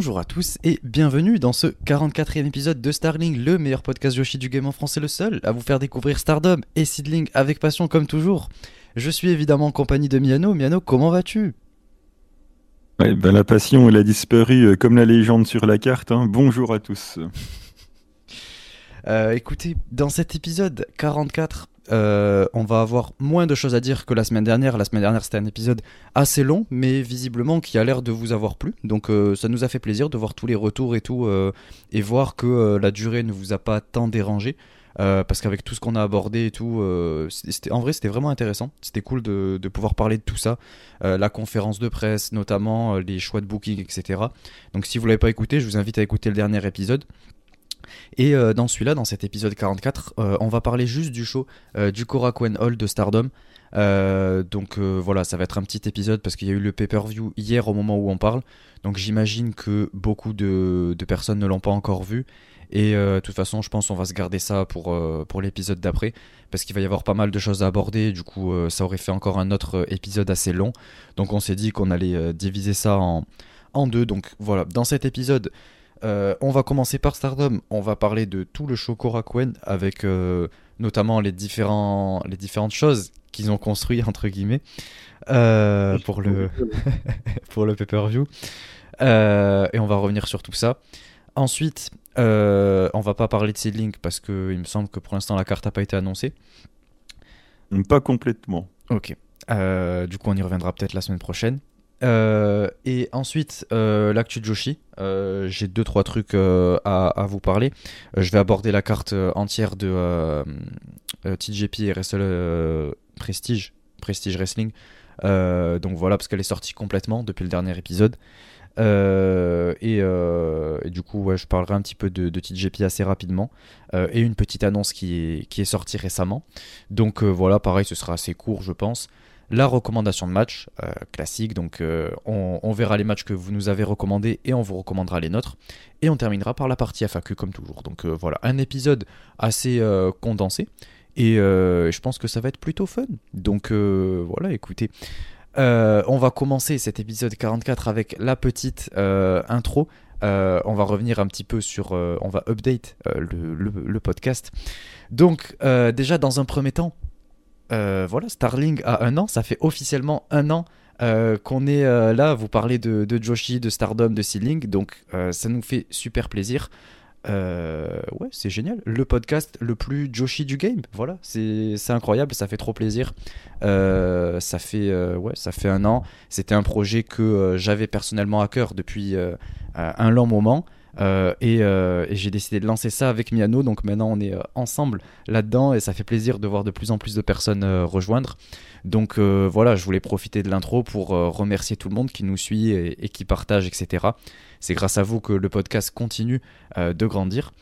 Bonjour à tous et bienvenue dans ce 44e épisode de Starling, le meilleur podcast Yoshi du game en français, le seul à vous faire découvrir Stardom et Seedling avec passion comme toujours. Je suis évidemment en compagnie de Miano. Miano, comment vas-tu? Ouais, ben la passion, elle a disparu euh, comme la légende sur la carte. hein. Bonjour à tous. Euh, Écoutez, dans cet épisode 44, euh, on va avoir moins de choses à dire que la semaine dernière. La semaine dernière, c'était un épisode assez long, mais visiblement qui a l'air de vous avoir plu. Donc, euh, ça nous a fait plaisir de voir tous les retours et tout, euh, et voir que la durée ne vous a pas tant dérangé. Parce qu'avec tout ce qu'on a abordé et tout, en vrai c'était vraiment intéressant. C'était cool de, de pouvoir parler de tout ça, la conférence de presse notamment, les choix de booking, etc. Donc si vous l'avez pas écouté, je vous invite à écouter le dernier épisode. Et euh, dans celui-là, dans cet épisode 44, euh, on va parler juste du show euh, du Korakuen Hall de Stardom. Euh, donc voilà, ça va être un petit épisode parce qu'il y a eu le pay-per-view hier au moment où on parle. Donc j'imagine que beaucoup de, personnes ne l'ont pas encore vu. Et de toute façon, je pense on va se garder ça pour, pour l'épisode d'après. Parce qu'il va y avoir pas mal de choses à aborder. Du coup, ça aurait fait encore un autre épisode assez long. Donc on s'est dit qu'on allait diviser ça en, en deux. Donc voilà, dans cet épisode, euh, on va commencer par Stardom. On va parler de tout le show Korakuen avec euh, notamment les, différents, les différentes choses qu'ils ont construit entre guillemets euh, pour le pour le pay-per-view. Et on va revenir sur tout ça. Ensuite, on va pas parler de Seedlink parce que il me semble que pour l'instant la carte n'a pas été annoncée. Pas complètement. Ok. Du coup, on y reviendra peut-être la semaine prochaine. Euh, et ensuite, euh, l'actu de Joshi. Euh, J'ai deux trois trucs à, vous parler. Je vais aborder la carte entière de TJP et Prestige, Prestige Wrestling. Donc voilà, parce qu'elle est sortie complètement depuis le dernier épisode. Et, du coup, je parlerai un petit peu de, de TJP assez rapidement. Et une petite annonce qui est, sortie récemment. Donc voilà, pareil, ce sera assez court, je pense. La recommandation de match, euh, classique, donc euh, on, verra les matchs que vous nous avez recommandés et on vous recommandera les nôtres. Et on terminera par la partie FAQ comme toujours. Donc euh, voilà, un épisode assez condensé. Et je pense que ça va être plutôt fun. Donc voilà, écoutez. On va commencer cet épisode 44 avec la petite intro. On va revenir un petit peu sur. on va update le, podcast. Donc, déjà, dans un premier temps, euh, voilà, Starling a un an. Ça fait officiellement un an euh, qu'on est euh, là vous parler de, Joshi, de Stardom, de Seedling. Donc, ça nous fait super plaisir. Ouais, c'est génial. Le podcast le plus Joshi du game. Voilà, c'est incroyable. Ça fait trop plaisir. Ça fait ça fait un an. C'était un projet que j'avais personnellement à cœur depuis un long moment. Euh, et euh, et j'ai décidé de lancer ça avec Miano. Donc maintenant, on est euh, ensemble là-dedans et ça fait plaisir de voir de plus en plus de personnes rejoindre. Donc voilà, je voulais profiter de l'intro pour remercier tout le monde qui nous suit et, qui partage, etc. C'est grâce à vous que le podcast continue de grandir.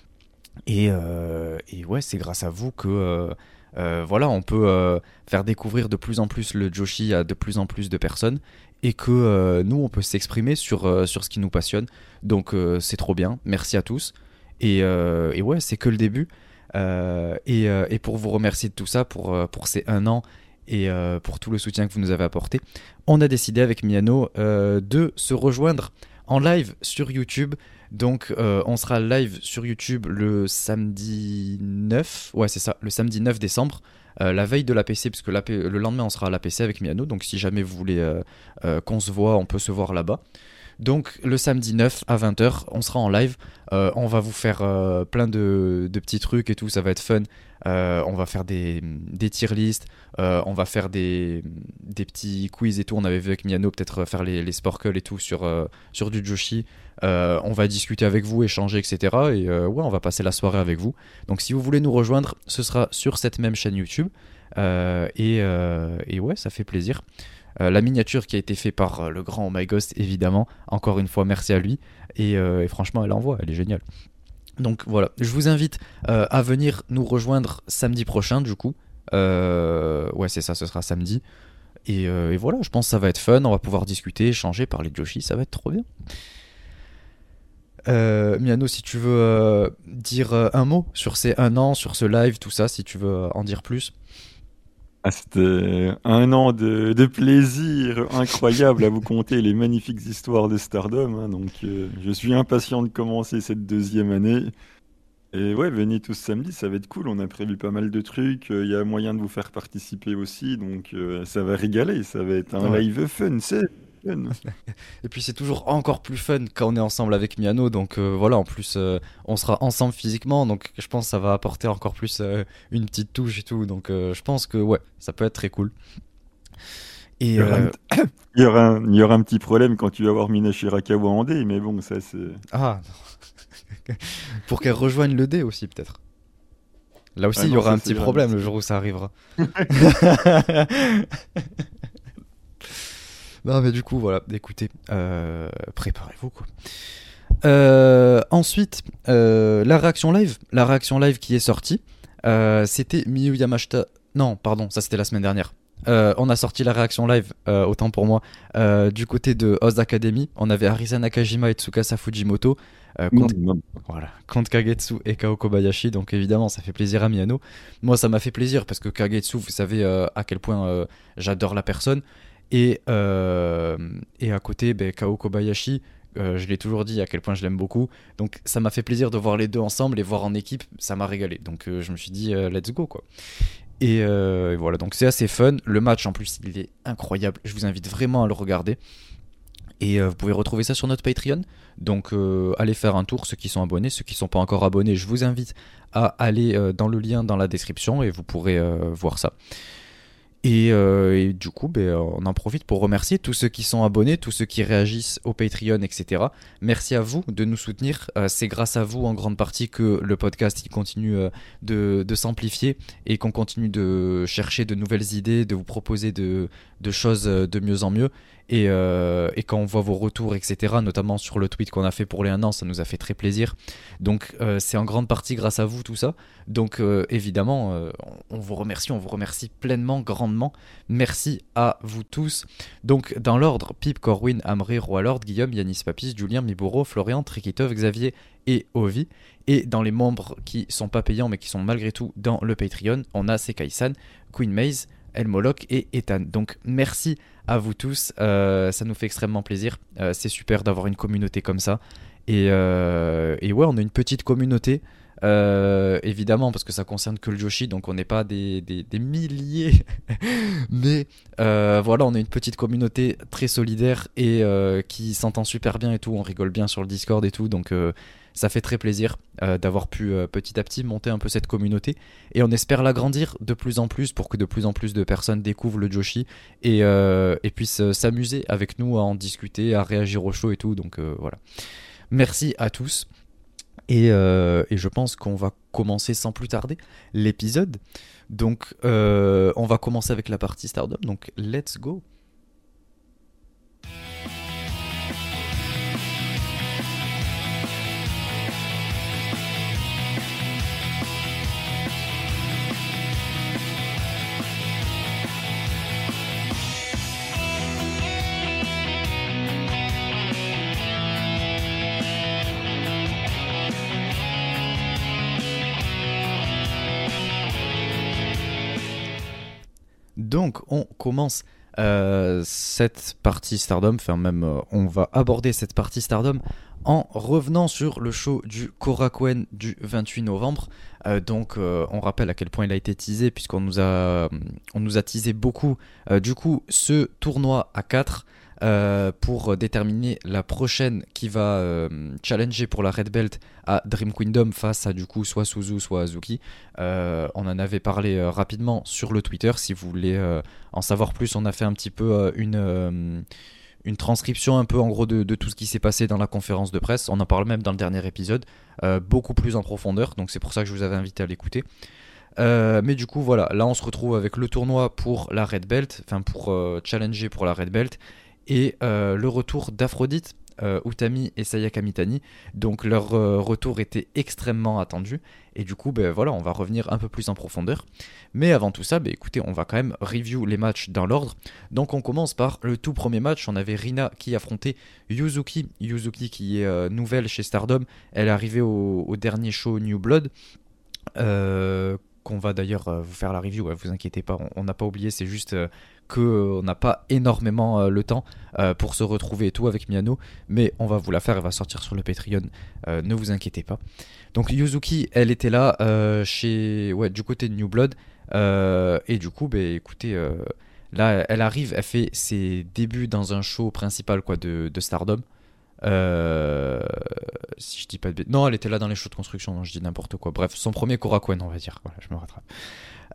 Et, et ouais, c'est grâce à vous que voilà, on peut faire découvrir de plus en plus le Joshi à de plus en plus de personnes et que euh, nous, on peut s'exprimer sur, euh, sur ce qui nous passionne. Donc euh, c'est trop bien. Merci à tous. Et, et ouais, c'est que le début. Et, et pour vous remercier de tout ça, pour, pour ces un an et pour tout le soutien que vous nous avez apporté, on a décidé avec Miano de se rejoindre en live sur YouTube. Donc on sera live sur YouTube le samedi 9, ouais c'est ça, le samedi 9 décembre, euh, la veille de la PC, puisque le lendemain on sera à la PC avec Miano, donc si jamais vous voulez euh, euh, qu'on se voit, on peut se voir là-bas. Donc le samedi 9 à 20h, on sera en live, on va vous faire plein de petits trucs et tout, ça va être fun. Euh, on va faire des, des tier lists, euh, on va faire des, petits quiz et tout. On avait vu avec Miano peut-être faire les, les sporkles et tout sur, euh, sur du Joshi. On va discuter avec vous, échanger, etc. Et ouais, on va passer la soirée avec vous. Donc si vous voulez nous rejoindre, ce sera sur cette même chaîne YouTube. Et, et ouais, ça fait plaisir. La miniature qui a été faite par le grand Oh My Ghost, évidemment. Encore une fois, merci à lui. Et, et franchement, elle envoie, elle est géniale. Donc voilà, je vous invite euh, à venir nous rejoindre samedi prochain, du coup. Euh, ouais, c'est ça, ce sera samedi. Et, euh, et voilà, je pense que ça va être fun. On va pouvoir discuter, échanger, parler de Joshi, ça va être trop bien. Miano, si tu veux dire un mot sur ces un an, sur ce live, tout ça, si tu veux en dire plus. Ah, C'était un an de, de plaisir incroyable à vous conter les magnifiques histoires de Stardom. hein, donc, euh, je suis impatient de commencer cette deuxième année. Et ouais, venez tous samedi, ça va être cool. On a prévu pas mal de trucs. euh, Il y a moyen de vous faire participer aussi. Donc, euh, ça va régaler. Ça va être un Ouais. live fun. C'est. Et puis c'est toujours encore plus fun quand on est ensemble avec Miano. Donc euh, voilà, en plus euh, on sera ensemble physiquement. Donc je pense que ça va apporter encore plus euh, une petite touche et tout. Donc euh, je pense que ouais, ça peut être très cool. Il Et y aura un, il y aura un- il y aura un petit problème quand tu vas voir Mina Shirakawa en D. Mais bon, ça, c'est. ah, pour qu'elle rejoigne le dé aussi peut-être. Là aussi Ah il y aura un petit problème le jour où ça arrivera. non mais du coup voilà, écoutez, euh, préparez-vous quoi. Euh, ensuite, euh, la réaction live, la réaction live qui est sortie, c'était Miyu Yamashita. Non, pardon, ça c'était la semaine dernière. Euh, on a sorti la réaction live, euh, autant pour moi, euh, du côté de Oz Academy. On avait Arisa Nakajima et Tsukasa Fujimoto contre, voilà, contre Kagetsu et Kao Kobayashi. Donc évidemment, ça fait plaisir à Miyano. Moi, ça m'a fait plaisir parce que Kagetsu, vous savez à quel point j'adore la personne. Et, euh, et à côté, ben, Kao Kobayashi, euh, je l'ai toujours dit à quel point je l'aime beaucoup. Donc ça m'a fait plaisir de voir les deux ensemble et voir en équipe, ça m'a régalé. Donc euh, je me suis dit, euh, let's go quoi. Et, et voilà, donc c'est assez fun. Le match en plus, il est incroyable. Je vous invite vraiment à le regarder. Et vous pouvez retrouver ça sur notre Patreon. Donc allez faire un tour, ceux qui sont abonnés. Ceux qui ne sont pas encore abonnés, je vous invite à aller dans le lien dans la description et vous pourrez voir ça. Et, euh, et du coup, ben, on en profite pour remercier tous ceux qui sont abonnés, tous ceux qui réagissent au Patreon, etc. Merci à vous de nous soutenir. Euh, c'est grâce à vous en grande partie que le podcast continue euh, de, s'amplifier et qu'on continue de chercher de nouvelles idées, de vous proposer de, choses de mieux en mieux. Et, euh, et quand on voit vos retours, etc., notamment sur le tweet qu'on a fait pour les 1 an, ça nous a fait très plaisir. Donc euh, c'est en grande partie grâce à vous tout ça. Donc euh, évidemment, on vous remercie, on vous remercie pleinement, grandement. Merci à vous tous. Donc dans l'ordre, Pip, Corwin, Amré, Roi Lord, Guillaume, Yanis Papis, Julien, Miburo, Florian, Trikitov, Xavier et Ovi. Et dans les membres qui sont pas payants mais qui sont malgré tout dans le Patreon, on a Sekai-san, Queen Maze, El Moloch et Ethan. Donc merci à vous tous, euh, ça nous fait extrêmement plaisir. Euh, c'est super d'avoir une communauté comme ça. Et, euh, ouais, on a une petite communauté. évidemment, parce que ça concerne que le Joshi, donc on n'est pas des, des- des milliers. Mais voilà, on a une petite communauté très solidaire et qui s'entend super bien et tout. On rigole bien sur le Discord et tout. Donc ça fait très plaisir euh, d'avoir pu euh, petit à petit monter un peu cette communauté. Et on espère l'agrandir de plus en plus pour que de plus en plus de personnes découvrent le Joshi et, euh, puissent s'amuser avec nous à en discuter, à réagir au show et tout. Donc voilà. Merci à tous. Et, je pense qu'on va commencer sans plus tarder l'épisode. Donc on va commencer avec la partie Stardom. Donc let's go. Donc on commence euh, cette partie Stardom, enfin même euh, on va aborder cette partie Stardom en revenant sur le show du Korakuen du 28 novembre. Euh, donc on rappelle à quel point il a été teasé puisqu'on nous a on nous a teasé beaucoup. Du coup ce tournoi à 4 euh, pour déterminer la prochaine qui va euh, challenger pour la Red Belt à Dream Kingdom face à du coup soit Suzu soit Azuki. Euh, on en avait parlé rapidement sur le Twitter. Si vous voulez en savoir plus, on a fait un petit peu une, une transcription un peu en gros de, tout ce qui s'est passé dans la conférence de presse. On en parle même dans le dernier épisode, beaucoup plus en profondeur. Donc c'est pour ça que je vous avais invité à l'écouter. Mais du coup voilà, là on se retrouve avec le tournoi pour la Red Belt, enfin pour challenger pour la Red Belt et euh, le retour d'Aphrodite, euh, Utami et Sayaka Mitani. Donc leur euh, retour était extrêmement attendu. Et du coup, ben, on va revenir un peu plus en profondeur. Mais avant tout ça, ben, écoutez, on va quand même review les matchs dans l'ordre. Donc on commence par le tout premier match. On avait Rina qui affrontait Yuzuki. Yuzuki qui est nouvelle chez Stardom. Elle est arrivée au, dernier show New Blood. Qu'on va d'ailleurs vous faire la review. vous inquiétez pas, on n'a pas oublié. C'est juste qu'on n'a pas énormément le temps pour se retrouver et tout avec Miano, mais on va vous la faire. Elle va sortir sur le Patreon. ne vous inquiétez pas. Donc Yuzuki, elle était là chez, ouais, du côté de New Blood. et du coup, bah, écoutez, là, elle arrive, elle fait ses débuts dans un show principal quoi, de, Stardom. Euh, si je dis pas de Non, elle était là dans les shows de construction, je dis n'importe quoi. Bref, son premier Korakuen, on va dire. Voilà, je me rattrape.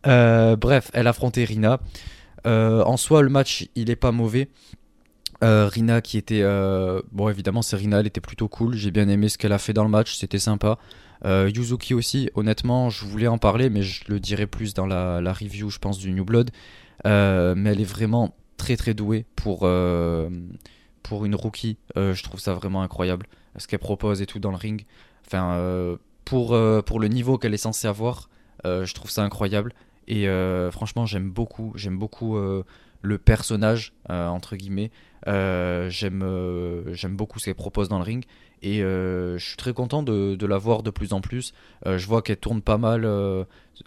Euh, bref, elle affrontait Rina. Euh, en soi, le match, il est pas mauvais. Rina qui était... Bon, évidemment, c'est Rina, elle était plutôt cool. J'ai bien aimé ce qu'elle a fait dans le match, c'était sympa. Yuzuki aussi, honnêtement, je voulais en parler, mais je le dirai plus dans la, la review, je pense, du New Blood. mais elle est vraiment très très douée pour une rookie, euh, je trouve ça vraiment incroyable. Ce qu'elle propose et tout dans le ring. Enfin, euh, euh, pour le niveau qu'elle est censée avoir, je trouve ça incroyable. Et franchement, j'aime beaucoup, j'aime beaucoup le personnage, entre guillemets. j'aime, j'aime beaucoup ce qu'elle propose dans le ring. Et je suis très content de, la voir de plus en plus. je vois qu'elle tourne pas mal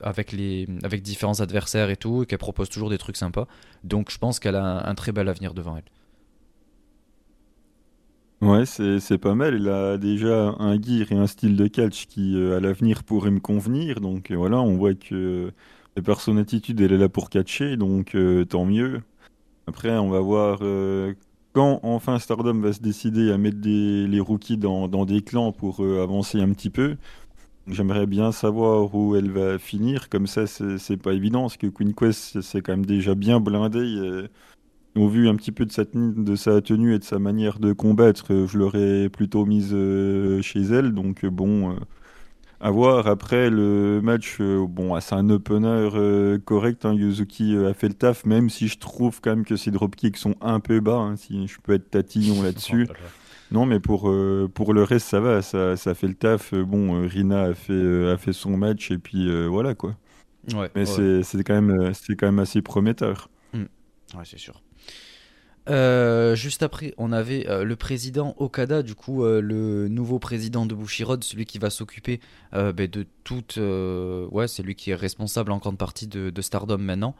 avec, les, avec différents adversaires et tout, et qu'elle propose toujours des trucs sympas. Donc je pense qu'elle a un très bel avenir devant elle. Ouais, c'est pas mal. Il a déjà un gear et un style de catch qui, euh, à l'avenir, pourrait me convenir. Donc euh, voilà, on voit que la personne attitude, elle est là pour catcher, donc euh, tant mieux. Après, on va voir quand enfin Stardom va se décider à mettre les rookies dans, des clans pour avancer un petit peu. J'aimerais bien savoir où elle va finir. Comme ça, c'est pas évident, parce que Queen Quest, c'est quand même déjà bien blindé au vu un petit peu de sa, tenue et de sa manière de combattre, euh, je l'aurais plutôt mise euh, chez elle. Donc euh, bon, à voir. Après le match, bon, ah, c'est un opener correct. Hein, Yuzuki a fait le taf, même si je trouve quand même que ses dropkicks sont un peu bas. Hein, si je peux être tatillon là-dessus. Non, mais pour, pour le reste, ça va, ça, ça fait le taf. Bon, Rina a fait, a fait son match et puis voilà quoi. Ouais, mais c'est quand, même, quand même assez prometteur. Mmh. Ouais, c'est sûr. Euh, juste après, on avait euh, le président Okada, du coup, euh, le nouveau président de Bushiroad, celui qui va s'occuper ben, de toute. ouais, c'est lui qui est responsable en grande partie de, Stardom maintenant,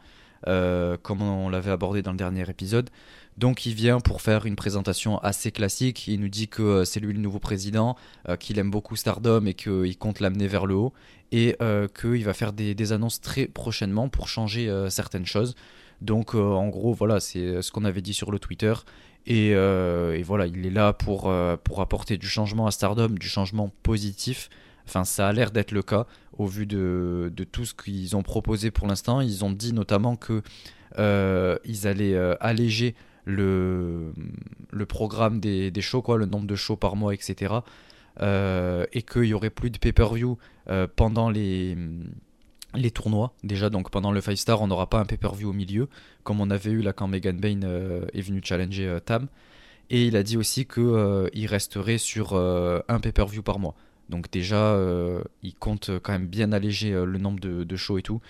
comme on l'avait abordé dans le dernier épisode. Donc, il vient pour faire une présentation assez classique. Il nous dit que c'est lui le nouveau président, qu'il aime beaucoup Stardom et qu'il compte l'amener vers le haut, et qu'il va faire des, annonces très prochainement pour changer certaines choses. Donc euh, en gros, voilà, c'est euh, ce qu'on avait dit sur le Twitter. Et, euh, voilà, il est là pour, apporter du changement à Stardom, du changement positif. Enfin, ça a l'air d'être le cas au vu de, tout ce qu'ils ont proposé pour l'instant. Ils ont dit notamment que ils allaient alléger le, programme des, des, shows, quoi, le nombre de shows par mois, etc. et qu'il y aurait plus de pay-per-view pendant les les tournois. Déjà donc pendant le Five Star on n'aura pas un pay-per-view au milieu comme on avait eu là quand Megan Bain euh, est venu challenger euh, Tam. Et il a dit aussi que euh, resterait sur un pay-per-view par mois. Donc déjà il compte quand même bien alléger le nombre de, shows et tout.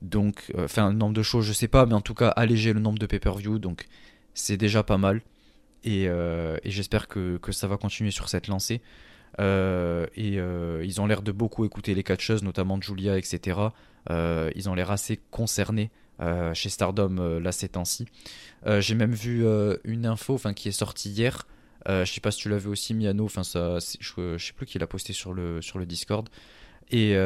Donc enfin le nombre de shows je sais pas mais en tout cas alléger le nombre de pay-per-view donc c'est déjà pas mal. Et, j'espère que, ça va continuer sur cette lancée euh, et euh, ils ont l'air de beaucoup écouter les catcheuses, notamment Julia, etc. Euh, ils ont l'air assez concernés chez Stardom là ces temps-ci. J'ai même vu une info qui est sortie hier. je sais pas si tu l'avais aussi, Miano. Je, je sais plus qui l'a posté sur le, sur le Discord. Et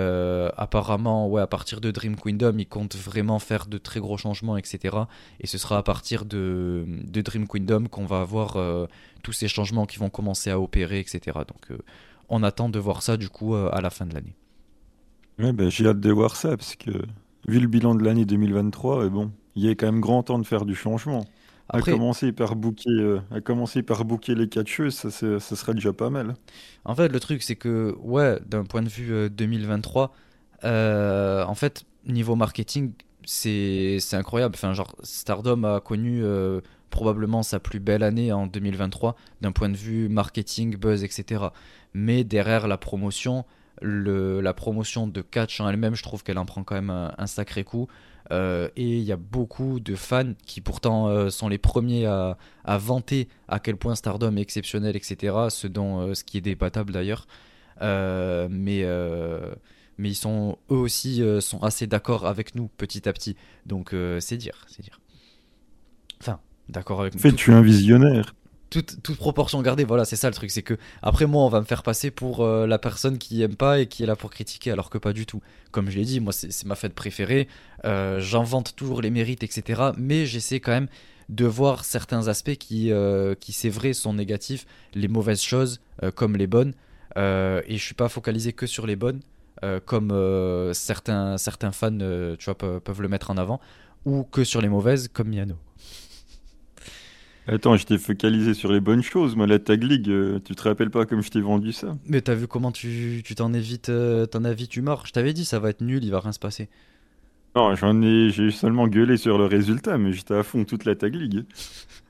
apparemment, ouais, à partir de Dream Kingdom, ils comptent vraiment faire de très gros changements, etc. Et ce sera à partir de, Dream Kingdom qu'on va avoir tous ces changements qui vont commencer à opérer, etc. Donc on attend de voir ça du coup euh, à la fin de l'année. Ouais, ben, j'ai hâte de voir ça parce que vu le bilan de l'année 2023, euh, bon, il y a quand même grand temps de faire du changement. À commencer par booker, euh, à commencer par booker les catcheuses, ça, ça, serait déjà pas mal. En fait, le truc c'est que ouais, d'un point de vue 2023, en fait, niveau marketing, c'est incroyable. Enfin, genre Stardom a connu probablement sa plus belle année en 2023 d'un point de vue marketing, buzz, etc. Mais derrière la promotion, le, la promotion de catch en elle-même, je trouve qu'elle en prend quand même un, sacré coup. Euh, et il y a beaucoup de fans qui pourtant euh, sont les premiers à, vanter à quel point Stardom est exceptionnel, etc. Ce, dont, euh, ce qui est débattable d'ailleurs. mais, mais ils sont eux aussi sont assez d'accord avec nous petit à petit. Donc c'est dire, c'est dire. Enfin, d'accord avec. En fait, tu es un visionnaire toute, proportion gardée, voilà, c'est ça le truc, c'est que après moi, on va me faire passer pour euh, la personne qui aime pas et qui est là pour critiquer, alors que pas du tout. Comme je l'ai dit, moi, c'est ma fête préférée, euh, j'invente toujours les mérites, etc. Mais j'essaie quand même de voir certains aspects qui, euh, c'est vrai, sont négatifs, les mauvaises choses comme les bonnes, et je suis pas focalisé que sur les bonnes, comme certains, fans, peuvent, le mettre en avant, ou que sur les mauvaises, comme Miano. Attends, je t'ai focalisé sur les bonnes choses. Moi, la Tag League, euh, tu te rappelles pas comme je t'ai vendu ça? Mais t'as vu comment tu t'en évites, euh, t'en as vite humeur Je t'avais dit, ça va être nul, il va rien se passer. Non, j'en ai, j'ai seulement gueulé sur le résultat, mais j'étais à fond toute la Tag League.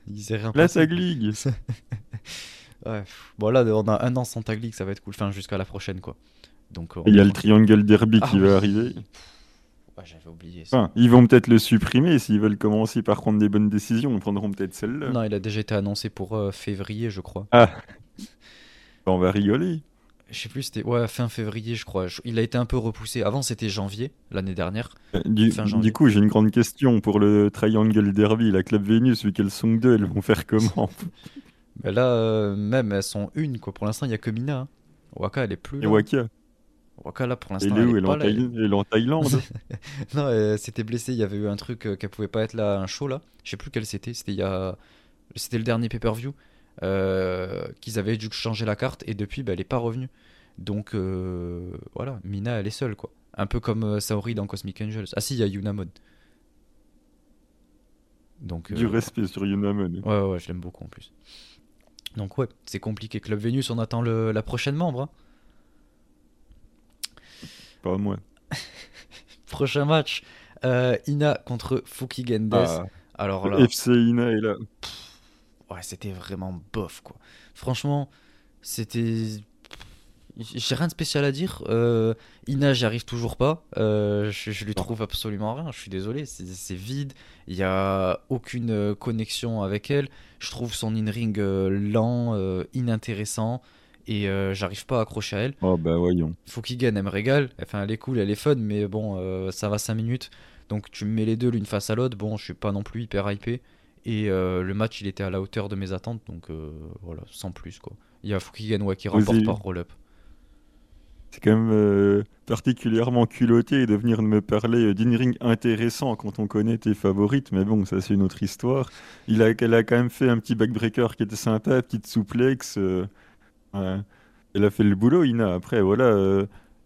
il s'est rien La Tag League Ouais, bon là, on a un an sans Tag League, ça va être cool. Enfin, jusqu'à la prochaine, quoi. Donc, il y a le Triangle Derby qui ah va arriver j'avais oublié ça. ils vont peut-être le supprimer s'ils veulent commencer par prendre des bonnes décisions. Ils prendront peut-être celle-là. Non, il a déjà été annoncé pour euh, février, je crois. Ah On va rigoler. Je sais plus, c'était ouais, fin février, je crois. Il a été un peu repoussé. Avant, c'était janvier, l'année dernière. Euh, du, du, coup, j'ai une grande question pour le Triangle Derby. La Club Vénus, vu qu'elles sont deux, elles vont faire comment? Bah Là, euh, même, elles sont une. Quoi. Pour l'instant, il n'y a que Mina. Hein. Waka, elle est plus. Et Waka Waka, pour l'instant. Elle est où elle, est en, Thaïlande Non, elle s'était blessée. Il y avait eu un truc euh, qu'elle pouvait pas être là, un show là. Je sais plus quel c'était. C'était il y a... C'était le dernier pay-per-view. Euh, qu'ils avaient dû changer la carte et depuis bah, elle est pas revenue. Donc euh, voilà, Mina elle est seule quoi. Un peu comme Saori dans Cosmic Angels. Ah si, il y a Yunamon. Donc, du respect sur Yunamon. Ouais, ouais, je l'aime beaucoup en plus. Donc ouais, c'est compliqué. Club Venus, on attend le, la prochaine membre. Hein. Pas moi. Prochain match euh, Ina contre Fuki Gendes. Ah. Alors là. FC Ina est là. ouais, c'était vraiment bof quoi. Franchement, c'était. J'ai rien de spécial à dire. Euh, Ina, j'y arrive toujours pas. Euh, je, lui trouve absolument rien. Je suis désolé. C'est vide. Il n'y a aucune connexion avec elle. Je trouve son in-ring lent, inintéressant et euh, j'arrive pas à accrocher à elle. Oh bah voyons. Fukigen, elle me régale. Enfin, elle est cool, elle est fun, mais bon, euh, ça va 5 minutes. Donc tu me mets les deux l'une face à l'autre. Bon, je suis pas non plus hyper hypé. Et euh, le match, il était à la hauteur de mes attentes. Donc voilà, sans plus quoi. Il y a Fukigen qui remporte par roll-up. C'est quand même particulièrement culotté de venir me parler d'une ring intéressant quand on connaît tes favorites, mais bon, ça c'est une autre histoire. Il a, elle a quand même fait un petit backbreaker qui était sympa, petite souplex. Ouais. Elle a fait le boulot, Ina. Après, voilà, euh,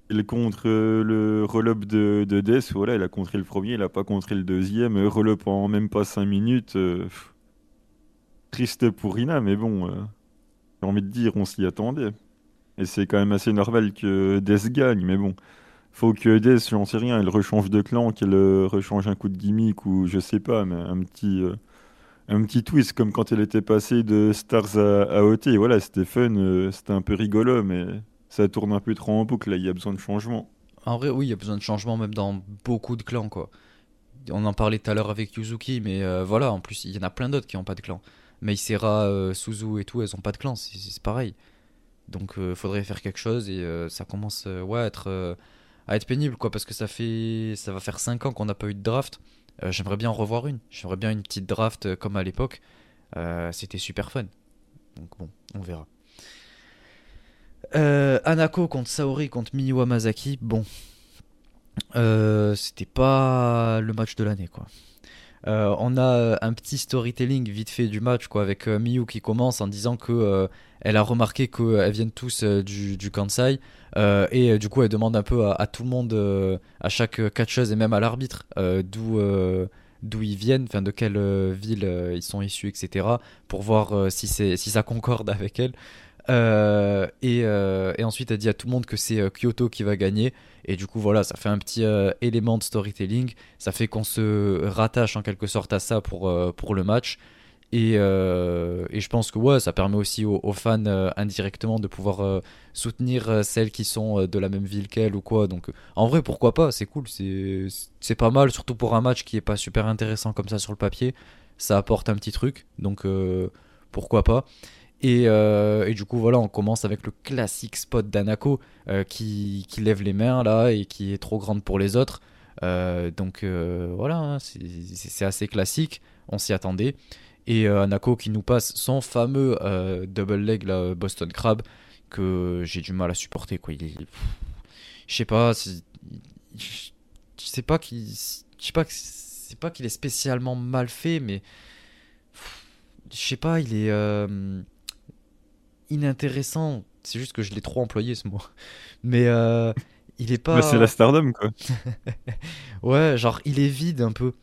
elle contre le roll-up de, de Death, voilà, elle a contré le premier, elle a pas contré le deuxième. Euh, roll-up en même pas 5 minutes. Euh, triste pour Ina, mais bon, j'ai envie de dire, on s'y attendait. Et c'est quand même assez normal que Death gagne, mais bon. Faut que Death, j'en sais rien, elle rechange de clan, qu'elle rechange un coup de gimmick ou je sais pas, mais un petit un petit twist comme quand elle était passée de Stars à, OT. Voilà, c'était fun, euh, c'était un peu rigolo, mais ça tourne un peu trop en boucle. Là, il y a besoin de changement. En vrai, oui, il y a besoin de changement même dans beaucoup de clans, quoi. On en parlait tout à l'heure avec Yuzuki, mais euh, voilà, en plus, il y en a plein d'autres qui n'ont pas de clan. Meisera, euh, Suzu et tout, elles n'ont pas de clan, c'est pareil. Donc, il faudrait faire quelque chose et ça commence ouais, à, être, à être pénible, quoi, parce que ça, fait, ça va faire 5 ans qu'on n'a pas eu de draft. Euh, j'aimerais bien en revoir une. J'aimerais bien une petite draft euh, comme à l'époque. Euh, c'était super fun. Donc bon, on verra. Anako contre Saori contre Miyu Masaki. Bon, c'était pas le match de l'année quoi. On a un petit storytelling vite fait du match quoi avec Miyu qui commence en disant que elle a remarqué qu'elles viennent tous du, du, Kansai euh, et euh, du coup, elle demande un peu à, tout le monde, euh, à chaque catcheuse et même à l'arbitre, d'où d'où ils viennent, de quelle ville ils sont issus, etc. Pour voir si, si ça concorde avec elle. Et, et, ensuite, elle dit à tout le monde que c'est Kyoto qui va gagner. Et du coup, voilà, ça fait un petit élément de storytelling. Ça fait qu'on se rattache en quelque sorte à ça pour, pour le match. Euh, et, je pense que ouais, ça permet aussi aux, fans euh, indirectement de pouvoir euh, soutenir celles qui sont de la même ville qu'elle ou quoi. Donc en vrai, pourquoi pas, c'est cool, c'est pas mal, surtout pour un match qui est pas super intéressant comme ça sur le papier. Ça apporte un petit truc, donc pourquoi pas? Et, euh, et du coup, voilà, on commence avec le classique spot d'Anako euh, qui, qui lève les mains là et qui est trop grande pour les autres. Euh, donc voilà, hein, c'est- assez classique, on s'y attendait. Et Anako qui nous passe son fameux double leg là, Boston Crab que j'ai du mal à supporter quoi. Je sais pas, je sais pas c'est pas qu'il est spécialement mal fait, mais je sais pas, il est inintéressant. C'est juste que je l'ai trop employé ce mot. Mais euh, il est pas. Bah, c'est la Stardom, quoi. Ouais, genre il est vide un peu.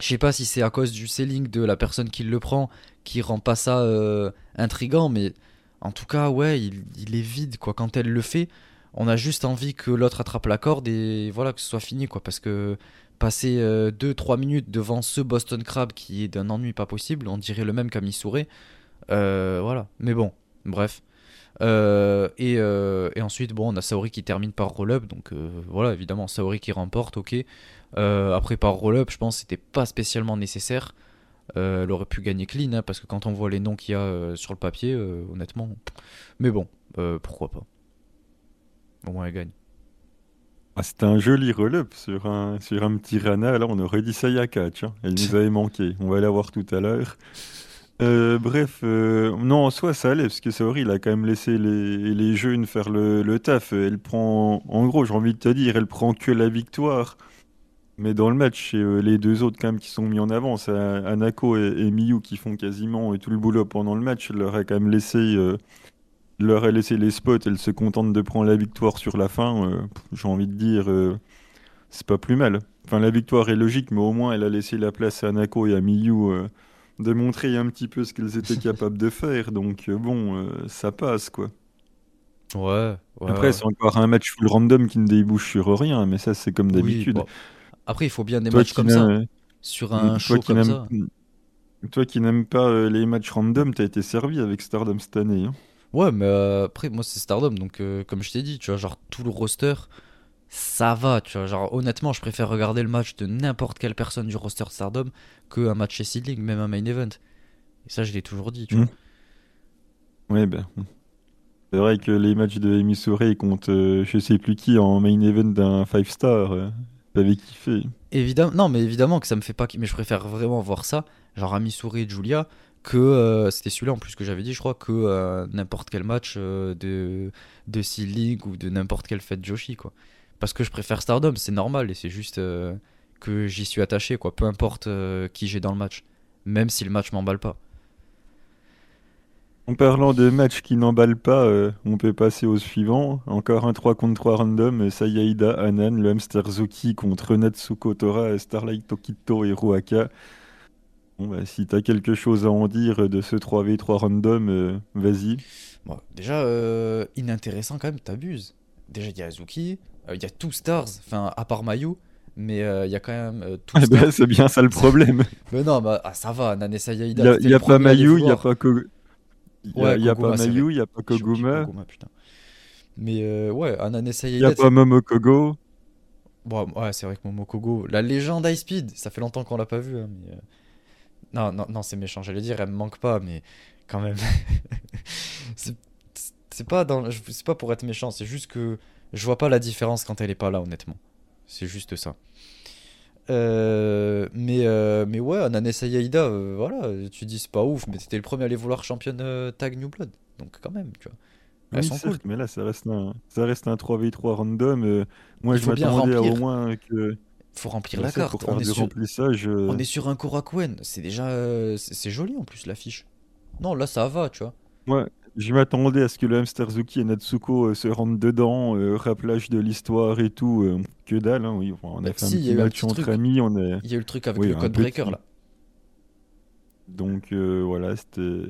Je sais pas si c'est à cause du selling de la personne qui le prend qui rend pas ça euh, intrigant, mais en tout cas, ouais, il, il est vide quoi. Quand elle le fait, on a juste envie que l'autre attrape la corde et voilà que ce soit fini quoi. Parce que passer 2-3 minutes devant ce Boston Crab qui est d'un ennui pas possible, on dirait le même Kamisure. Euh, voilà, mais bon, bref. Euh, et, euh, et ensuite, bon, on a Saori qui termine par roll-up, donc euh, voilà, évidemment, Saori qui remporte, ok. Après, par roll-up, je pense que c'était pas spécialement nécessaire. Elle aurait pu gagner clean, hein, parce que quand on voit les noms qu'il y a sur le papier, honnêtement. Mais bon, pourquoi pas. Au moins, elle gagne. Ah, c'était un joli roll-up sur un, sur un petit Rana. Là, on aurait dit ça il y a catch. hein. Elle nous avait manqué. On va la voir tout à l'heure. Euh, bref, euh, non, en soi, ça allait, parce que Saori, il a quand même laissé les, jeunes faire le, taf. Elle prend, en gros, j'ai envie de te dire, elle prend que la victoire. Mais dans le match, euh, les deux autres quand même qui sont mis en avant. C'est Anako et, Miyu qui font quasiment tout le boulot pendant le match. Elle leur a quand même laissé, leur laissé les spots. Elle se contente de prendre la victoire sur la fin. j'ai envie de dire, c'est pas plus mal. Enfin, la victoire est logique, mais au moins elle a laissé la place à Anako et à Miyu euh, de montrer un petit peu ce qu'elles étaient capables de faire. Donc euh, bon, euh, ça passe quoi. Ouais, ouais. Après, c'est encore un match full random qui ne débouche sur rien, mais ça c'est comme Oui, d'habitude. bon. Après, il faut bien des Toi matchs comme ça. n'aimes- Sur un toi show comme ça. Toi qui n'aimes pas euh, les matchs random, t'as été servi avec Stardom cette année. hein. Ouais, mais euh, après, moi, c'est Stardom, donc euh, comme je t'ai dit, tu vois, genre tout le roster, ça va, tu vois. Genre, honnêtement, je préfère regarder le match de n'importe quelle personne du roster Stardom qu'un match chez Seedling, même un main event. Et ça, je l'ai toujours dit, tu Mm. vois. Ouais, ben. C'est vrai que les matchs de Emi Sourei contre euh, je sais plus qui en main event d'un 5 star, euh, t'avais kiffé. Évidemment, non, mais évidemment que ça me fait pas. Mais je préfère vraiment voir ça, genre Ami Souris et Julia, que euh, c'était celui-là en plus que j'avais dit, je crois, que euh, n'importe quel match de, de Seedling ou de n'importe quelle fête Joshi, quoi. Parce que je préfère Stardom, c'est normal, et c'est juste euh, que j'y suis attaché, quoi. Peu importe euh, qui j'ai dans le match, même si le match m'emballe pas. En parlant de matchs qui n'emballent pas, euh, on peut passer au suivant. Encore un 3 contre 3 random, Sayaida Anan, le hamster Zuki contre Natsuko Tora, Starlight Tokito et Ruaka. Bon, bah, si t'as quelque chose à en dire de ce 3v3 random, euh, vas-y. Bon, déjà, euh, inintéressant quand même, t'abuses. Déjà, il y a Azuki, il y a Two Stars, enfin, à part Mayu, mais euh, il y a quand même euh, Eh Stars. ben, c'est bien ça le problème. Mais non, bah, ah, ça va, Nanessa Il Yaida. n'y a, il pas Mayu, il n'y a pas Ko- il y a- il pas Mayu, il n'y a pas Koguma, putain. Mais euh, ouais, Ananessa il n'y a pas Momokogo. Bon, ouais, c'est vrai que Momokogo, la légende High Speed, ça fait longtemps qu'on l'a pas vu. hein, mais, euh, Non, non, non, c'est méchant, j'allais dire, elle me manque pas, mais quand même. c'est pas, dans... c'est pas pour être méchant, c'est juste que je vois pas la différence quand elle est pas là, honnêtement. C'est juste ça. Euh, mais, euh, mais ouais, Ananessa Yaida, euh, voilà, tu dis c'est pas ouf, mais t'étais le premier à les vouloir championne tag New Blood. Donc quand même, tu vois. Elles Oui, sont certes, cool. mais là, ça reste un, ça reste un 3v3 random. moi, Il je m'attendais à au remplir. moins que. Faut remplir bah, la carte. On est, sur, on est sur un Korakuen. C'est déjà. c'est joli en plus l'affiche. Non, là ça va, tu vois. Moi, je m'attendais à ce que le hamster Zuki et Natsuko euh, se rentrent dedans, euh, rappelage de l'histoire et tout. euh, que dalle, hein, oui. Enfin, on a Bah, fait un si, il y a petit eu un match petit entre truc. amis, on est. Il y a eu le truc avec Oui, le un code breaker petit. là. Donc euh, voilà, c'était.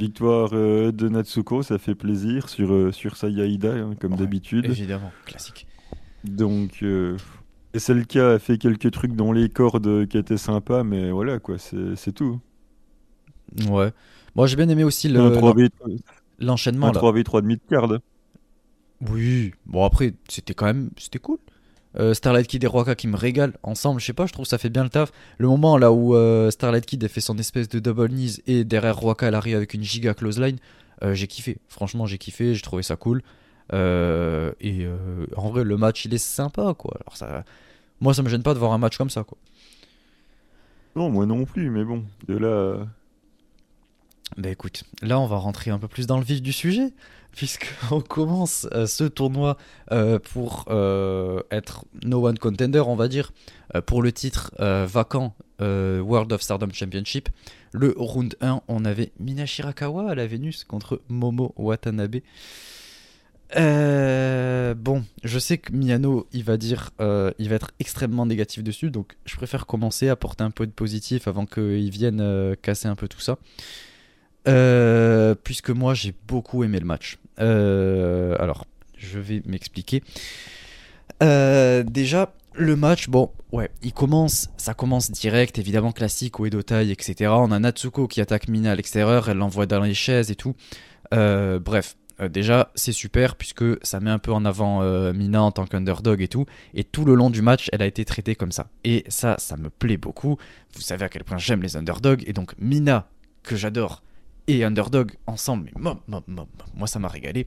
Victoire euh, de Natsuko, ça fait plaisir sur, euh, sur Sayaida, hein, comme Ouais, d'habitude. évidemment, classique. Donc, euh, SLK a fait quelques trucs dans les cordes euh, qui étaient sympas, mais voilà quoi, c'est c'est tout. Ouais. Moi j'ai bien aimé aussi le- Un l'en- 3v3, l'enchaînement un là. 3v3 de mid-card. Oui. Bon après, c'était quand même. C'était cool. Euh, Starlight Kid et Roaka qui me régalent ensemble, je sais pas, je trouve ça fait bien le taf. Le moment là où euh, Starlight Kid a fait son espèce de double knees et derrière Roaka elle arrive avec une giga close line, euh, j'ai kiffé. Franchement, j'ai kiffé, j'ai trouvé ça cool. et en vrai, le match il est sympa quoi. Alors ça, moi ça me gêne pas de voir un match comme ça quoi. Non, moi non plus, mais bon, de là. Bah écoute, là on va rentrer un peu plus dans le vif du sujet puisqu'on commence euh, ce tournoi euh, pour euh, être no one contender, on va dire, pour le titre vacant World of Stardom Championship. Le round 1, on avait Mina Shirakawa à la Vénus contre Momo Watanabe. bon, je sais que Miyano, il va dire, il va être extrêmement négatif dessus, donc je préfère commencer à porter un peu de positif avant qu'il vienne casser un peu tout ça. Euh, puisque moi j'ai beaucoup aimé le match. Euh, alors, je vais m'expliquer. Euh, déjà, le match, bon, ouais, il commence, ça commence direct, évidemment classique, au taille, etc. On a Natsuko qui attaque Mina à l'extérieur, elle l'envoie dans les chaises et tout. bref, déjà, c'est super puisque ça met un peu en avant Mina en tant qu'underdog et tout. Et tout le long du match, elle a été traitée comme ça. Et ça, ça me plaît beaucoup. Vous savez à quel point j'aime les underdogs. Et donc, Mina, que j'adore, et Underdog ensemble. Mais moi, ça m'a régalé.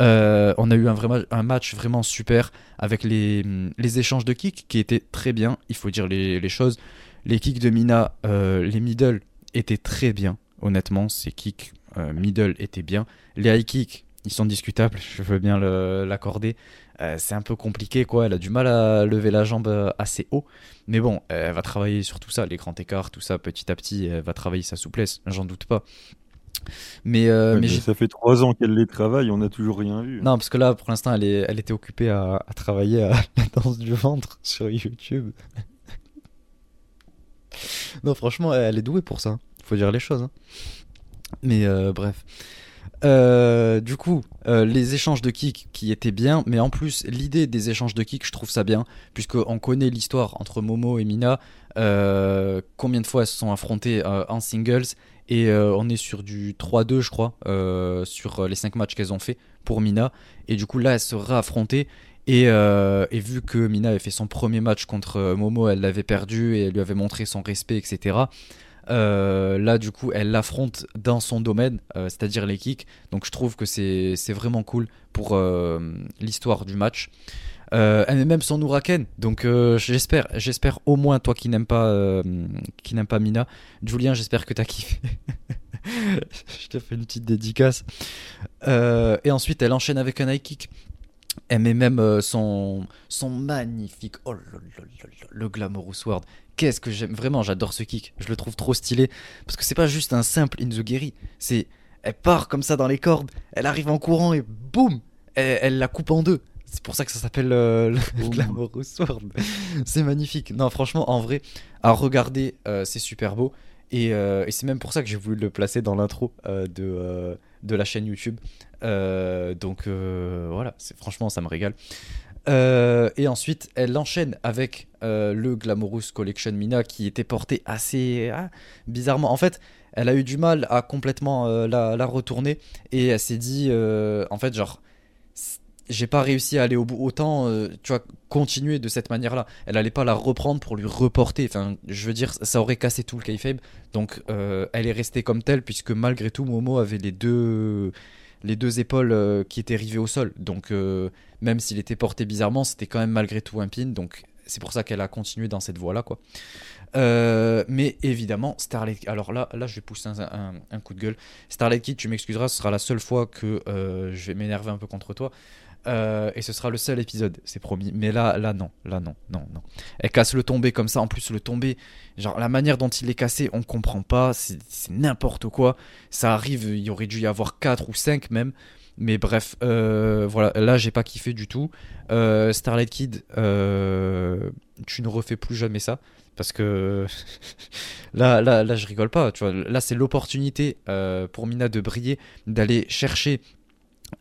Euh, on a eu un, vrai un match vraiment super avec les, les, échanges de kicks qui étaient très bien. Il faut dire les, les choses. Les kicks de Mina, euh, les middle étaient très bien. Honnêtement, ces kicks euh, middle étaient bien. Les high kicks, ils sont discutables. Je veux bien l'accorder. c'est un peu compliqué, quoi. Elle a du mal à lever la jambe assez haut. Mais bon, elle va travailler sur tout ça, les grands écarts, tout ça, petit à petit. Elle va travailler sa souplesse, j'en doute pas. Mais, euh, mais, ça fait trois ans qu'elle les travaille, on n'a toujours rien vu. Non, parce que là, pour l'instant, elle, est, elle était occupée à, travailler à la danse du ventre sur YouTube. non, franchement, elle est douée pour ça. Faut dire les choses. Hein. Mais euh, bref. Euh, du coup, les échanges de kicks qui étaient bien, mais en plus, l'idée des échanges de kicks, je trouve ça bien, puisqu'on connaît l'histoire entre Momo et Mina, combien de fois elles se sont affrontées en singles, et euh, on est sur du 3-2, je crois, euh, sur les 5 matchs qu'elles ont fait pour Mina. Et du coup, là, elle se réaffrontait. Et, euh, et, vu que Mina avait fait son premier match contre Momo, elle l'avait perdu et elle lui avait montré son respect, etc. là, du coup, elle l'affronte dans son domaine, c'est-à-dire les kicks. Donc, je trouve que c'est vraiment cool pour l'histoire du match. Euh, elle même son Uraken, donc euh, j'espère, j'espère au moins toi qui n'aimes pas, euh, qui n'aime pas Mina, Julien, j'espère que t'as kiffé. Je te fais une petite dédicace. et ensuite, elle enchaîne avec un high kick. Elle met même son, son magnifique, oh le Glamorous Sword. Qu'est-ce que j'aime, vraiment, j'adore ce kick. Je le trouve trop stylé parce que c'est pas juste un simple in the c'est elle part comme ça dans les cordes, elle arrive en courant et boum, elle la coupe en deux. C'est pour ça que ça s'appelle euh, le Glamorous Sword. c'est magnifique. Non, franchement, en vrai, à regarder, euh, c'est super beau. Euh, et, c'est même pour ça que j'ai voulu le placer dans l'intro de, de la chaîne YouTube. donc voilà, franchement, ça me régale. et ensuite, elle enchaîne avec le Glamorous Collection Mina qui était porté assez ah, bizarrement. En fait, elle a eu du mal à complètement la, la, retourner et elle s'est dit, en fait, genre, j'ai pas réussi à aller au bout. Autant, euh, tu vois, continuer de cette manière-là. Elle allait pas la reprendre pour lui reporter. Enfin, je veux dire, ça aurait cassé tout le kayfabe. Donc, euh, elle est restée comme telle, puisque malgré tout, Momo avait les deux, les deux épaules euh, qui étaient rivées au sol. Donc, même s'il était porté bizarrement, c'était quand même malgré tout un pin. Donc, c'est pour ça qu'elle a continué dans cette voie-là, quoi. mais évidemment, Starlight. Alors là, là, je vais pousser un, un coup de gueule. Starlight Kid, tu m'excuseras, ce sera la seule fois que je vais m'énerver un peu contre toi. Euh, et ce sera le seul épisode, c'est promis. Mais là, là, non, là, non, non, non. Elle casse le tombé comme ça. En plus, le tombé, genre la manière dont il est cassé, on comprend pas. C'est n'importe quoi. Ça arrive, il aurait dû y avoir 4 ou 5 même. Mais bref, euh, voilà, là, j'ai pas kiffé du tout. Euh, Starlight Kid, tu ne refais plus jamais ça. Parce que là, là, là, je rigole pas. Tu vois, là, c'est l'opportunité pour Mina de briller, d'aller chercher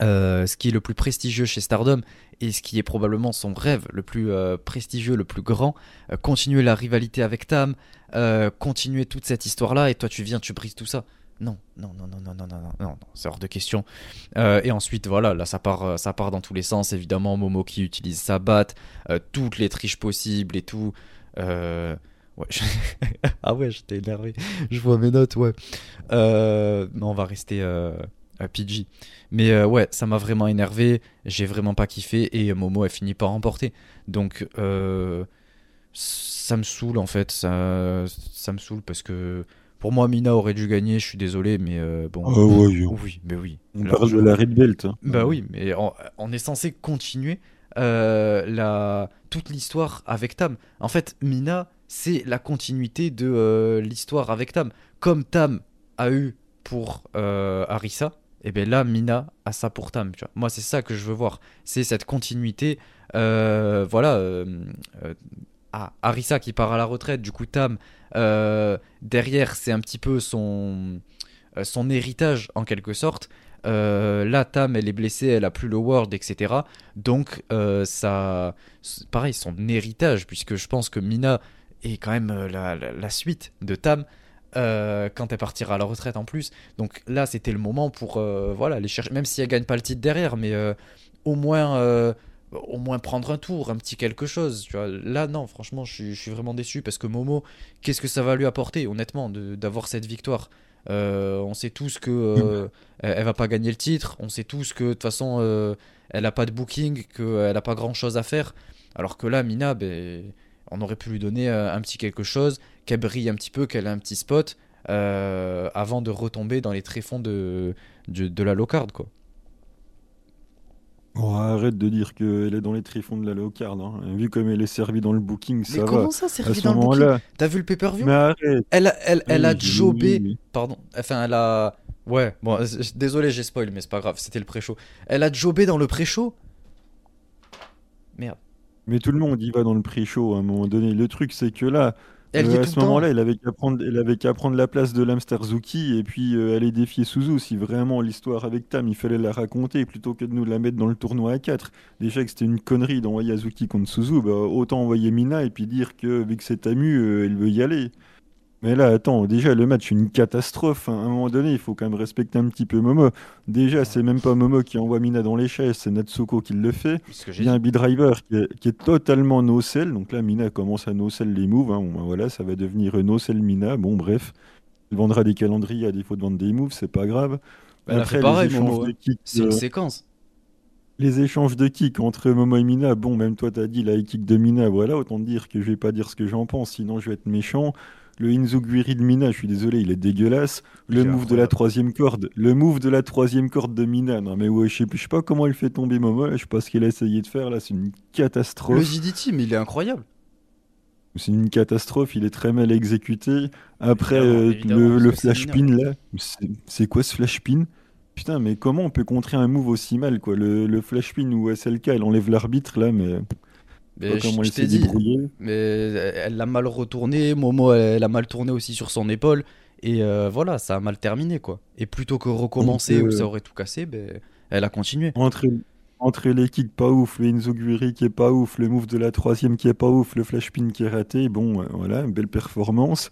euh, ce qui est le plus prestigieux chez Stardom et ce qui est probablement son rêve le plus euh, prestigieux, le plus grand, euh, continuer la rivalité avec Tam, continuer toute cette histoire-là, et toi tu viens, tu brises tout ça. non, non, non, non, non, non, non, non, non, c'est hors de question. Et ensuite, voilà, là, ça part, ça part dans tous les sens. Évidemment, Momo qui utilise sa batte, toutes les triches possibles et tout. Ouais, je- ah ouais, j'étais énervé. Je vois mes notes, ouais. Mais on va rester PG. Mais euh, ouais, ça m'a vraiment énervé. J'ai vraiment pas kiffé et Momo a fini par remporter. Donc euh, ça me saoule en fait. Ça, ça me saoule parce que pour moi, Mina aurait dû gagner. Je suis désolé, mais euh, bon. Ah ouais, Oui, mais oui. on parle de la Red Belt. hein. bah oui, mais on, on est censé continuer euh, la, toute l'histoire avec Tam. En fait, Mina, c'est la continuité de euh, l'histoire avec Tam. Comme Tam a eu pour Arisa, et bien là, Mina a ça pour Tam. Moi, c'est ça que je veux voir. C'est cette continuité. euh, voilà. euh, euh, ah, Arisa qui part à la retraite, du coup, Tam, euh, derrière, c'est un petit peu son, son héritage en quelque sorte. Là, Tam, elle est blessée, elle a plus le World, etc. Donc, ça, pareil, son héritage, puisque je pense que Mina est quand même la, la- la suite de Tam euh, quand elle partira à la retraite en plus. Donc là, c'était le moment pour, euh, voilà, aller chercher, même si elle gagne pas le titre derrière, mais euh, au moins, euh, au moins prendre un tour, un petit quelque chose. Tu vois. Là, non, franchement, je suis, je suis vraiment déçu parce que Momo, qu'est-ce que ça va lui apporter, honnêtement, d'avoir cette victoire? On sait tous que elle, elle va pas gagner le titre. On sait tous que de toute façon, elle a pas de booking, qu'elle a pas grand chose à faire. Alors que là, Mina, ben, on aurait pu lui donner euh, un petit quelque chose, qu'elle brille un petit peu, qu'elle ait un petit spot, euh, avant de retomber dans les tréfonds de, de, de la low card, quoi. Oh, arrête de dire qu'elle est dans les tréfonds de la low card. hein. Vu comme elle est servie dans le booking, ça Mais va. comment ça, ce dans le booking. T'as vu le pay-per-view? Mais arrête. Elle, a- elle, elle a Oui, jobé oui. Pardon, enfin elle a... Ouais, bon, euh, désolé j'ai spoil, mais c'est pas grave, c'était le pré-show. Elle a jobé dans le pré-show? Mais tout le monde y va dans le pré-show à un moment donné. Le truc, c'est que là, Elle euh, à ce moment-là, elle avait qu'à prendre, elle avait qu'à prendre la place de l'Amsterzuki et puis euh, aller défier Suzu. Si vraiment l'histoire avec Tam, il fallait la raconter plutôt que de nous la mettre dans le tournoi à 4. Déjà que c'était une connerie d'envoyer Azuki contre Suzu, bah, autant envoyer Mina et puis dire que vu que c'est Tamu, euh, elle veut y aller. Mais là, attends, déjà le match, une catastrophe. hein. À un moment donné, il faut quand même respecter un petit peu Momo. Déjà, c'est même pas Momo qui envoie Mina dans les chaises, c'est Natsuko qui le fait. Il y a un B-Driver qui est, qui est totalement no-sell. Donc là, Mina commence à no-sell les moves. hein. Bon, ben voilà, ça va devenir no-sell Mina. Bon, bref. Elle vendra des calendriers à défaut de vendre des moves, c'est pas grave. A Après, pareil, les échanges Momo, C'est une euh, séquence. les échanges de kicks entre Momo et Mina, bon, même toi, t'as dit la kick de Mina, voilà, autant te dire que je vais pas dire ce que j'en pense, sinon je vais être méchant. Le Inzuguri de Mina, je suis désolé, il est dégueulasse. Le Il move de la troisième corde, le move de la troisième corde de Mina, non mais ouais, je sais, je sais pas comment elle fait tomber Momo, là, je sais pas ce qu'elle a essayé de faire, là, c'est une catastrophe. Le JDT, mais il est incroyable. C'est une catastrophe, il est très mal exécuté. Après, euh, le, le flash pin là, c'est c'est quoi ce flash pin? Putain, mais comment on peut contrer un move aussi mal quoi? Le, le flash pin ou SLK, elle enlève l'arbitre là, mais Mais je, je t'ai dit, mais elle l'a mal retourné, Momo elle, elle a mal tourné aussi sur son épaule, et euh, voilà, ça a mal terminé quoi. Et plutôt que recommencer Donc, où euh, ça aurait tout cassé, ben, elle a continué. Entre, entre les kicks pas ouf, le Inzoguri qui est pas ouf, le move de la troisième qui est pas ouf, le flash pin qui est raté, bon, euh, voilà, une belle performance.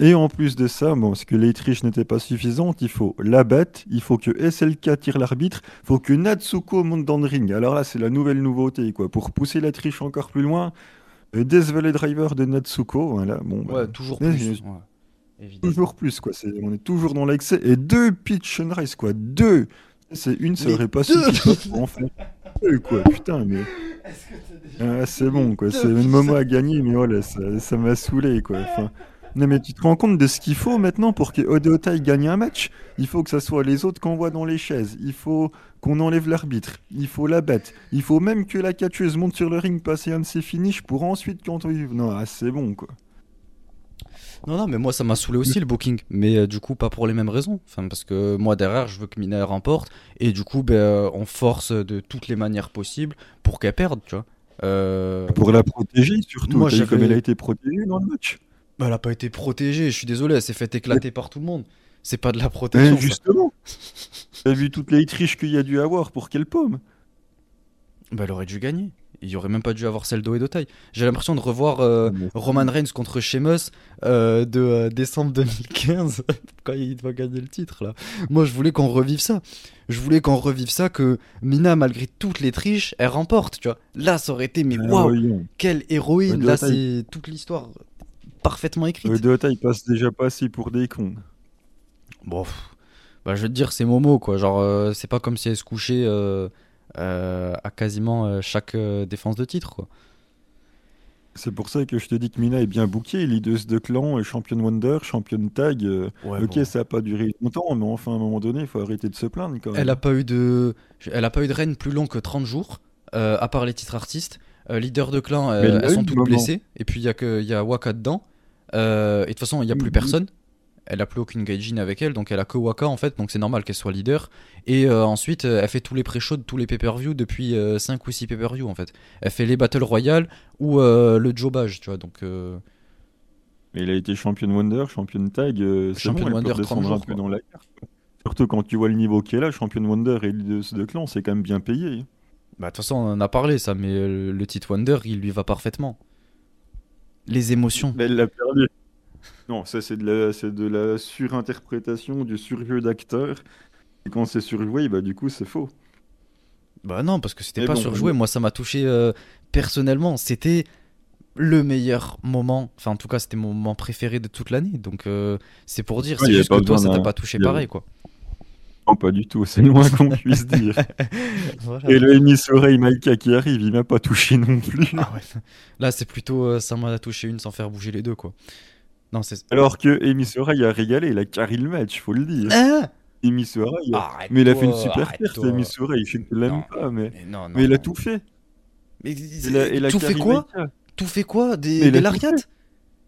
Et en plus de ça, bon, parce que les triches n'étaient pas suffisantes, il faut la battre, il faut que SLK tire l'arbitre, il faut que Natsuko monte dans le ring. Alors là, c'est la nouvelle nouveauté, quoi. Pour pousser la triche encore plus loin, Death Valley Driver de Natsuko, voilà, bon, bah, Ouais, toujours plus. je- ouais. Évidemment. toujours plus, quoi. On est toujours dans l'excès. Et deux pitch sunrise, quoi. Deux. C'est une, ça aurait pas suffi en faire deux, quoi. Putain, mais. Ah, c'est bon, quoi. C'est une moment à gagner, mais voilà, ça, ça m'a saoulé, quoi. Enfin, non, mais tu te rends compte de ce qu'il faut maintenant pour que Odeotai gagne un match? Il faut que ça soit les autres qu'on voit dans les chaises. Il faut qu'on enlève l'arbitre. Il faut la battre. Il faut même que la catcheuse monte sur le ring, passer un de ses finishes pour ensuite quand Non, ah, c'est bon, quoi. Non, non, mais moi ça m'a saoulé aussi le booking, mais euh, du coup pas pour les mêmes raisons. Enfin, parce que moi derrière je veux que Mina remporte, et du coup ben, euh, on force de toutes les manières possibles pour qu'elle perde, tu vois. Euh, Pour la protéger, surtout. Moi, comme elle a été protégée dans le match? Bah, elle a pas été protégée, je suis désolé, elle s'est fait éclater par tout le monde. C'est pas de la protection. Ça. justement. T'as vu toutes les triches qu'il y a dû avoir pour qu'elle paume. Bah, elle aurait dû gagner. Il y aurait même pas dû avoir celle d'O et d'Otai. J'ai l'impression de revoir euh, Mais- Roman Reigns contre Sheamus euh, de euh, décembre 2015 quand il va gagner le titre là. Moi je voulais qu'on revive ça. Je voulais qu'on revive ça que Mina malgré toutes les triches elle remporte tu vois. Là ça aurait été mais Ah, waouh voyons. quelle héroïne Ouais, là c'est toute l'histoire parfaitement écrite. Le Dota, il passe déjà pas si pour des cons. Bon pff, bah je veux te dire c'est Momo quoi genre euh, c'est pas comme si elle se couchait euh, euh, à quasiment euh, chaque euh, défense de titre quoi. C'est pour ça que je te dis que Mina est bien bookée, leaders de clan, et championne Wonder, championne tag. euh, ok, ça a pas duré longtemps, mais enfin, à un moment donné, il faut arrêter de se plaindre quand même. Elle a pas eu de, elle a pas eu de règne plus long que 30 jours, euh, à part les titres artistes. Euh, leader de clan, euh, elles sont toutes blessées. Et puis il y a que, il y a Waka dedans. Euh, et de toute façon, il y a plus Mhm. personne. Elle a plus aucune gaijin avec elle, donc elle a que Waka en fait, donc c'est normal qu'elle soit leader. Et euh, ensuite, euh, elle fait tous les pré-shows de tous les pay-per-view depuis 5 ou 6 pay-per-view en fait. Elle fait les Battle Royale ou euh, le jobage, tu vois. Donc euh, Mais il a été championne Wonder, championne tag. euh, Championne bon, elle peut Wonder, 30 redescendre un jours, dans la carte. Surtout quand tu vois le niveau qu'elle a, championne Wonder et leaders de clan, c'est quand même bien payé. Bah, de toute façon, on en a parlé, ça, mais le titre Wonder, il lui va parfaitement. Les émotions. Elle l'a perdu. Non, ça c'est de la, c'est de la surinterprétation, du surjeu d'acteur. Et quand c'est surjoué, bah du coup c'est faux. Bah non, parce que c'était Mais pas bon, surjoué. Moi, ça m'a touché euh, personnellement. C'était le meilleur moment. Enfin, en tout cas, c'était mon moment préféré de toute l'année. Donc, euh, c'est pour dire. Ouais, c'est juste que toi, ça t'a pas touché pareil, quoi. Non, pas du tout, c'est loin qu'on puisse dire. Voilà. Et le Soreille Maika qui arrive, il m'a pas touché non plus. Ah ouais. Là, c'est plutôt euh, ça m'en a touché une sans faire bouger les deux, quoi. Non. Alors que Amy Soreille a régalé, il a carré le match, faut le dire. Ah Arrête-toi, mais il a fait une super perte. Amy Soreille. Je ne l'aime pas, mais, Mais non, non. mais il a tout fait. Mais Il a, il a tout fait quoi. Tout fait quoi Des, il des a tout lariats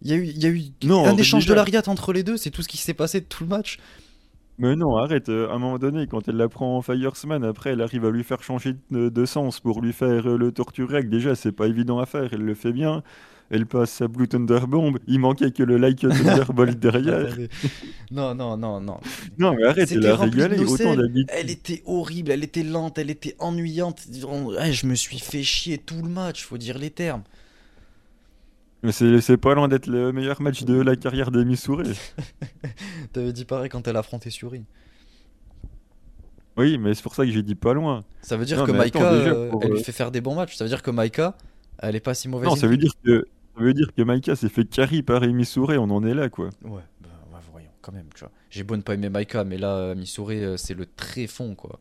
Il y a eu, il y a eu Non, un échange de lariats entre les deux. C'est tout ce qui s'est passé de tout le match. Mais non, arrête. euh, À un moment donné, quand elle la prend en Firesman, après, elle arrive à lui faire changer de, de sens pour lui faire euh, le torture. Déjà, c'est pas évident à faire. Elle le fait bien. Elle passe sa Blue Thunder Bomb. Il manquait que le Like Thunderbolt derrière. Non, non, non, non. Non, mais arrête, elle a régalé. Autant d'habitude. Elle était horrible, elle était lente, elle était ennuyante. Je me suis fait chier tout le match, faut dire les termes. Mais c'est pas loin d'être le meilleur match de la carrière d'Amy Souré. T'avais dit pareil quand elle affrontait Suri. Oui, mais c'est pour ça que j'ai dit pas loin. Ça veut dire Non, que Maika, attends, euh, pour, elle lui euh, fait faire des bons matchs. Ça veut dire que Maika, elle est pas si mauvaise. Non, ça veut dire que ça veut dire que Maika s'est fait carry par Amy Souré. On en est là, quoi. Ouais, bah voyons, quand même, tu vois. J'ai beau ne pas aimer Maika, mais là, Missouri, euh, c'est le tréfond, quoi.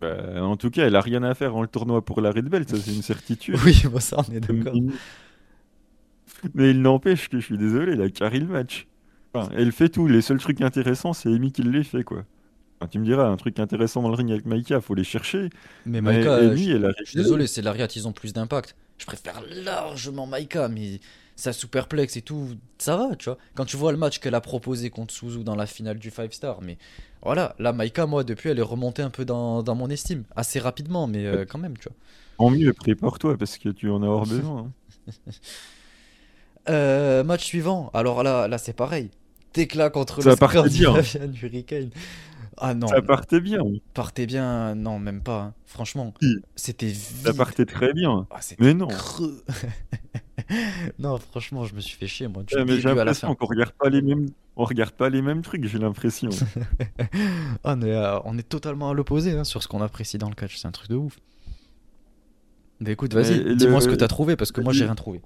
Bah, en tout cas, elle a rien à faire en le tournoi pour la Red Belt, ça c'est une certitude. Oui, bah ça, on est d'accord. Mais il n'empêche que je suis désolé, elle a carry le match. Enfin, elle fait tout, les seuls trucs intéressants, c'est Amy qui les fait, quoi. Enfin, tu me diras, un truc intéressant dans le ring avec Maika, faut les chercher. Mais Maika, euh, Amy, je, elle a je suis désolé, c'est Lariat, ils ont plus d'impact. Je préfère largement Maika, mais sa superplex et tout, ça va, tu vois. Quand tu vois le match qu'elle a proposé contre Suzu dans la finale du 5 star, mais voilà, là, Maika, moi, depuis, elle est remontée un peu dans, dans mon estime. Assez rapidement, mais euh, quand même, tu vois. En mieux, prépare-toi, parce que tu en as hors besoin. hein. Euh, match suivant, alors là, là c'est pareil. Tekla contre Ça le partait bien. Scandinavian Hurricane. Ah non, Ça partait bien, partez bien, non, même pas. hein. Franchement, c'était ça partait très bien. Ah, Mais non. creux. non, franchement, je me suis fait chier, moi. Ouais, mais j'ai l'impression qu'on regarde pas les mêmes, on regarde pas les mêmes trucs, j'ai l'impression. Ah, mais, euh, on est totalement à l'opposé hein, sur ce qu'on apprécie dans le catch, c'est un truc de ouf. Mais écoute, vas-y, dis-moi ce que t'as trouvé parce que moi j'ai rien trouvé.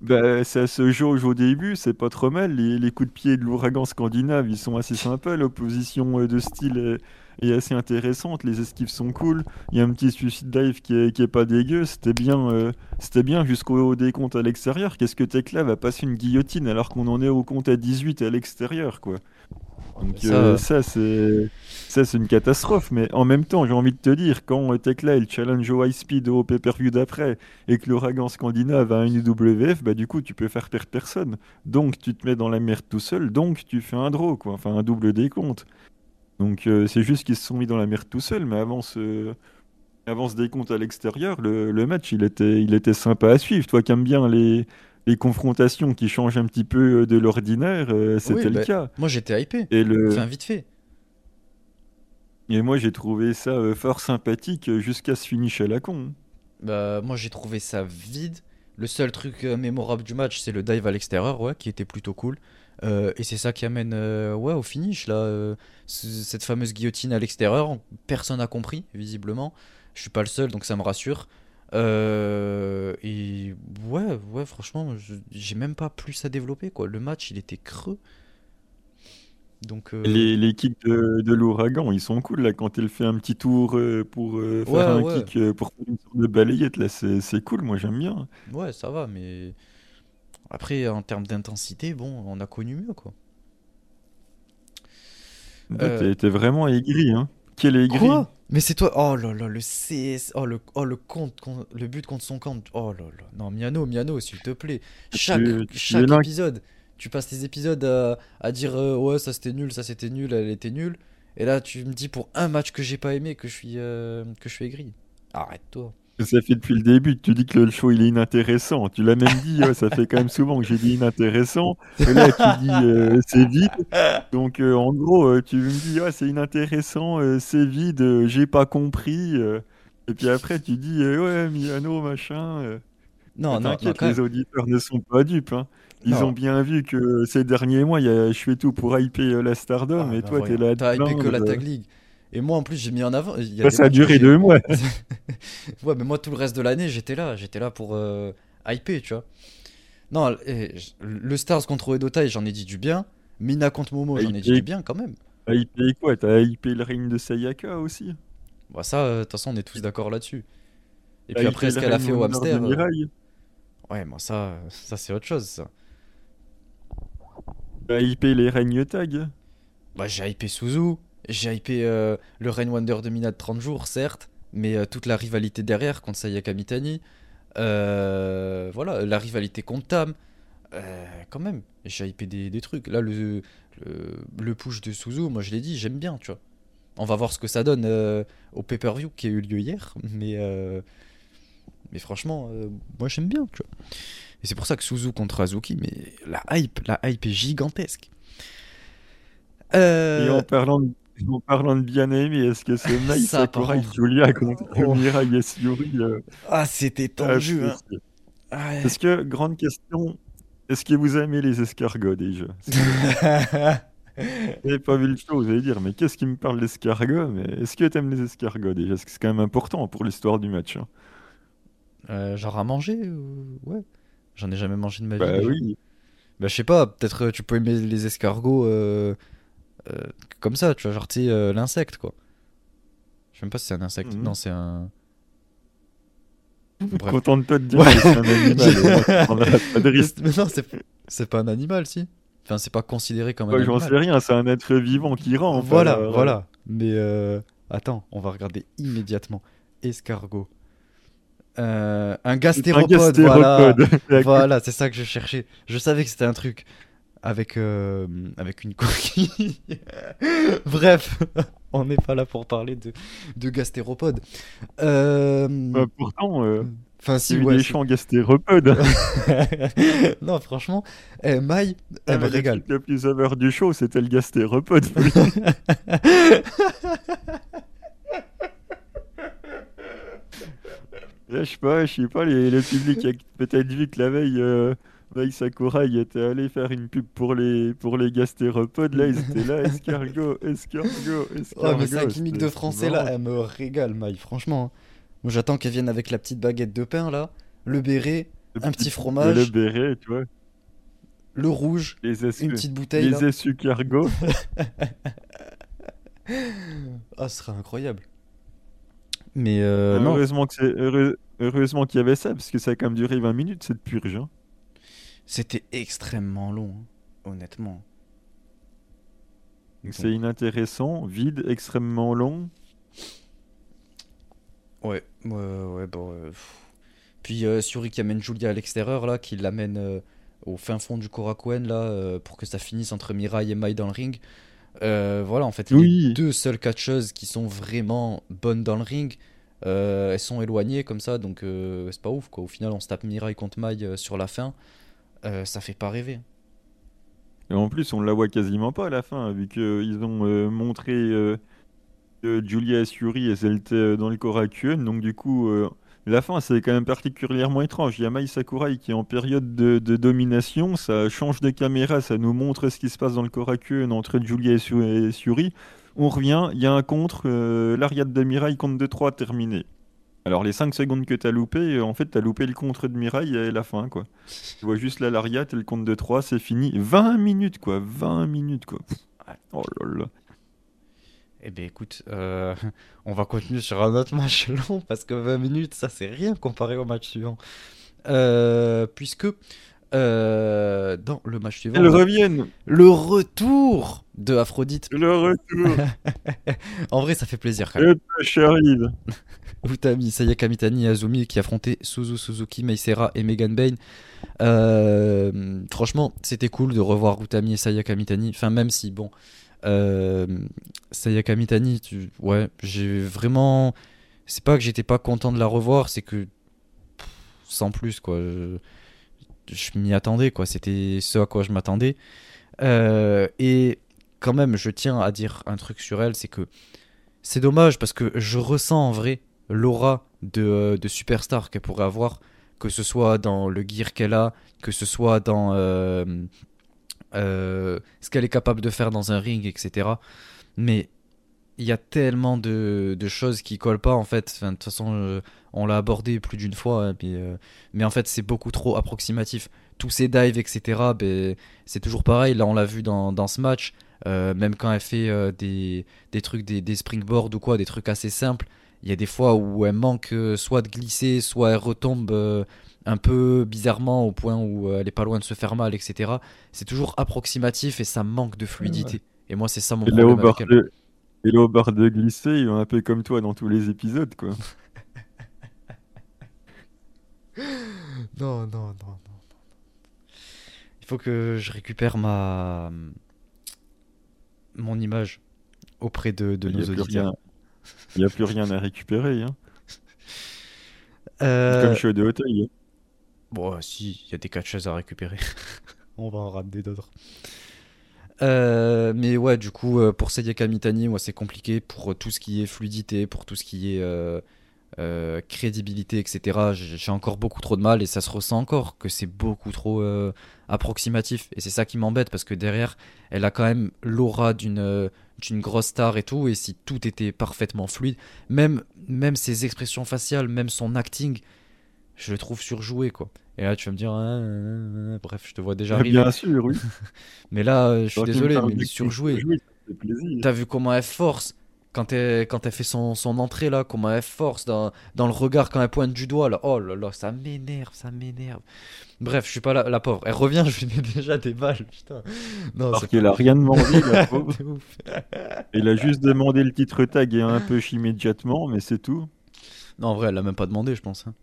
Bah, ça se jauge au début, c'est pas trop mal. Les, les coups de pied de l'ouragan scandinave, ils sont assez sympas. L'opposition euh, de style est, assez intéressante. Les esquives sont cool. Il y a un petit suicide dive qui est, qui est pas dégueu. C'était bien, euh, c'était bien jusqu'au décompte à l'extérieur. Qu'est-ce que Tekla va passer une guillotine alors qu'on en est au compte à 18 à l'extérieur, quoi? Donc Ça, euh, euh, ça, c'est ça c'est une catastrophe. Mais en même temps, j'ai envie de te dire, quand Tekla elle challenge au high speed au pay-per-view d'après et que l'ouragan scandinave a un UWF, bah du coup tu peux faire perdre personne. Donc tu te mets dans la merde tout seul, donc tu fais un draw, quoi, enfin un double décompte. Donc euh, c'est juste qu'ils se sont mis dans la merde tout seul, mais avant ce, avant ce décompte à l'extérieur, le, le match il était, il était sympa à suivre. Toi qui aimes bien les, les confrontations qui changent un petit peu euh, de l'ordinaire, euh, c'était Oui, le bah, cas. Moi j'étais hypé. Et le, Enfin, vite fait. Et moi, j'ai trouvé ça euh, fort sympathique jusqu'à ce finish à la con. Bah, moi j'ai trouvé ça vide. Le seul truc mémorable du match, c'est le dive à l'extérieur, ouais, qui était plutôt cool. Euh, et c'est ça qui amène euh, ouais, au finish, là. euh, cette fameuse guillotine à l'extérieur. Personne n'a compris, visiblement. Je suis pas le seul, donc ça me rassure. Et ouais, ouais, franchement, j'ai même pas plus à développer, quoi. Le match, il était creux. Donc, Les, les kicks de, de l'ouragan, ils sont cool là quand il fait un petit tour pour ouais, faire un ouais, kick pour faire une sorte de balayette là, c'est cool, moi j'aime bien. ouais, ça va, mais après, en termes d'intensité, bon, on a connu mieux, quoi. Euh, T'es vraiment aigri, hein. Quel aigri. Quoi? Mais c'est toi. Oh là là, le CS. Oh le, oh, le compte, con- le but contre son camp. Oh là là. Non, Miano, Miano, s'il te plaît. Chaque, Tu, tu es chaque épisode, tu passes tes épisodes à, à dire euh, ouais, ça c'était nul, ça c'était nul, elle était nulle. Et là, tu me dis pour un match que j'ai pas aimé que je suis, euh, que je suis aigri. Arrête-toi. Ça fait depuis le début que tu dis que le show il est inintéressant. Tu l'as même dit, ouais, ça fait quand même souvent que j'ai dit inintéressant. Et là tu dis euh, c'est vide. Donc euh, en gros, euh, tu me dis ouais, c'est inintéressant, euh, c'est vide, j'ai pas compris. Et puis après tu dis ouais, Miano, machin. Non, non, non, les auditeurs ne sont pas dupes. hein. Ils Non. ont bien vu que ces derniers mois, y a- je fais tout pour hyper la Stardom Ah, et bah toi, t'es là T'as hypé que la. Tag League. Et moi, en plus, j'ai mis en avant. Il y a Ça, a duré deux mois. Ouais, mais moi, tout le reste de l'année, j'étais là. J'étais là pour euh, hyper, tu vois. Non, eh, le Stars contre Oedotai, j'en ai dit du bien. Mina contre Momo, j'en ai dit du bien quand même. hyper quoi? T'as hyper le règne de Sayaka aussi? Bah, ça, euh, de toute façon, on est tous d'accord là-dessus. Et puis après, ce le qu'elle a fait au hamster. euh? Ouais, moi, ça, ça c'est autre chose, ça. T'as hyper les règnes tag? Bah, j'ai hypé Suzu. J'ai hypé euh, le Rain Wonder de Mina de 30 jours, certes. Mais euh, toute la rivalité derrière contre Sayaka Mitani. Euh, voilà, la rivalité contre Tam. Quand même, j'ai hypé des, trucs. Là, le, le, push de Suzu, moi je l'ai dit, j'aime bien, tu vois. On va voir ce que ça donne au pay-per-view qui a eu lieu hier. Mais, mais franchement, moi j'aime bien, tu vois. Et c'est pour ça que Suzu contre Azuki, mais la hype, la hype est gigantesque. Et en parlant de, en parlant de bien aimé, est-ce que c'est Mai Sakurai contre. Julia contre Oh. Mirai et Yuri? euh, Ah, c'était ah, tendu, c'est- hein. Ouais. Est-ce que, grande question, est-ce que vous aimez les escargots déjà? Parce J'avais pas vu le show, vous allez dire, mais qu'est-ce qui me parle d'escargots? Mais est-ce que t'aimes les escargots déjà? Parce que c'est quand même important pour l'histoire du match. hein. Euh, genre à manger ou- Ouais. J'en ai jamais mangé de ma vie. Bah déjà. oui. Bah, je sais pas, peut-être euh, tu peux aimer les escargots euh, euh, comme ça, tu vois, genre, tu euh, l'insecte, quoi. Je sais même pas si c'est un insecte. Mhm. Non, c'est un. Bref. Contente-toi de dire Ouais. que c'est un animal. tu prendras pas de risque. Mais non, c'est c'est pas un animal, si. Enfin, c'est pas considéré comme un Moi, j'en animal. sais rien, c'est un être vivant qui rampe. Voilà, euh, voilà. Mais euh, attends, on va regarder immédiatement. Escargot. Euh, un C'est un gastéropode, voilà. gastéropode. Voilà, c'est ça que je cherchais. Je savais que c'était un truc avec, euh, avec une coquille. Bref, on n'est pas là pour parler de, de gastéropodes. Euh, Bah, pourtant, euh, Enfin, si, ouais. gastéropodes. non, franchement, eh, Maï, Ah, elle me mais le régale. truc le plus over du show, c'était le gastéropode. Là, je sais pas, je sais pas, les- le public a peut-être vu que la veille, euh, Mai Sakurai était allé faire une pub pour les, pour les gastéropodes. Là, ils étaient là, escargot, escargot, escargot. Oh, mais sa gimmick de français là, elle me régale, Maï, franchement. hein. Moi, j'attends qu'elle vienne avec la petite baguette de pain là, le béret, Le un petit Le fromage, béret, tu vois. le rouge, Les une petite bouteille les escargots. Ah, ce serait incroyable. Mais euh, heureusement heureux- heureusement qu'il y avait ça, parce que ça a quand même duré 20 minutes cette purge. hein. C'était extrêmement long, hein, honnêtement. Donc c'est inintéressant, vide, extrêmement long. Ouais, ouais, ouais, bon. euh. Puis euh, Suri qui amène Julia à l'extérieur là, qui l'amène euh, au fin fond du Korakuen là, euh, pour que ça finisse entre Mirai et Mai dans le ring. Voilà, en fait, les deux seules catcheuses qui sont vraiment bonnes dans le ring, elles sont éloignées comme ça, donc c'est pas ouf quoi. Au final, on se tape Mirai contre Mai sur la fin, Euh, ça fait pas rêver. Et en plus, on la voit quasiment pas à la fin, vu qu'ils ont euh, montré euh, euh, Julia Asuri, elles étaient dans le Korakuen, donc du coup, la fin, c'est quand même particulièrement étrange. Il y a Mai Sakurai qui est en période de, domination, ça change de caméra, ça nous montre ce qui se passe dans le Korakuen entre Julia et Su- et Suri. On revient, il y a un contre, euh, de Mirai compte 2-3, terminé. Alors les 5 secondes que t'as loupé, euh, en fait t'as loupé le contre de Mirai et la fin quoi. Tu vois juste la Lariat et le compte de 3, c'est fini. 20 minutes quoi, 20 minutes quoi. Oh là là. Eh ben écoute, euh, on va continuer sur un autre match long parce que 20 minutes, ça c'est rien comparé au match suivant. Euh, puisque euh, dans le match suivant, Elles reviennent, le retour de Aphrodite. le retour, En vrai, ça fait plaisir quand même. le push arrive. Utami, Sayaka Mitani et Azumi qui affrontaient Suzu Suzuki, Meisera et Megan Bain. Euh, franchement, c'était cool de revoir Utami et Sayaka Mitani. Enfin, même si, bon, euh, Sayaka Mitani, tu... ouais, j'ai vraiment. C'est pas que j'étais pas content de la revoir, c'est que. pff, Sans plus, quoi. Je, je m'y attendais, quoi. C'était ce à quoi je m'attendais. Euh, et quand même, je tiens à dire un truc sur elle, c'est que c'est dommage parce que je ressens en vrai l'aura de, euh, de superstar qu'elle pourrait avoir, que ce soit dans le gear qu'elle a, que ce soit dans euh, ce qu'elle est capable de faire dans un ring, etc. Mais il y a tellement de, de choses qui collent pas en fait. Enfin, de toute façon, euh, on l'a abordé plus d'une fois, hein, mais, euh, mais en fait, c'est beaucoup trop approximatif. Tous ces dives, etc., ben, c'est toujours pareil. Là, on l'a vu dans, dans ce match. Euh, même quand elle fait euh, des, des trucs, des, des springboards ou quoi, des trucs assez simples, il y a des fois où elle manque euh, soit de glisser, soit elle retombe euh, un peu bizarrement au point où elle est pas loin de se faire mal, etc. C'est toujours approximatif et ça manque de fluidité. Et moi, c'est ça mon Et problème avec elle. Et au bar de glisser, il est un peu comme toi dans tous les épisodes, quoi. Non, non, non, non. Il faut que je récupère ma mon image auprès de, nos n'y auditeurs. il y a plus rien à récupérer, hein. Euh, Comme chez de Hauteuil. hein. Bon, si, il y a des catcheuses à récupérer. On va en ramener d'autres. Euh, mais ouais, du coup, euh, pour Sayaka Mitani, moi, c'est compliqué. Pour euh, tout ce qui est fluidité, pour tout ce qui est crédibilité, etc., j'ai encore beaucoup trop de mal et ça se ressent encore que c'est beaucoup trop approximatif. Et c'est ça qui m'embête parce que derrière, elle a quand même l'aura d'une d'une grosse star et tout. Et si tout était parfaitement fluide, même, même ses expressions faciales, même son acting, je le trouve surjoué, quoi. Et là, tu vas me dire, Ah, ah, ah, bref, je te vois déjà arriver. Bien sûr, oui. Mais là, euh, je suis désolé, mais il est surjoué. T'as vu comment elle force quand elle, quand elle fait son, son entrée là, comment elle force dans, dans le regard quand elle pointe du doigt là. Oh là là, ça m'énerve, ça m'énerve. Bref, je suis pas là, la pauvre. Elle revient, je lui mets déjà des balles, putain. Non, Alors qu'elle a rien demandé, la pauvre. Elle a juste demandé le titre tag et un push immédiatement, mais c'est tout. Non, en vrai, elle l'a même pas demandé, je pense. hein.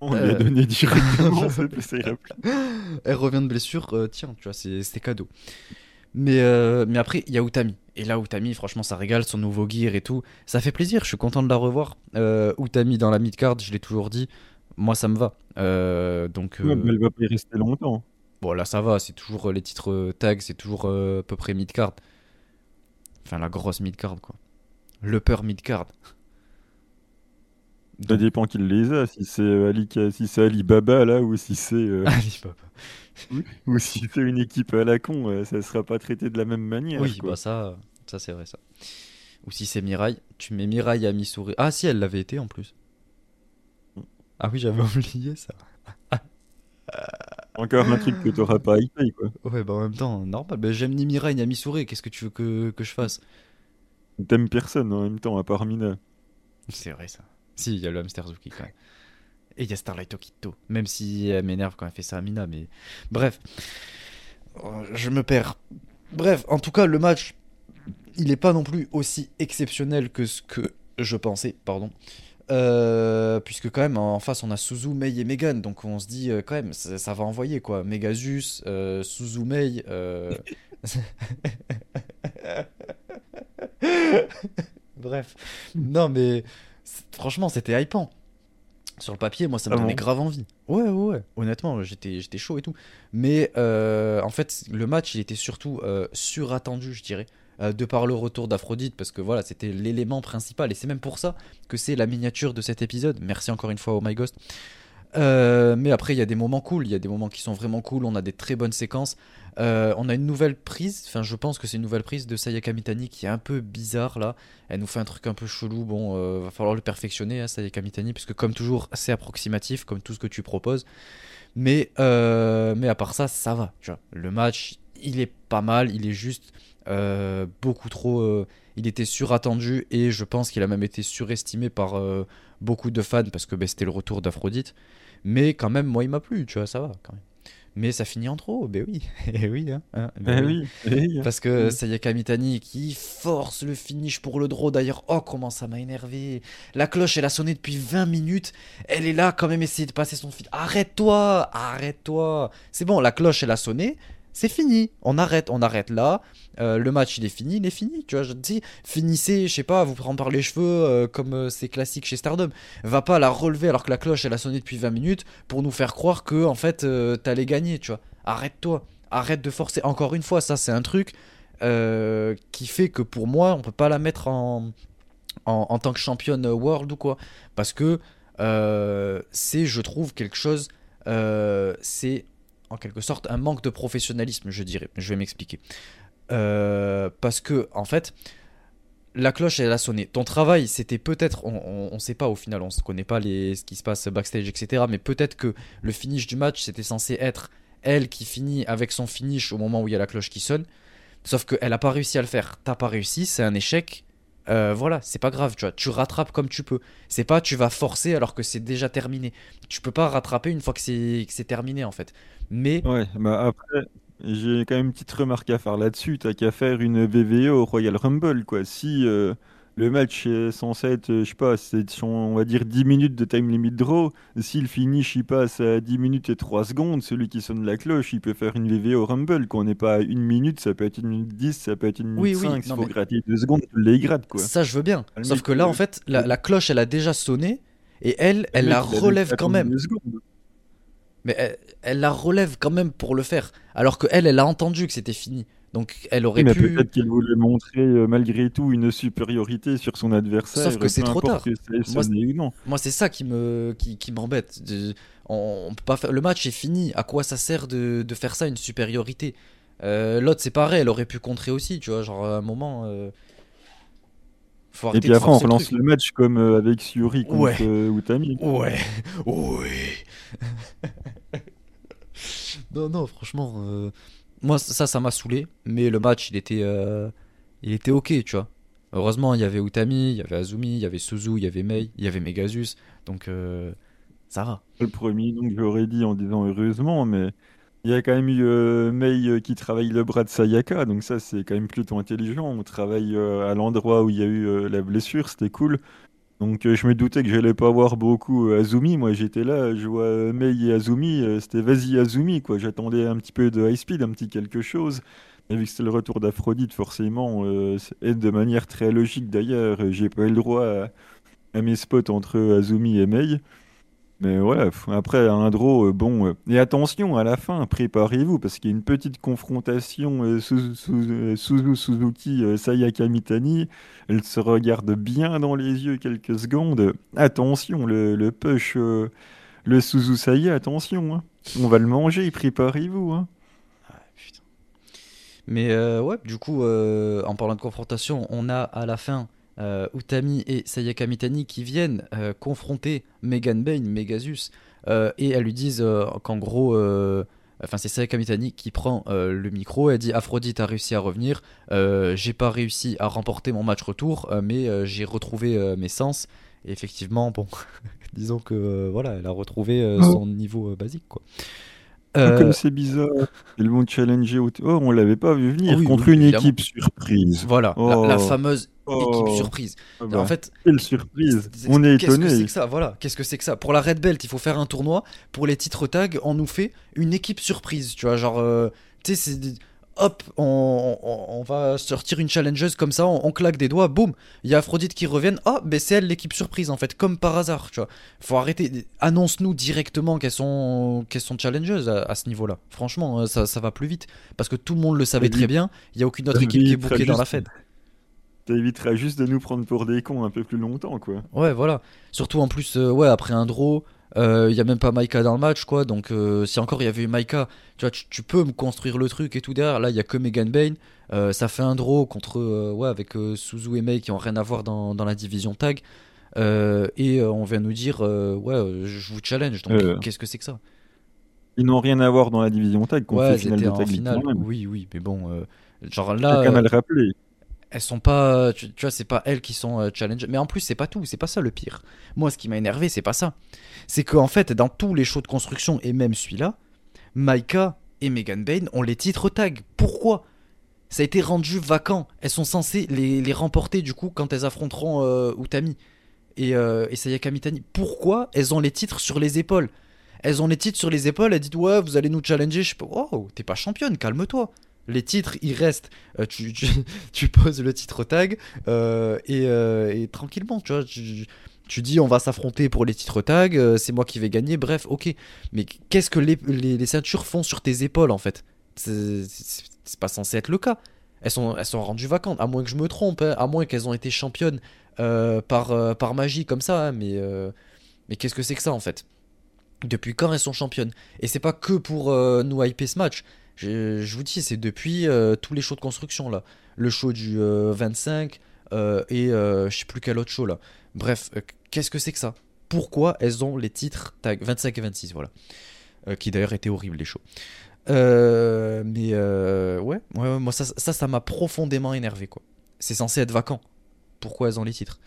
On lui Euh. a donné directement. ça. Elle revient de blessure, euh, tiens, tu vois, c'est- cadeau. Mais, euh, mais après, il y a Utami. Et là, Utami, franchement, ça régale, son nouveau gear et tout. Ça fait plaisir, je suis content de la revoir. Euh, Utami dans la mid-card, je l'ai toujours dit. Moi, ça me va. Euh, donc, Ouais, euh, mais elle va pas y rester longtemps. bon, là, ça va. C'est toujours euh, les titres euh, tags, c'est toujours euh, à peu près mid-card. Enfin, la grosse mid-card, quoi. L'upper mid-card. Ça dépend qui les a, si c'est euh, Ali, si c'est Alibaba là, ou si c'est euh, Alibaba. ou si c'est une équipe à la con, euh, ça sera pas traité de la même manière. Oui, quoi. bah ça, ça c'est vrai, ça. Ou si c'est Mirai, tu mets Mirai à Missouri. Ah, si, elle l'avait été en plus. Ah oui, j'avais oublié ça. Encore un truc que t'auras pas hypé, quoi. Ouais, bah en même temps, normal. Bah, j'aime ni Mirai ni Missouri. Qu'est-ce que tu veux que, que je fasse? T'aimes personne en même temps, à part Mina. C'est vrai ça. Si, il y a le hamster Zuki quand même. Et il y a Starlight Okito. Même si elle m'énerve quand elle fait ça à Mina, mais. Bref. Euh, Je me perds. Bref, en tout cas, le match, il n'est pas non plus aussi exceptionnel que ce que je pensais, pardon. Euh, puisque quand même en face on a Suzu, Mei et Megan, donc on se dit euh, quand même ça, va envoyer quoi. Megasus, euh, Suzu, Mei. Bref, non mais franchement c'était hypant. Sur le papier, moi ça me Ah donnait bon grave envie. Ouais, ouais, ouais. Honnêtement, j'étais, j'étais chaud et tout. Mais euh, en fait, le match il était surtout euh, surattendu, je dirais. de par le retour d'Aphrodite, parce que voilà, c'était l'élément principal, et c'est même pour ça que c'est la miniature de cet épisode. Merci encore une fois, Oh My Ghost. Euh, mais après, il y a des moments cool, il y a des moments qui sont vraiment cool, on a des très bonnes séquences. Euh, on a une nouvelle prise, enfin je pense que c'est une nouvelle prise de Sayaka Mitani qui est un peu bizarre là. Elle nous fait un truc un peu chelou, bon, euh, va falloir le perfectionner, hein, Sayaka Mitani, puisque comme toujours, c'est approximatif, comme tout ce que tu proposes. Mais, mais à part ça, ça va. Le match, il est pas mal, il est juste beaucoup trop... il était surattendu et je pense qu'il a même été surestimé par beaucoup de fans parce que ben, c'était le retour d'Aphrodite. Mais quand même, moi, il m'a plu, tu vois, ça va quand même. Mais ça finit en trop, ben oui, et eh oui, hein, hein ben oui. oui. Parce que Sayaka Mitani qui force le finish pour le draw. D'ailleurs, oh comment ça m'a énervé. La cloche, elle a sonné depuis 20 minutes. Elle est là quand même essayer de passer son fil. Arrête-toi, arrête-toi. C'est bon, la cloche, elle a sonné c'est fini. On arrête, on arrête là. Euh, le match il est fini, il est fini. Tu vois, je te dis, finissez, je sais pas, vous prendre par les cheveux euh, comme euh, c'est classique chez Stardom. Va pas la relever alors que la cloche elle a sonné depuis 20 minutes pour nous faire croire que en fait t'allais gagner, tu vois. Arrête-toi, arrête de forcer. Encore une fois, ça c'est un truc qui fait que pour moi on peut pas la mettre en, en, en tant que championne world ou quoi. Parce que c'est, je trouve, quelque chose. c'est en quelque sorte un manque de professionnalisme, je dirais. Je vais m'expliquer. Euh, parce que, en fait, la cloche, elle a sonné. Ton travail, c'était peut-être, on ne sait pas au final, on ne connaît pas les, ce qui se passe backstage, etc. Mais peut-être que le finish du match, c'était censé être elle qui finit avec son finish au moment où il y a la cloche qui sonne. Sauf qu'elle n'a pas réussi à le faire. T'as pas réussi, c'est un échec. Euh, voilà, c'est pas grave, tu vois, tu rattrapes comme tu peux. C'est pas tu vas forcer alors que c'est déjà terminé. Tu peux pas rattraper une fois que c'est terminé en fait. Mais. Ouais, bah après, j'ai quand même une petite remarque à faire là-dessus. T'as qu'à faire une VVE au Royal Rumble, quoi. Si euh, le match est censé être, je sais pas, c'est on va dire 10 minutes de time limit draw, si le finish il passe à 10 minutes et 3 secondes, celui qui sonne la cloche, il peut faire une au Rumble. Qu'on n'est pas à une minute, ça peut être une minute 10, ça peut être une minute 5. S'il faut gratter 2 secondes, tu les grattes, quoi. Ça, je veux bien. Sauf que là, en fait, la, la, cloche, elle a déjà sonné. Et elle, elle la relève quand même. Mais elle, la relève quand même pour le faire. Alors que elle, elle a entendu que c'était fini. Donc elle aurait mais pu. Peut-être qu'elle voulait montrer euh, malgré tout une supériorité sur son adversaire. Sauf que c'est trop tard. Moi, moi c'est ça qui me qui, qui m'embête. On, peut pas faire. Le match est fini. À quoi ça sert de, de faire ça une supériorité? Euh, L'autre c'est pareil. Elle aurait pu contrer aussi. Tu vois, genre à un moment. Euh, et puis après, on relance le, match comme euh, avec Suri contre ouais. Euh, Utami. Ouais, ouais. non, non, franchement, euh, moi ça, ça m'a saoulé. Mais le match, il était, il était ok, tu vois. Heureusement, il y avait Utami, il y avait Azumi, il y avait Suzu, il y avait Mei, il y avait Megasus. Donc, ça va. Le premier, donc j'aurais dit en disant heureusement, mais il y a quand même eu euh, Mei euh, qui travaille le bras de Sayaka, donc ça c'est quand même plutôt intelligent. On travaille euh, à l'endroit où il y a eu la blessure, c'était cool. Donc je me doutais que j'allais pas voir beaucoup Azumi. Moi j'étais là, je vois Mei et Azumi, c'était vas-y Azumi quoi. J'attendais un petit peu de high speed, un petit quelque chose. Et vu que c'était le retour d'Aphrodite, forcément, et de manière très logique d'ailleurs, j'ai pas eu le droit à, à mes spots entre Azumi et Mei. Mais voilà, après un draw, euh, bon. Euh, et attention, à la fin, préparez-vous, parce qu'il y a une petite confrontation euh, Suzu Suzuki Sayaka Mitani. Elle se regarde bien dans les yeux quelques secondes. Attention, le, le push, le Suzu Saya, attention. Hein. On va le manger, préparez-vous. Hein. Mais ouais, du coup, en parlant de confrontation, on a à la fin euh, Utami et Sayaka Mitani qui viennent euh, confronter Megan Bane, Megasus, euh, et elles lui disent qu'en gros, enfin c'est Sayaka Mitani qui prend le micro, elle dit Aphrodite a réussi à revenir, j'ai pas réussi à remporter mon match retour, mais j'ai retrouvé mes sens. Et effectivement, bon, disons que voilà, elle a retrouvé son niveau basique quoi. Comme c'est bizarre, ils vont challenger. Oh, on l'avait pas vu venir contre une équipe surprise. Voilà, la, oh. fameuse équipe oh. surprise. Ah bah, en fait, quelle surprise On est étonné. Qu'est-ce que c'est que ça? Voilà, qu'est-ce que c'est que ça? Pour la Red Belt, il faut faire un tournoi. Pour les titres tag, on nous fait une équipe surprise. Tu vois, genre, euh, tu sais, c'est hop, on, va sortir une challengeuse comme ça, on, claque des doigts, boum, il y a Aphrodite qui revient, oh, ben c'est elle l'équipe surprise en fait, comme par hasard, tu vois. Faut arrêter, annonce-nous directement qu'elles sont, qu'elles sont challengeuses à, ce niveau-là. Franchement, euh, ça, ça, va plus vite, parce que tout le monde le savait très bien, il y a aucune autre équipe qui est bouquée dans la Fed. Ça évitera juste de nous prendre pour des cons un peu plus longtemps, quoi. Ouais, voilà. Surtout en plus, euh, ouais, après un draw, il euh, y a même pas Maika dans le match, quoi. Donc, euh, si encore il y avait eu Maika, tu vois, tu, peux me construire le truc et tout derrière. Là, il y a que Megan Bain. Euh, ça fait un draw contre, ouais, avec Suzu et Mei qui ont rien à voir dans, dans la division tag. et on vient nous dire, ouais, je vous challenge. Donc, qu'est-ce que c'est que ça? Ils n'ont rien à voir dans la division tag. Ouais, c'était en finale. Oui, oui, mais bon, genre là. Chacun a le rappelé elles sont pas tu, vois c'est pas elles qui sont euh, mais en plus c'est pas tout c'est pas ça le pire. Moi ce qui m'a énervé c'est pas ça. C'est qu'en fait dans tous les shows de construction et même celui-là Maika et Megan Bain ont les titres tag pourquoi? Ça a été rendu vacant. Elles sont censées les, remporter du coup quand elles affronteront euh, Utami et, euh, et Sayaka Mitani pourquoi elles ont les titres sur les épaules? Elles ont les titres sur les épaules elles disent ouais vous allez nous challenger. Je sais pas oh t'es pas championne calme-toi les titres, ils restent. Euh, tu, poses le titre tag euh, euh, et, tranquillement, tu dis on va s'affronter pour les titres tag, c'est moi qui vais gagner, bref, ok. Mais qu'est-ce que les, ceintures font sur tes épaules en fait? C'est pas censé être le cas. Elles sont, elles sont rendues vacantes, à moins que je me trompe, hein, à moins qu'elles ont été championnes par, par magie comme ça, hein, mais, mais qu'est-ce que c'est que ça en fait? Depuis quand elles sont championnes? Et c'est pas que pour nous hyper ce match, je, vous dis, c'est depuis euh, tous les shows de construction là. Le show du 25 euh, euh, et je sais plus quel autre show là. Bref, qu'est-ce que c'est que ça? Pourquoi elles ont les titres tag 25 et 26 voilà. qui d'ailleurs étaient horribles les shows. mais ouais, ouais, moi ça, ça, m'a profondément énervé quoi. C'est censé être vacant. Pourquoi elles ont les titres?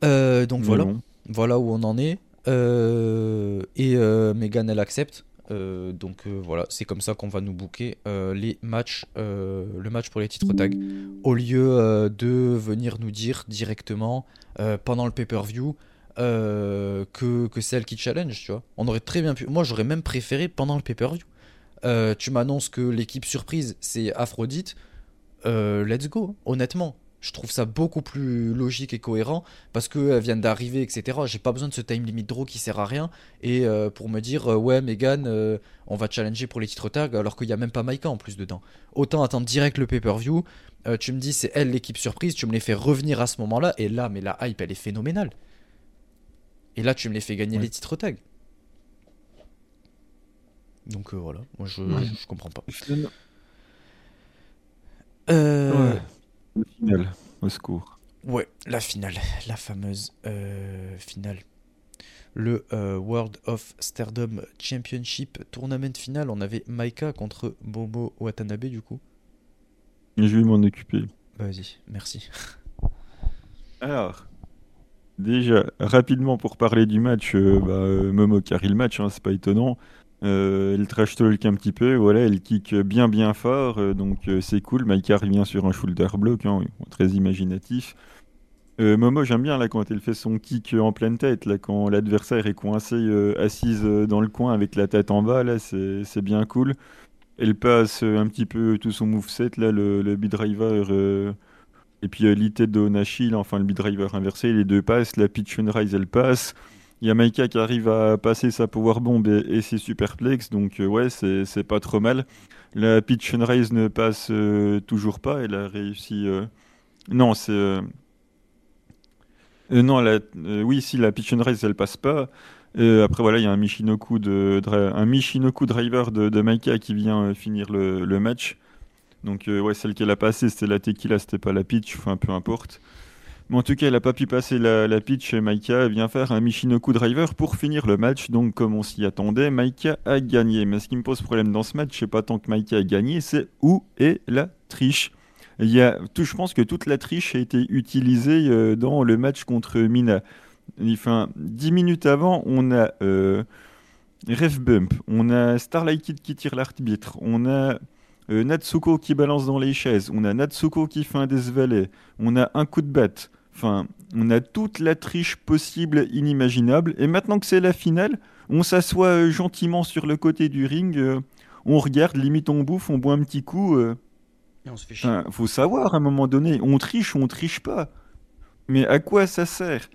Donc voilà, voilà où on en est. et Megan elle accepte. Euh, donc euh, voilà, c'est comme ça qu'on va nous booker euh, les matchs, le match pour les titres tag, au lieu de venir nous dire directement pendant le pay-per-view que, que c'est elle qui challenge, tu vois. On aurait très bien pu. Moi, j'aurais même préféré pendant le pay-per-view. tu m'annonces que l'équipe surprise c'est Aphrodite. let's go, honnêtement je trouve ça beaucoup plus logique et cohérent parce qu'elles viennent d'arriver, etc. J'ai pas besoin de ce time limit draw qui sert à rien et euh, pour me dire euh, ouais Megan, euh, on va challenger pour les titres tag alors qu'il y a même pas Maika en plus dedans. Autant attendre direct le pay-per-view. tu me dis c'est elle l'équipe surprise, tu me les fais revenir à ce moment-là et là mais la hype elle est phénoménale. Et là tu me les fais gagner les titres tag. Donc voilà, moi je, je, comprends pas. Euh. La finale, au secours. Ouais, la finale, la fameuse euh, finale. Le euh, World of Stardom Championship Tournament final, on avait Maika contre Bobo Watanabe du coup. Je vais m'en occuper. Vas-y, merci. Alors, déjà, rapidement pour parler du match, euh, bah, Momo carry le match, hein, c'est pas étonnant. Euh, elle trash talk un petit peu, voilà, elle kick bien bien fort, euh, donc euh, c'est cool. Maïka revient sur un shoulder block, hein, très imaginatif. Momo, j'aime bien là quand elle fait son kick en pleine tête, là quand l'adversaire est coincé assise dans le coin avec la tête en bas, là c'est bien cool. Elle passe un petit peu tout son moveset, là, le, le B-Driver et puis l'IT de Onashi, enfin le B-Driver inversé, les deux passent, la pitch and rise elle passe. Il y a Maika qui arrive à passer sa power bomb et, ses superplex, donc euh, ouais, c'est pas trop mal. La pitch and raise ne passe euh, toujours pas, elle a réussi. Euh, non, c'est. non, oui, si la pitch and raise elle passe pas. après voilà, il y a un Michinoku, driver de, Maika qui vient finir le, match. Donc ouais, celle qu'elle a passée, c'était la tequila, c'était pas la pitch, enfin peu importe. En tout cas, elle n'a pas pu passer la, pitch. Maika vient faire un Michinoku Driver pour finir le match. Donc, comme on s'y attendait, Maika a gagné. Mais ce qui me pose problème dans ce match, c'est pas tant que Maika a gagné, c'est où est la triche. Il y tout, je pense que toute la triche a été utilisée euh, dans le match contre Mina. Enfin, 10 minutes avant, on a euh, Bump, on a Starlight Kid qui tire l'arbitre, on a euh, Natsuko qui balance dans les chaises, on a Natsuko qui fait un desvalet, on a un coup de batte. Enfin, on a toute la triche possible, inimaginable. Et maintenant que c'est la finale, on s'assoit euh, gentiment sur le côté du ring. Euh, on regarde, limite on bouffe, on boit un petit coup. euh. Et on se fait chier. Enfin, faut savoir à un moment donné, on triche ou on triche pas. Mais à quoi ça sert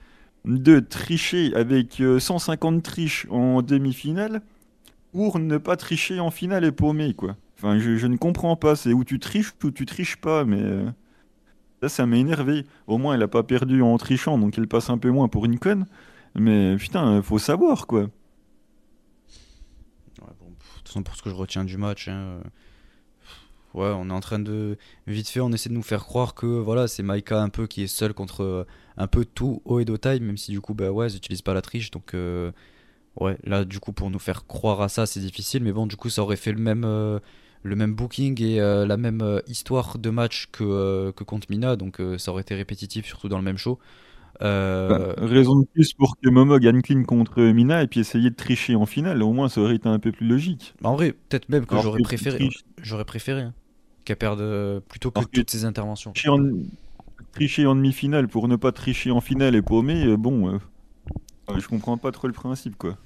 de tricher avec euh, 150 triches en demi-finale pour ne pas tricher en finale et paumer, quoi? Enfin, je, je ne comprends pas. C'est où tu triches ou tu triches pas, mais ça, ça m'a énervé. Au moins, elle a pas perdu en trichant, donc elle passe un peu moins pour une conne. Mais putain, faut savoir, quoi. Ouais, bon, de toute façon, pour ce que je retiens du match, hein, euh, ouais, on est en train de. Vite fait, on essaie de nous faire croire que voilà, c'est Maika un peu qui est seul contre euh, un peu tout haut et taille, même si du coup, bah ouais, ils utilisent pas la triche. Donc, euh, ouais, là, du coup, pour nous faire croire à ça, c'est difficile. Mais bon, du coup, ça aurait fait le même, le même booking et euh, la même euh, histoire de match que, euh, que contre Mina. Donc, ça aurait été répétitif, surtout dans le même show. Bah, raison de plus pour que Momo gagne clean contre Mina et puis essayer de tricher en finale. Au moins, ça aurait été un peu plus logique. en vrai, peut-être même que j'aurais préféré, j'aurais préféré hein, qu'elle perde plutôt que Alors que- toutes ces interventions. tricher en, tricher en demi-finale pour ne pas tricher en finale et paumer, bon, je comprends pas trop le principe, quoi.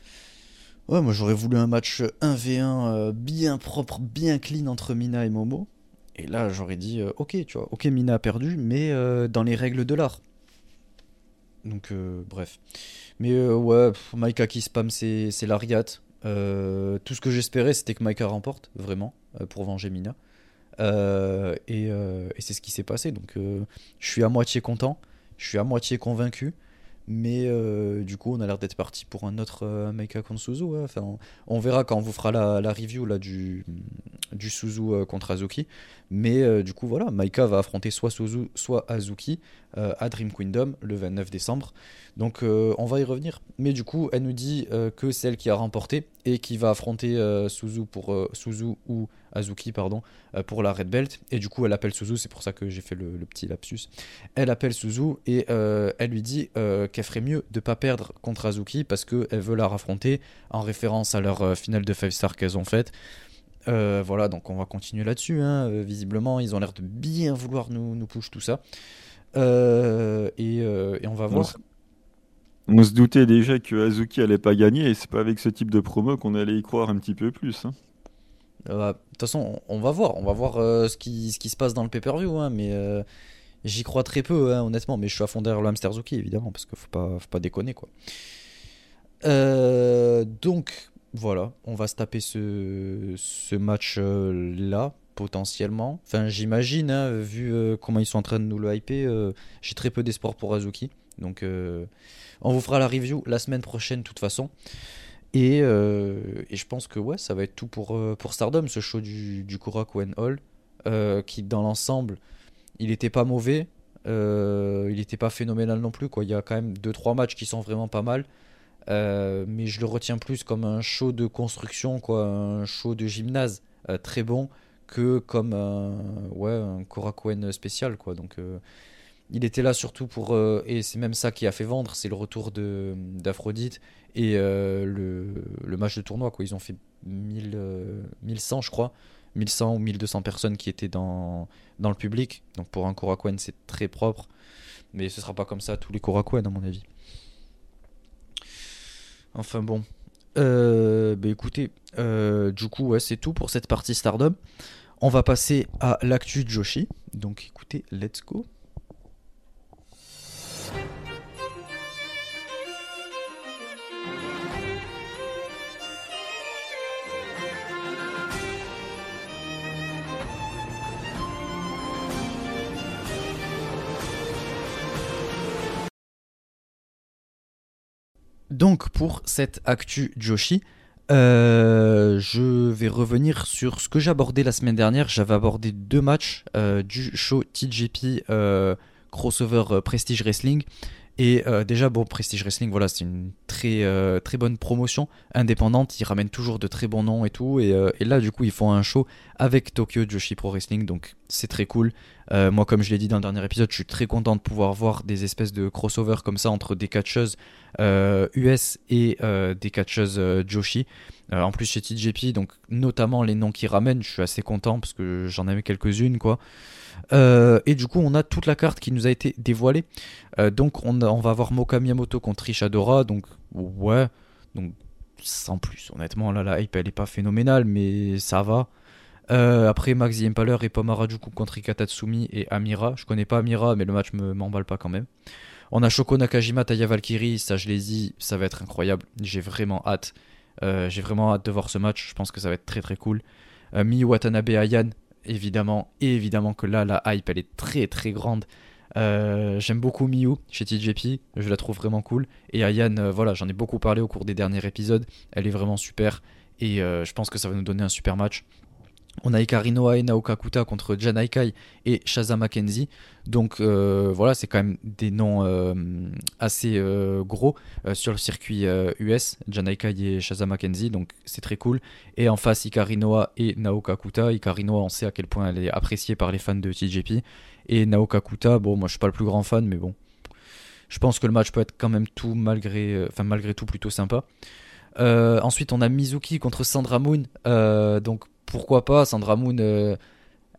Ouais, moi j'aurais voulu un match 1v1 euh, bien propre, bien clean entre Mina et Momo. Et là j'aurais dit, euh, ok, tu vois, ok, Mina a perdu, mais euh, dans les règles de l'art. Donc, bref. Mais ouais, Maika qui spam ses, ses lariats. Tout ce que j'espérais c'était que Maika remporte, vraiment, pour venger Mina. Et c'est ce qui s'est passé. Donc je suis à moitié content, je suis à moitié convaincu. Mais euh, du coup, on a l'air d'être parti pour un autre euh, Maika contre Suzu. on, verra quand on vous fera la, review du, Suzu euh, contre Azuki. Mais euh, du coup, voilà, Maika va affronter soit Suzu, soit Azuki à Dream Kingdom le 29 décembre. Donc, on va y revenir. Mais du coup, elle nous dit que c'est elle qui a remporté et qui va affronter Suzu, pour, Suzu ou Azuki pardon, euh, pour la Red Belt. Et du coup, elle appelle Suzu, c'est pour ça que j'ai fait le, le petit lapsus. Elle appelle Suzu et euh, elle lui dit euh, qu'elle ferait mieux de pas perdre contre Azuki parce qu'elle veut la raffronter en référence à leur finale de 5 star qu'elles ont faite. Euh, voilà, donc on va continuer là-dessus. hein. Visiblement, ils ont l'air de bien vouloir nous, nous push tout ça. Et, et on va voir. on se doutait déjà que Azuki allait pas gagner et c'est pas avec ce type de promo qu'on allait y croire un petit peu plus. hein. Euh, De toute façon, on, va voir. On va voir euh, ce, qui, ce qui se passe dans le pay-per-view. hein, mais euh, j'y crois très peu, hein, honnêtement. Mais je suis à fond derrière le Hamster Zuki, évidemment, parce qu'il faut pas, faut pas déconner, quoi. Donc, voilà. On va se taper ce, ce match-là, potentiellement. Enfin, j'imagine, hein, vu comment ils sont en train de nous le hyper, j'ai très peu d'espoir pour Azuki. Donc, on vous fera la review la semaine prochaine, de toute façon. Et, euh, et je pense que ouais, ça va être tout pour, euh, pour Stardom, ce show du, du Hall, euh, qui dans l'ensemble, il était pas mauvais, il était pas phénoménal non plus. Quoi. Il y a quand même 2-3 matchs qui sont vraiment pas mal, mais je le retiens plus comme un show de construction, quoi, un show de gymnase très bon, que comme un, ouais, Korakuen spécial. Quoi. Donc, il était là surtout pour, euh, et c'est même ça qui a fait vendre, c'est le retour d'Aphrodite et euh, le, match de tournoi. Quoi. Ils ont fait 1000, euh, 1100, je crois, 1100 ou 1200 personnes qui étaient dans, le public. Donc pour un Korakuen, c'est très propre, mais ce sera pas comme ça tous les Korakuen, à mon avis. Enfin bon. Bah écoutez, du coup, c'est tout pour cette partie Stardom. On va passer à l'actu Joshi. Donc écoutez, let's go. Donc pour cette actu Joshi, euh, je vais revenir sur ce que j'ai abordé la semaine dernière. J'avais abordé deux matchs euh, du show TJP euh, crossover euh, Prestige Wrestling. Et euh, déjà, bon, Prestige Wrestling, voilà, c'est une très, euh, très bonne promotion indépendante. Ils ramènent toujours de très bons noms et tout. Et, euh, et là, du coup, ils font un show avec Tokyo Joshi Pro Wrestling. Donc, c'est très cool. Moi, comme je l'ai dit dans le dernier épisode, je suis très content de pouvoir voir des espèces de crossover comme ça entre des catcheuses US et des catcheuses Joshi. En plus, chez TJP, donc notamment les noms qui ramènent, je suis assez content parce que j'en avais quelques-unes, quoi. Euh, et du coup, on a toute la carte qui nous a été dévoilée. Euh, donc, on, va avoir Moka Miyamoto contre Ishadora. Donc, ouais. Donc, sans plus. Honnêtement, là, la hype, elle est pas phénoménale, mais ça va. Euh, après, Max Impaler et Pomarajuku contre Ikatatsumi et Amira. Je connais pas Amira, mais le match me m'emballe pas quand même. On a Shoko Nakajima, Taya Valkyrie, ça je l'ai dit, ça va être incroyable. J'ai vraiment hâte. J'ai vraiment hâte de voir ce match. Je pense que ça va être très très cool. Miyu Watanabe Ayan, évidemment. Et évidemment que là, la hype, elle est très très grande. Euh, j'aime beaucoup Miyu chez TJP, je la trouve vraiment cool. Et Ayan, voilà, j'en ai beaucoup parlé au cours des derniers épisodes. Elle est vraiment super. Et je pense que ça va nous donner un super match. On a Ikari Noah et Naoka Kuta contre Janaikai et Shaza Mackenzie. Donc euh, voilà, c'est quand même des noms euh, assez euh, gros sur le circuit US, Janaikai et Shaza Mackenzie, donc c'est très cool. Et en face, Ikari Noah et Naoka Kuta. Ikari Noah, on sait à quel point elle est appréciée par les fans de TJP. Et Naoka Kuta, bon, moi je suis pas le plus grand fan, mais bon, je pense que le match peut être quand même tout malgré, enfin malgré tout plutôt sympa. ensuite, on a Mizuki contre Sandra Moon. donc pourquoi pas Sandra Moon, euh,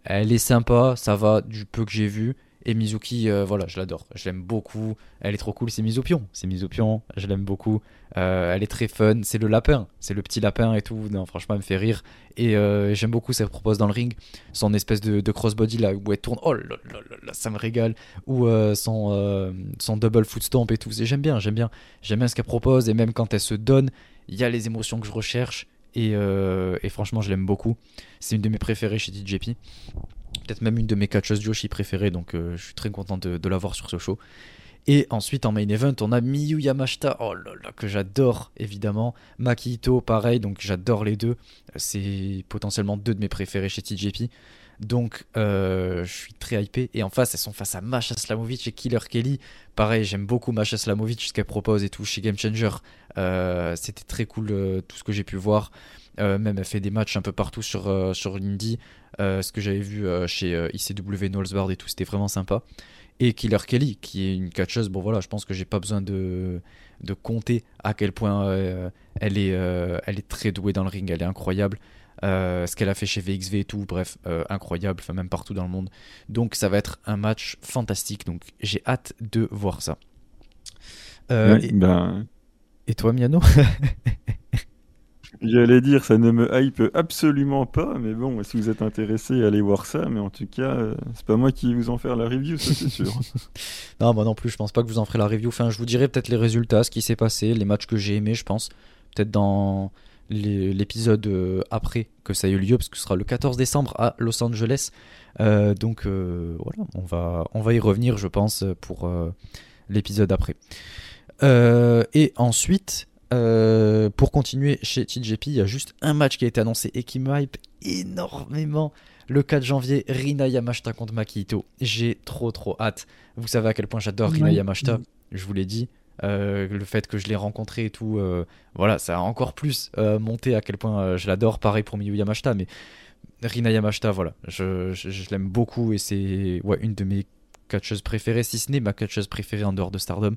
elle est sympa, ça va du peu que j'ai vu. Et Mizuki, euh, voilà, je l'adore, je l'aime beaucoup. Elle est trop cool, c'est Mizupion, c'est Mizupion, je l'aime beaucoup. Euh, elle est très fun, c'est le lapin, c'est le petit lapin et tout. Non, franchement, elle me fait rire. Et j'aime beaucoup ce qu'elle propose dans le ring. Son espèce de, crossbody là où elle tourne, oh là là là, ça me régale. Ou son, double foot stomp et tout. J'aime bien, j'aime bien. J'aime bien ce qu'elle propose et même quand elle se donne, il y a les émotions que je recherche. Euh, et, franchement, je l'aime beaucoup. C'est une de mes préférées chez DJP. Peut-être même une de mes catcheuses Joshi préférées, donc euh, je suis très content de, de l'avoir sur ce show. Et ensuite, en main event, on a Miyu Yamashita, oh là là, que j'adore, évidemment. Makito, pareil, donc j'adore les deux. C'est potentiellement deux de mes préférés chez TJP. Donc, euh, je suis très hypé. Et en face, elles sont face à Masha Slamovic et Killer Kelly. Pareil, j'aime beaucoup Masha Slamovic, ce qu'elle propose et tout chez Game Changer. Euh, c'était très cool euh, tout ce que j'ai pu voir. même elle fait des matchs un peu partout sur, sur l'indie. ce que j'avais vu chez ICW Knowlesbard et tout, c'était vraiment sympa. Et Killer Kelly, qui est une catcheuse, bon voilà, je pense que j'ai pas besoin de, de compter à quel point elle est très douée dans le ring, elle est incroyable. Euh, ce qu'elle a fait chez VXV et tout, bref, euh, incroyable, enfin même partout dans le monde. Donc ça va être un match fantastique, donc j'ai hâte de voir ça. Euh, et, ben... et, toi, Miano J'allais dire, ça ne me hype absolument pas, mais bon, si vous êtes intéressé, allez voir ça. Mais en tout cas, c'est pas moi qui vais vous en faire la review, ça c'est sûr. non, moi non plus, je pense pas que vous en ferez la review. Enfin, je vous dirai peut-être les résultats, ce qui s'est passé, les matchs que j'ai aimés, je pense. Peut-être dans l'épisode euh, après que ça ait eu lieu, parce que ce sera le 14 décembre à Los Angeles. Euh, donc euh, voilà, on va, on va y revenir, je pense, pour l'épisode après. et ensuite, pour continuer chez TJP, il y a juste un match qui a été annoncé et qui me hype énormément. Le 4 janvier, Rina Yamashita contre Makito. J'ai trop trop hâte. Vous savez à quel point j'adore Rina Yamashita, je vous l'ai dit. Euh, le fait que je l'ai rencontré et tout, euh, voilà, ça a encore plus euh, monté à quel point je l'adore. Pareil pour Miyu Yamashita, mais Rina Yamashita, voilà, je, l'aime beaucoup et c'est ouais, une de mes catcheuses préférées, si ce n'est ma catcheuse préférée en dehors de Stardom.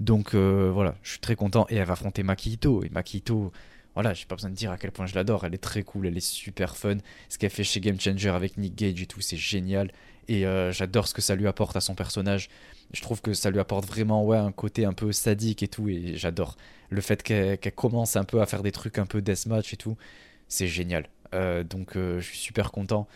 Donc voilà, je suis très content et elle va affronter Makito. Et Makito, voilà, j'ai pas besoin de dire à quel point je l'adore. Elle est très cool, elle est super fun. Ce qu'elle fait chez Game Changer avec Nick Gage et tout, c'est génial. Et j'adore ce que ça lui apporte à son personnage je trouve que ça lui apporte vraiment ouais, un côté un peu sadique et tout, et j'adore. Le fait qu'elle commence un peu à faire des trucs un peu deathmatch et tout, c'est génial. Euh, donc euh, je suis super content.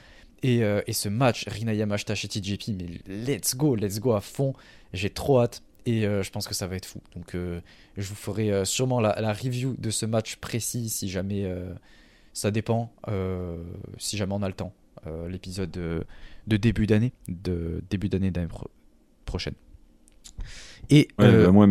Et, euh, et ce match, Rina Yamashita chez TJP, mais let's go, let's go à fond. J'ai trop hâte et je pense que ça va être fou. Donc je vous ferai sûrement la, la, review de ce match précis si jamais ça dépend, si jamais on a le temps. L'épisode de, début d'année, de début d'année prochaine. Et euh, bah, moi,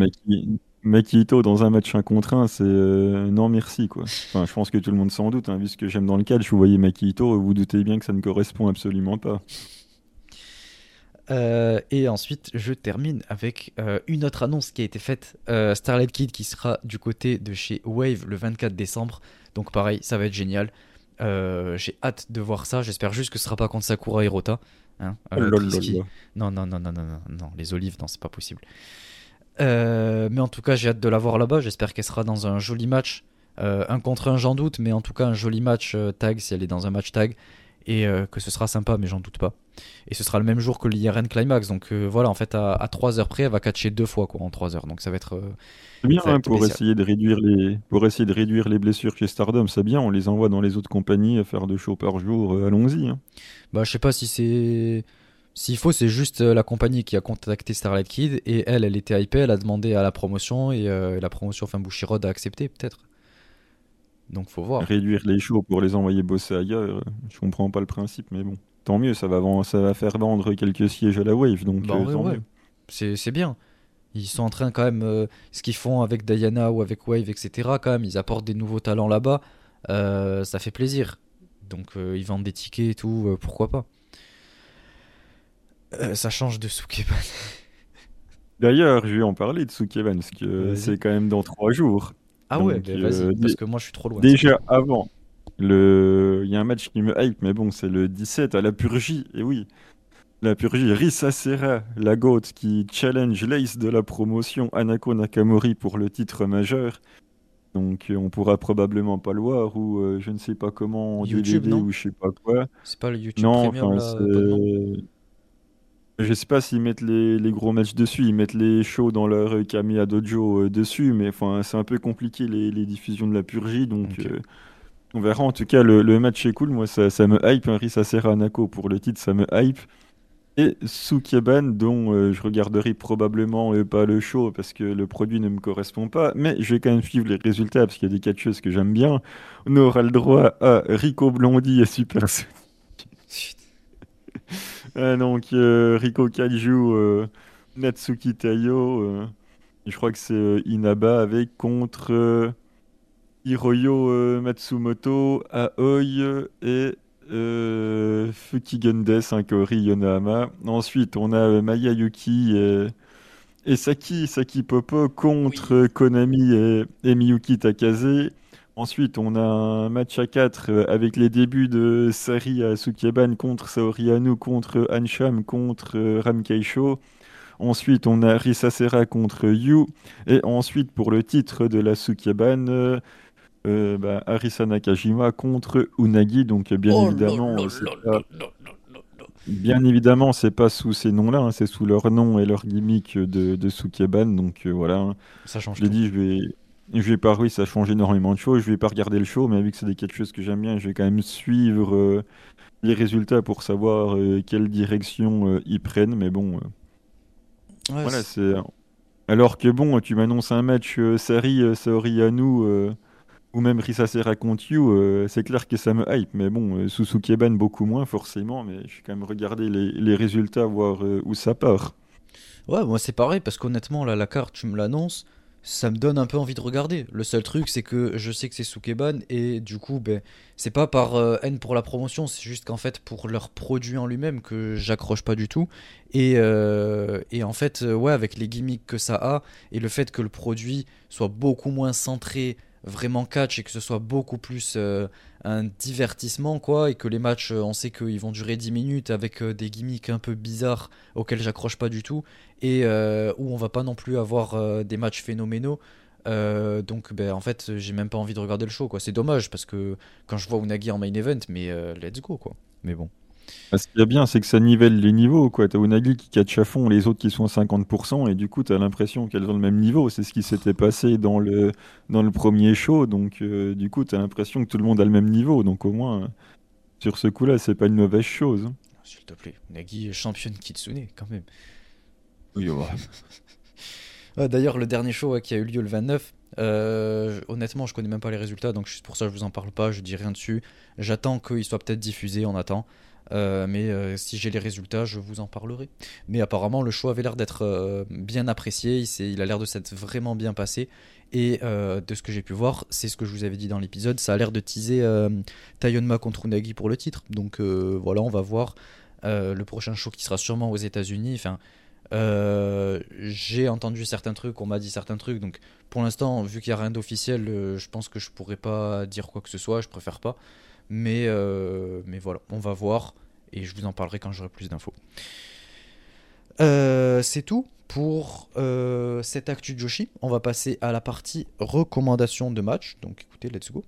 Makito dans un match 1 contre 1, c'est euh, non merci quoi. Enfin, je pense que tout le monde s'en doute, hein, vu ce que j'aime dans le catch. Vous voyez Makito, vous, vous doutez bien que ça ne correspond absolument pas. Euh, et ensuite, je termine avec une autre annonce qui a été faite. Starlight Kid qui sera du côté de chez Wave le 24 décembre. Donc pareil, ça va être génial. J'ai hâte de voir ça. J'espère juste que ce sera pas contre Sakura Hirota. Hein, oh non, non, non, non, non, non, les olives, non, c'est pas possible. Euh, mais en tout cas, j'ai hâte de la voir là-bas. J'espère qu'elle sera dans un joli match. Euh, un contre un, j'en doute, mais en tout cas, un joli match euh, tag si elle est dans un match tag. Et que ce sera sympa, mais j'en doute pas. Et ce sera le même jour que l'IRN Climax, donc voilà, en fait, à, 3 heures près, elle va catcher deux fois quoi, en 3 heures, donc ça va être. c'est bien hein, pour, essayer de réduire les, pour essayer de réduire les blessures chez Stardom, c'est bien, on les envoie dans les autres compagnies à faire deux shows par jour, allons-y. Hein. Bah, je sais pas si c'est. S'il faut, c'est juste la compagnie qui a contacté Starlight Kid et elle, elle était hypée, elle a demandé à la promotion et la promotion, enfin Bushirod a accepté peut-être. Donc faut voir. Réduire les shows pour les envoyer bosser ailleurs, euh, je comprends pas le principe, mais bon. Tant mieux, ça va, ça va faire vendre quelques sièges à la Wave, donc bah, euh, C'est bien. Ils sont en train quand même, euh, ce qu'ils font avec Diana ou avec Wave, etc. Quand même, ils apportent des nouveaux talents là-bas. ça fait plaisir. Donc ils vendent des tickets et tout, pourquoi pas. ça change de Sukeban. D'ailleurs, je vais en parler de Sukeban, parce que c'est quand même dans trois jours. Ah ouais, bah, vas-y, euh, parce que moi je suis trop loin. Déjà avant, le... il y a un match qui me hype, mais bon, c'est le 17 à la Purgie, et oui. La Purgie, Risa Serra, la GOAT, qui challenge l'ace de la promotion Anako Nakamori pour le titre majeur. Donc euh, on pourra probablement pas le voir ou euh, je ne sais pas comment YouTube, DVD ou je sais pas quoi. C'est pas le YouTube non, Premium là, je sais pas s'ils mettent les, gros matchs dessus, ils mettent les shows dans leur euh, Kamiya Dojo euh, dessus, mais enfin c'est un peu compliqué les, diffusions de la purgie, donc euh, on verra. En tout cas, le, match est cool, moi ça, me hype. Un Risa Nako pour le titre, ça me hype. Et Sukeban, dont je regarderai probablement pas le show parce que le produit ne me correspond pas, mais je vais quand même suivre les résultats parce qu'il y a des catcheuses que j'aime bien. On aura le droit à Rico Blondie et Super euh, Riko Kaiju, euh, Natsuki Tayo, euh, je crois que c'est Inaba avec contre Hiroyo Matsumoto, Aoi et Fukigendes, Kori Yonahama. Ensuite, on a Maya Yuki et, Saki, Saki Popo contre Konami et, et Miyuki Takase. Ensuite, on a un match à 4 euh, avec les débuts de Sari à Sukeban contre Saori Anu, contre Ansham, contre euh, Ramkeisho. Ensuite, on a Risasera contre Yu. Et ensuite, pour le titre de la Sukeban, euh, bah, Arisa Nakajima contre Unagi. Donc, bien oh évidemment, Bien évidemment, c'est pas sous ces noms-là, hein, c'est sous leur nom et leur gimmick de, de Sukeban. Donc voilà. Hein. Ça change. Je l'ai dit, je vais, je vais pas, oui, ça change énormément de choses. Je vais pas regarder le show, mais vu que c'est quelque chose que j'aime bien, je vais quand même suivre euh, les résultats pour savoir euh, quelle direction euh, ils prennent. Mais bon, voilà, c'est. Alors que bon, tu m'annonces un match Sari, Saori Anu ou même Risa You, c'est clair que ça me hype. Mais bon, Suzuki Ban beaucoup moins forcément, mais je vais quand même regarder les, les résultats, voir où ça part. Ouais, moi c'est pareil parce qu'honnêtement, là, la carte, tu me l'annonces ça me donne un peu envie de regarder. Le seul truc, c'est que je sais que c'est Sukeban et du coup, ben, c'est pas par euh, haine pour la promotion, c'est juste qu'en fait, pour leur produit en lui-même, que j'accroche pas du tout. Et, euh, et en fait, euh, ouais, avec les gimmicks que ça a et le fait que le produit soit beaucoup moins centré vraiment catch et que ce soit beaucoup plus un divertissement quoi et que les matchs on sait qu'ils vont durer 10 minutes avec des gimmicks un peu bizarres auxquels j'accroche pas du tout et euh, où on va pas non plus avoir euh, des matchs phénoménaux. Euh, donc ben, en fait j'ai même pas envie de regarder le show quoi. C'est dommage parce que quand je vois Unagi en main event, mais let's go quoi. Mais bon. Ah, ce qui est bien, c'est que ça nivelle les niveaux. quoi. T'as Unagi qui catch à fond, les autres qui sont à 50%, et du coup, t'as l'impression qu'elles ont le même niveau. C'est ce qui s'était passé dans le, dans le premier show. Donc, du coup, t'as l'impression que tout le monde a le même niveau. Donc, au moins, sur ce coup-là, c'est pas une mauvaise chose. S'il te plaît, Unagi championne Kitsune, quand même. Oui, D'ailleurs, le dernier show qui a eu lieu le 29, euh, honnêtement, je connais même pas les résultats, donc pour ça je vous en parle pas, je dis rien dessus. J'attends qu'il soit peut-être diffusé, on attend. Euh, mais euh, si j'ai les résultats, je vous en parlerai. Mais apparemment, le show avait l'air d'être bien apprécié, il, il a l'air de s'être vraiment bien passé. Et de ce que j'ai pu voir, c'est ce que je vous avais dit dans l'épisode, ça a l'air de teaser Tayonma contre Unagi pour le titre. Donc voilà, on va voir le prochain show qui sera sûrement aux États-Unis. Enfin, euh, j'ai entendu certains trucs, on m'a dit certains trucs, donc pour l'instant, vu qu'il n'y a rien d'officiel, euh, je pense que je pourrais pas dire quoi que ce soit, je préfère pas. Mais, euh, mais voilà, on va voir et je vous en parlerai quand j'aurai plus d'infos. c'est tout pour cette actu Joshi. On va passer à la partie recommandation de match. Donc écoutez, let's go.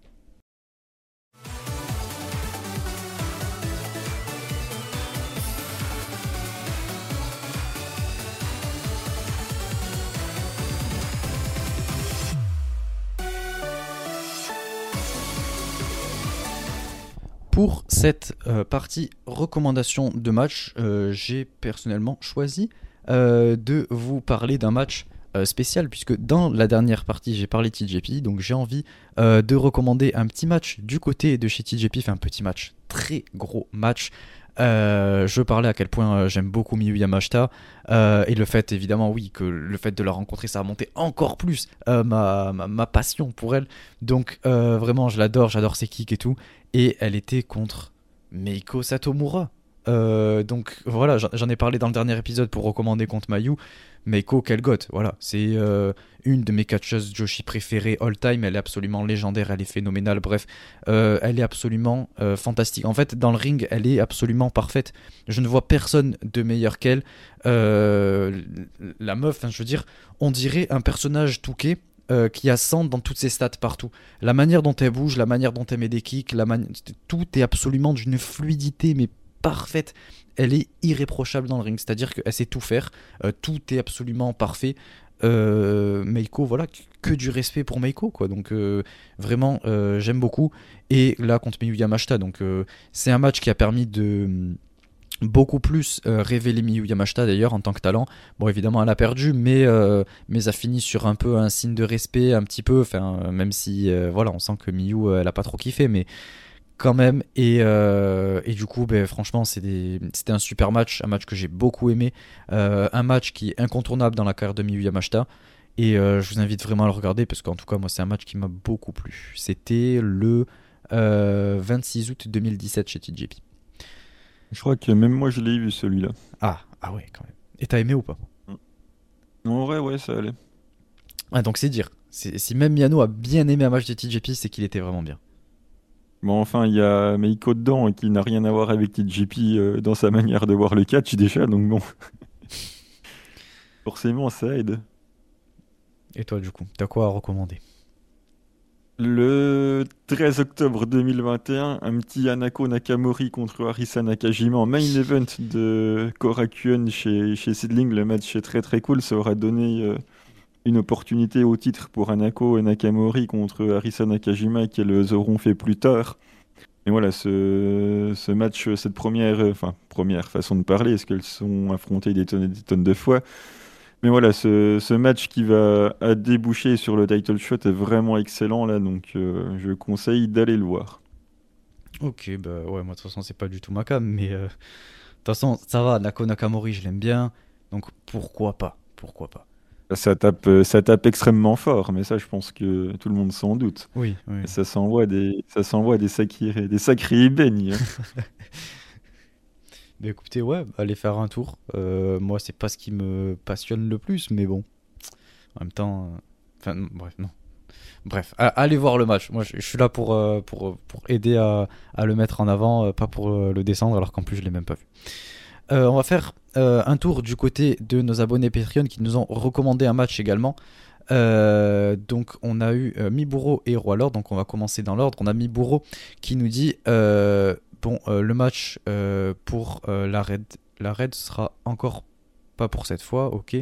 Pour cette partie recommandation de match, j'ai personnellement choisi de vous parler d'un match spécial puisque dans la dernière partie j'ai parlé TJP donc j'ai envie de recommander un petit match du côté de chez TJP, enfin un petit match, très gros match euh, je parlais à quel point euh, j'aime beaucoup Miyu Yamashita. Euh, et le fait évidemment oui que le fait de la rencontrer ça a monté encore plus ma, ma, passion pour elle. Donc vraiment je l'adore j'adore ses kicks et tout. Et elle était contre Meiko Satomura donc voilà j'en ai parlé dans le dernier épisode pour recommander contre Mayu Meiko Kelgot, voilà, c'est euh, une de mes catcheuses Joshi préférées all time. Elle est absolument légendaire, elle est phénoménale. Bref, euh, elle est absolument euh, fantastique. En fait, dans le ring, elle est absolument parfaite. Je ne vois personne de meilleur qu'elle. la meuf, je veux dire, on dirait un personnage touqué. qui a 100 dans toutes ses stats partout. La manière dont elle bouge, la manière dont elle met des kicks, la tout est absolument d'une fluidité mais parfaite elle est irréprochable dans le ring, c'est-à-dire qu'elle sait tout faire, euh, tout est absolument parfait. Euh, Meiko, voilà, que du respect pour Meiko, quoi. Donc euh, vraiment, j'aime beaucoup. Et là contre Miyu Yamashita, donc c'est un match qui a permis de mm, beaucoup plus révéler Miyu Yamashita d'ailleurs en tant que talent. Bon évidemment elle a perdu mais mais ça finit sur un peu un signe de respect un petit peu enfin même si voilà on sent que Miyu elle a pas trop kiffé mais quand même. Et, euh, et du coup, ben, franchement, c'était un super match, un match que j'ai beaucoup aimé, euh, un match qui est incontournable dans la carrière de Miyu Yamashita. Et euh, je vous invite vraiment à le regarder parce qu'en tout cas, moi, c'est un match qui m'a beaucoup plu. C'était le 26 août 2017 chez TJP. Je crois que même moi, je l'ai vu celui-là. Ah, ah ouais, quand même. Et t'as aimé ou pas? En vrai, ouais, ça allait. Ah, donc c'est dire. Si même Miano a bien aimé un match de TJP, c'est qu'il était vraiment bien. Bon, enfin, il y a Meiko dedans qui n'a rien à voir avec TJP euh, dans sa manière de voir le catch déjà, donc bon. Forcément, ça aide. Et toi, du coup, t'as quoi à recommander? Le 13 octobre 2021, un petit Anako Nakamori contre Arisa Nakajima en main event de Korakuen chez, chez Sidling. Le match est très très cool, ça aura donné. Euh, une opportunité au titre pour Anako et Nakamori contre Arisa Nakajima qu'elles auront fait plus tard. Et voilà, ce, match, cette première, enfin, première façon de parler, est-ce qu'elles sont affrontées des tonnes et des tonnes de fois? Mais voilà, ce, ce match qui va à déboucher sur le title shot est vraiment excellent là, donc euh, je conseille d'aller le voir. Ok, bah ouais, moi de toute façon, c'est pas du tout ma cam, mais euh, de toute façon, ça va, Nako Nakamori, je l'aime bien, donc pourquoi pas Pourquoi pas ça tape, euh, ça tape extrêmement fort, mais ça, je pense que tout le monde s'en doute. Oui, Ça s'envoie des, ça s'envoie des sacrés, des sacrés. Hein. mais écoutez, ouais, allez faire un tour. Euh, moi, c'est pas ce qui me passionne le plus, mais bon, en même temps, euh, enfin, bref, non. Bref, allez voir le match. Moi, je, suis là pour, pour, pour aider à, à, le mettre en avant, pas pour le descendre, alors qu'en plus, je l'ai même pas vu. Euh, on va faire euh, un tour du côté de nos abonnés Patreon qui nous ont recommandé un match également. Euh, donc on a eu Miburo et Roi Lord, donc on va commencer dans l'ordre. On a Miburo qui nous dit bon le match pour la raid, la raid sera encore pas pour cette fois, ok.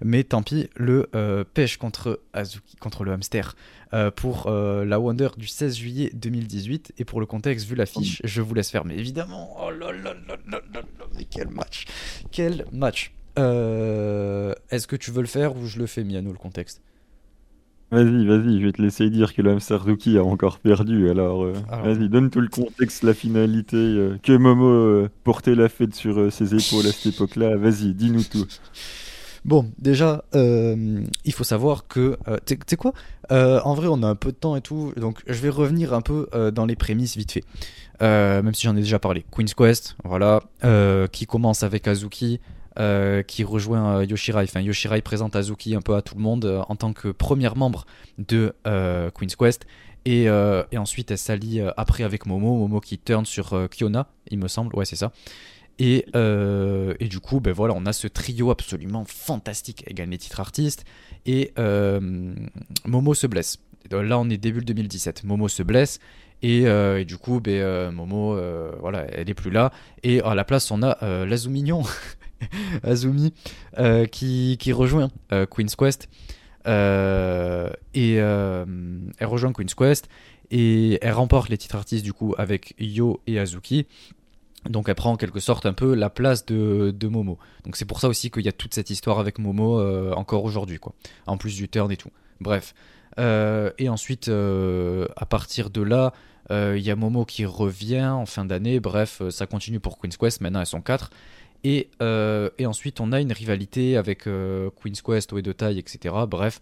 Mais tant pis, le pêche contre Azuki, contre le hamster, euh, pour euh, la Wonder du 16 juillet 2018. Et pour le contexte, vu l'affiche, je vous laisse faire. Mais évidemment, oh là là là là là mais quel match Quel match euh, Est-ce que tu veux le faire ou je le fais, Miano, le contexte? Vas-y, vas-y, je vais te laisser dire que le hamster Rookie a encore perdu. Alors, vas-y, donne tout le contexte, la finalité, que Momo portait la fête sur ses épaules à cette époque-là. Vas-y, dis-nous tout. Bon, déjà, euh, il faut savoir que, euh, tu sais quoi? Euh, En vrai, on a un peu de temps et tout, donc je vais revenir un peu dans les prémices vite fait. même si j'en ai déjà parlé. Queen's Quest, voilà, qui commence avec Azuki, qui rejoint Yoshirai. Enfin, Yoshirai présente Azuki un peu à tout le monde en tant que première membre de Queen's Quest. Et, et, ensuite, elle s'allie après avec Momo, Momo qui turn sur Kiona, il me semble, ouais, c'est ça. Euh, et, du coup, ben voilà, on a ce trio absolument fantastique. Elle gagne les titres artistes. Et euh, Momo se blesse. Là, on est début 2017. Momo se blesse. Et, euh, du coup, ben, Momo, voilà, elle est plus là. Et à la place, on a l'Azumignon, Azumi, qui, qui, rejoint Queen's Quest. et elle rejoint Queen's Quest. Et elle remporte les titres artistes du coup avec Yo et Azuki. Donc elle prend en quelque sorte un peu la place de, Momo. Donc c'est pour ça aussi qu'il y a toute cette histoire avec Momo euh, encore aujourd'hui, quoi. En plus du turn et tout. Bref. Euh, et ensuite, euh, à partir de là, il y a Momo qui revient en fin d'année. Bref, ça continue pour Queen's Quest. Maintenant, elles sont 4. Et, et ensuite, on a une rivalité avec Queen's Quest, Oedotai, etc. Bref,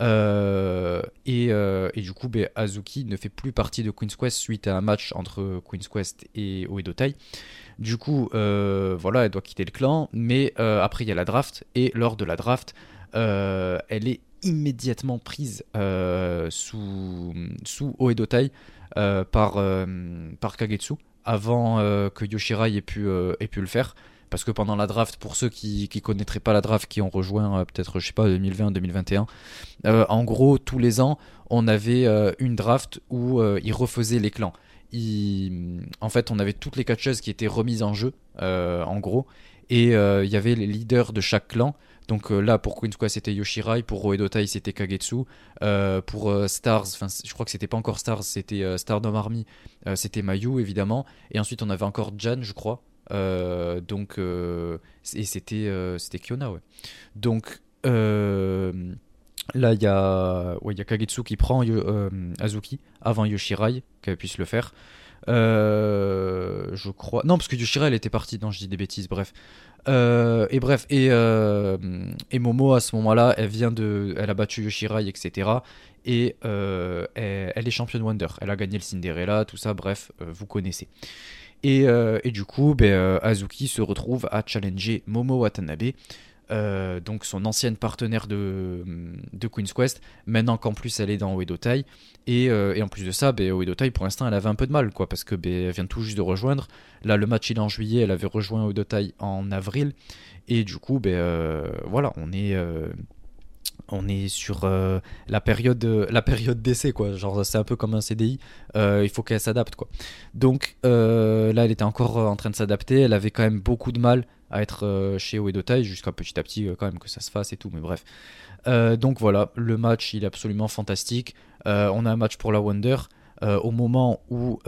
euh, euh, et, du coup, ben, Azuki ne fait plus partie de Queen's Quest suite à un match entre Queen's Quest et Oedotai. Du coup, euh, voilà, elle doit quitter le clan. Mais après, il y a la draft. Et lors de la draft, elle est immédiatement prise sous, sous Oedotai par, par Kagetsu avant que Yoshirai ait pu le faire parce que pendant la draft, pour ceux qui ne connaîtraient pas la draft, qui ont rejoint euh, peut-être, je sais pas, 2020-2021, euh, en gros, tous les ans, on avait euh, une draft où ils refaisaient les clans. en fait, on avait toutes les catcheuses qui étaient remises en jeu, en gros, et il y avait les leaders de chaque clan. Donc là, pour Queen's c'était Yoshirai, pour Roedotai, c'était Kagetsu, pour Stars, enfin, je crois que c'était pas encore Stars, c'était Stardom Army, c'était Mayu, évidemment, et ensuite on avait encore Jan, je crois, donc, euh, et c'était euh, c'était Kiona, ouais. Donc, là, il y, a, ouais, y a Kagetsu qui prend Azuki avant Yoshirai, qu'elle puisse le faire. je crois. Non, parce que Yoshirai, elle était partie. Non, je dis des bêtises, bref. et bref, et, et Momo, à ce moment-là, elle vient de. Elle a battu Yoshirai, etc. Et elle, elle, est championne Wonder. Elle a gagné le Cinderella, tout ça, bref, vous connaissez. Euh, et, du coup, ben, euh, Azuki se retrouve à challenger Momo Watanabe, euh, donc son ancienne partenaire de, Queen's Quest, maintenant qu'en plus elle est dans Oedotai. Et, et en plus de ça, ben, Oedotai pour l'instant elle avait un peu de mal, parce que ben, vient tout juste de rejoindre. Là, le match est en juillet, elle avait rejoint Oedotai en avril. Et du coup, voilà, on est on est sur euh, la période la période d'essai quoi. Genre c'est un peu comme un CDI euh, il faut qu'elle s'adapte quoi. Donc euh, là elle était encore en train de s'adapter. Elle avait quand même beaucoup de mal à être chez Oedotai jusqu'à petit à petit quand même que ça se fasse et tout mais bref. Donc voilà. Le match il est absolument fantastique. On a un match pour la Wonder. Au moment où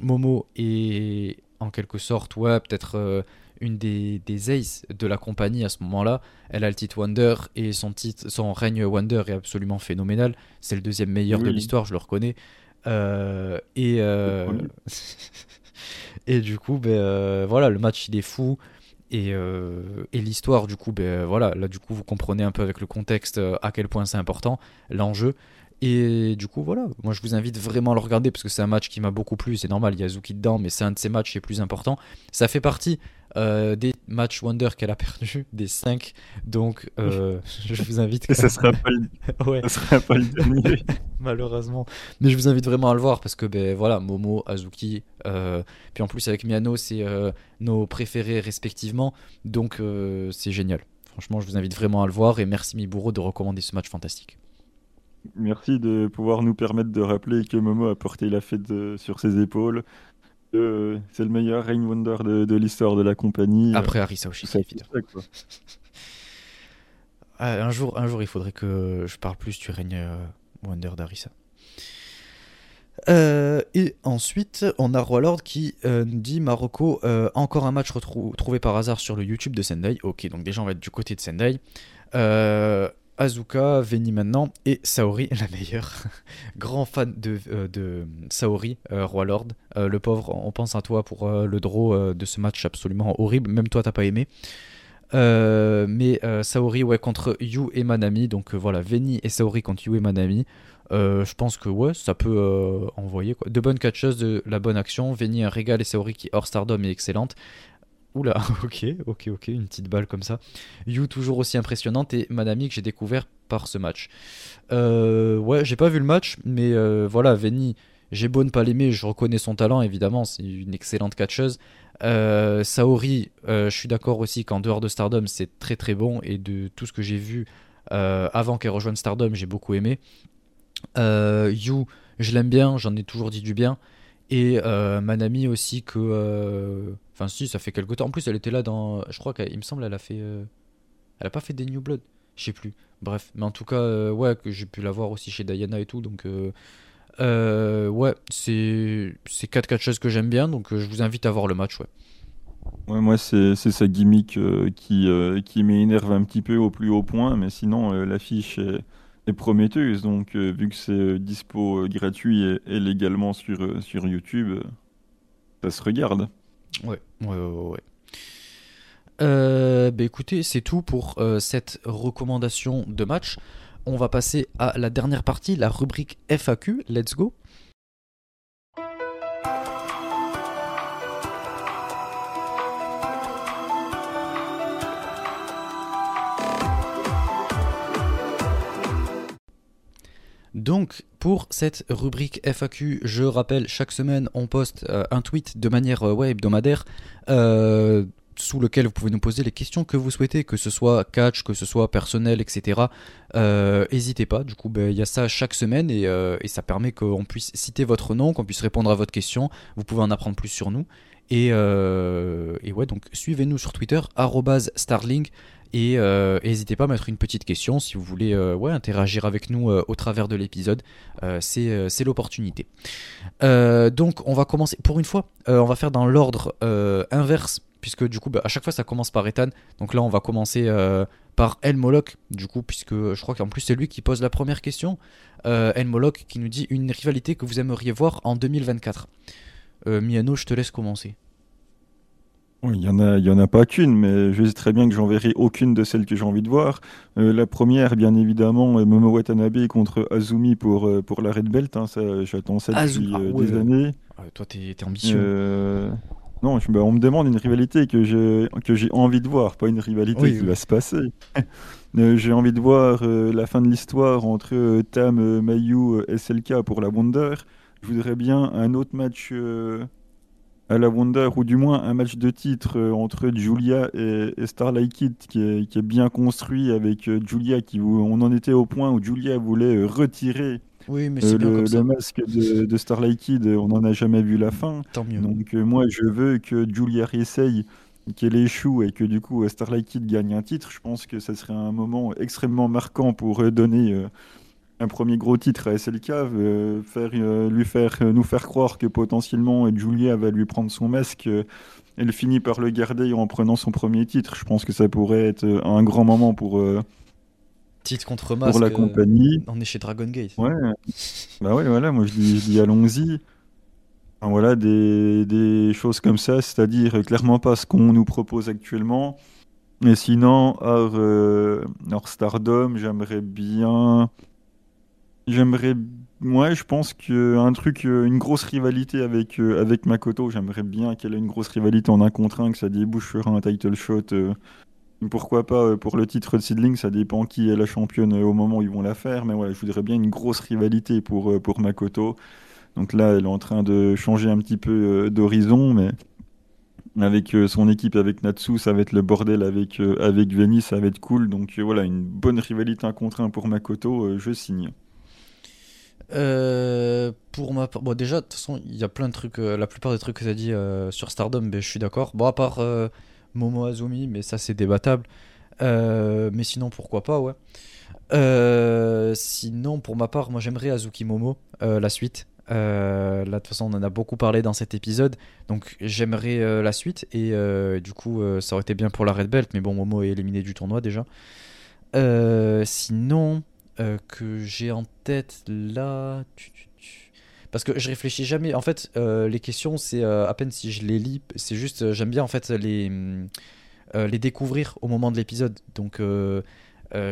Momo est en quelque sorte ouais peut-être une des, des aces de la compagnie à ce moment-là. Elle a le titre Wonder et son, titre, son règne Wonder est absolument phénoménal. C'est le deuxième meilleur de l'histoire, je le reconnais. Euh, et, euh, et du coup, ben, euh, voilà, le match il est fou. Et, et l'histoire, du coup, ben, voilà, là, du coup, vous comprenez un peu avec le contexte à quel point c'est important, l'enjeu. Et du coup, voilà, moi je vous invite vraiment à le regarder parce que c'est un match qui m'a beaucoup plu. C'est normal, il y a Zuki dedans, mais c'est un de ses matchs les plus importants. Ça fait partie euh, des matchs Wonder qu'elle a perdu, des 5. Donc, euh, je vous invite. Et ça sera pas le, ouais. sera pas le dernier. Malheureusement. Mais je vous invite vraiment à le voir parce que, ben voilà, Momo, Azuki, euh, puis en plus avec Miano, c'est nos préférés respectivement. Donc, c'est génial. Franchement, je vous invite vraiment à le voir et merci Miburo de recommander ce match fantastique. Merci de pouvoir nous permettre de rappeler que Momo a porté la fête sur ses épaules, euh, c'est le meilleur Rain Wonder de, l'histoire de la compagnie. Après Arisa Oshiki, ah, un, jour, un jour, il faudrait que je parle plus du Rain euh, Wonder d'Arisa. Euh, et ensuite, on a Roi Lord qui nous dit Marocco, encore un match trouvé par hasard sur le YouTube de Sendai. Ok, donc déjà on va être du côté de Sendai. Azuka, Veni maintenant, et Saori, la meilleure. Grand fan de, euh, Saori, euh, Roi Lord. Euh, le pauvre, on pense à toi pour le draw de ce match absolument horrible. Même toi, t'as pas aimé. mais Saori, ouais, contre Yu et Manami. Donc voilà, Veni et Saori contre Yu et Manami. je pense que ouais, ça peut envoyer quoi. De bonnes catcheuses, de la bonne action. Veni un régal et Saori qui hors Stardom est excellente. Oula, ok, ok, ok, une petite balle comme ça. You toujours aussi impressionnante et Manami que j'ai découvert par ce match. Euh, ouais, j'ai pas vu le match, mais euh, voilà, Veni, j'ai beau ne pas l'aimer, je reconnais son talent évidemment, c'est une excellente catcheuse. Euh, Saori, je suis d'accord aussi qu'en dehors de Stardom, c'est très très bon et de tout ce que j'ai vu avant qu'elle rejoigne Stardom, j'ai beaucoup aimé. you, je l'aime bien, j'en ai toujours dit du bien. Et Manami aussi que Enfin, si, ça fait quelque temps. En plus, elle était là dans. Je crois qu'il me semble, elle a fait. Euh, elle a pas fait des New Blood. Je sais plus. Bref. Mais en tout cas, euh, ouais, que j'ai pu la voir aussi chez Diana et tout. Donc, euh, ouais, c'est quatre catcheuses que j'aime bien, donc je vous invite à voir le match. Ouais. Ouais, moi, c'est sa gimmick qui, qui m'énerve un petit peu au plus haut point, mais sinon, l'affiche est, est, prometteuse. Donc, vu que c'est dispo gratuit et, et, légalement sur, sur YouTube, ça se regarde. Ouais, ouais, ouais. ouais. Euh, bah écoutez, c'est tout pour euh, cette recommandation de match. On va passer à la dernière partie, la rubrique FAQ. Let's go. Donc, pour cette rubrique FAQ, je rappelle, chaque semaine, on poste euh, un tweet de manière ouais, hebdomadaire sous lequel vous pouvez nous poser les questions que vous souhaitez, que ce soit catch, que ce soit personnel, etc. Euh, n'hésitez pas, du coup, ben, il y a ça chaque semaine euh, et, ça permet qu'on puisse citer votre nom, qu'on puisse répondre à votre question. Vous pouvez en apprendre plus sur nous. Et, euh, ouais, donc suivez-nous sur Twitter, Starling. Et n'hésitez pas à mettre une petite question si vous voulez ouais, interagir avec nous au travers de l'épisode. c'est l'opportunité. donc on va commencer, pour une fois, on va faire dans l'ordre inverse puisque du coup, bah, à chaque fois, ça commence par Ethan. Donc là, on va commencer euh, par El Moloch, du coup, puisque je crois qu'en plus, c'est lui qui pose la première question. Euh, El Moloch qui nous dit une rivalité que vous aimeriez voir en 2024. Euh, Miano, je te laisse commencer. Il n'y en, a, y en a pas qu'une, mais je sais très bien que j'enverrai aucune de celles que j'ai envie de voir. Euh, la première, bien évidemment, Momo Watanabe contre Azumi pour, pour la Red Belt. Hein, J'attends ça depuis ah des années. toi, t'es es ambitieux. Non, bah, on me demande une rivalité que j'ai que j'ai envie de voir, pas une rivalité qui va se passer. Euh, j'ai envie de voir euh, la fin de l'histoire entre euh, Tam, Mayu, SLK pour la Wonder. Je voudrais bien un autre match à la Wonder, ou du moins un match de titre entre Julia et, Starlight Kid qui est, qui est, bien construit avec Julia qui on en était au point où Julia voulait retirer oui, mais c'est bien le, comme ça. le masque de, Starlight Kid, on n'en a jamais vu la fin. Tant mieux. Donc euh, moi, je veux que Julia essaye qu'elle échoue et que du coup Starlight Kid gagne un titre. Je pense que ça serait un moment extrêmement marquant pour euh, donner euh, un premier gros titre à SLK, faire, lui faire, nous faire croire que potentiellement Julia va lui prendre son masque. elle finit par le garder en prenant son premier titre. Je pense que ça pourrait être un grand moment pour Titre contre masque. Pour la compagnie. on est chez Dragon Gate. Ouais. bah ouais, voilà, moi je dis, allons-y. voilà, des, des, choses comme ça, c'est-à-dire clairement pas ce qu'on nous propose actuellement. Mais sinon, hors, euh, Stardom, j'aimerais bien. J'aimerais. Ouais, je pense qu'un truc, euh, une grosse rivalité avec, euh, avec Makoto, j'aimerais bien qu'elle ait une grosse rivalité en un contre un, que ça débouche sur un title shot pourquoi pas euh, pour le titre de Seedling, ça dépend qui est la championne euh, au moment où ils vont la faire, mais voilà, je voudrais bien une grosse rivalité pour, euh, pour Makoto. Donc là, elle est en train de changer un petit peu d'horizon, mais avec son équipe, avec Natsu, ça va être le bordel avec, avec Venice, ça va être cool. Donc voilà, une bonne rivalité un contre un pour Makoto, je signe. Pour ma part, bon déjà, de toute façon, il y a plein de trucs, la plupart des trucs que tu as dit sur Stardom, ben, je suis d'accord. Bon, à part Momo Azumi, mais ça c'est débattable. Euh, mais sinon, pourquoi pas, ouais. Euh, sinon, pour ma part, moi j'aimerais Azuki Momo, euh, la suite. là, de toute façon, on en a beaucoup parlé dans cet épisode, donc j'aimerais la suite. Et du coup, ça aurait été bien pour la Red Belt, mais bon, Momo est éliminé du tournoi déjà. sinon, que j'ai en tête là. Parce que je réfléchis jamais. En fait, euh, les questions, c'est euh, à peine si je les lis. C'est juste, euh, j'aime bien en fait les, les découvrir au moment de l'épisode. Donc,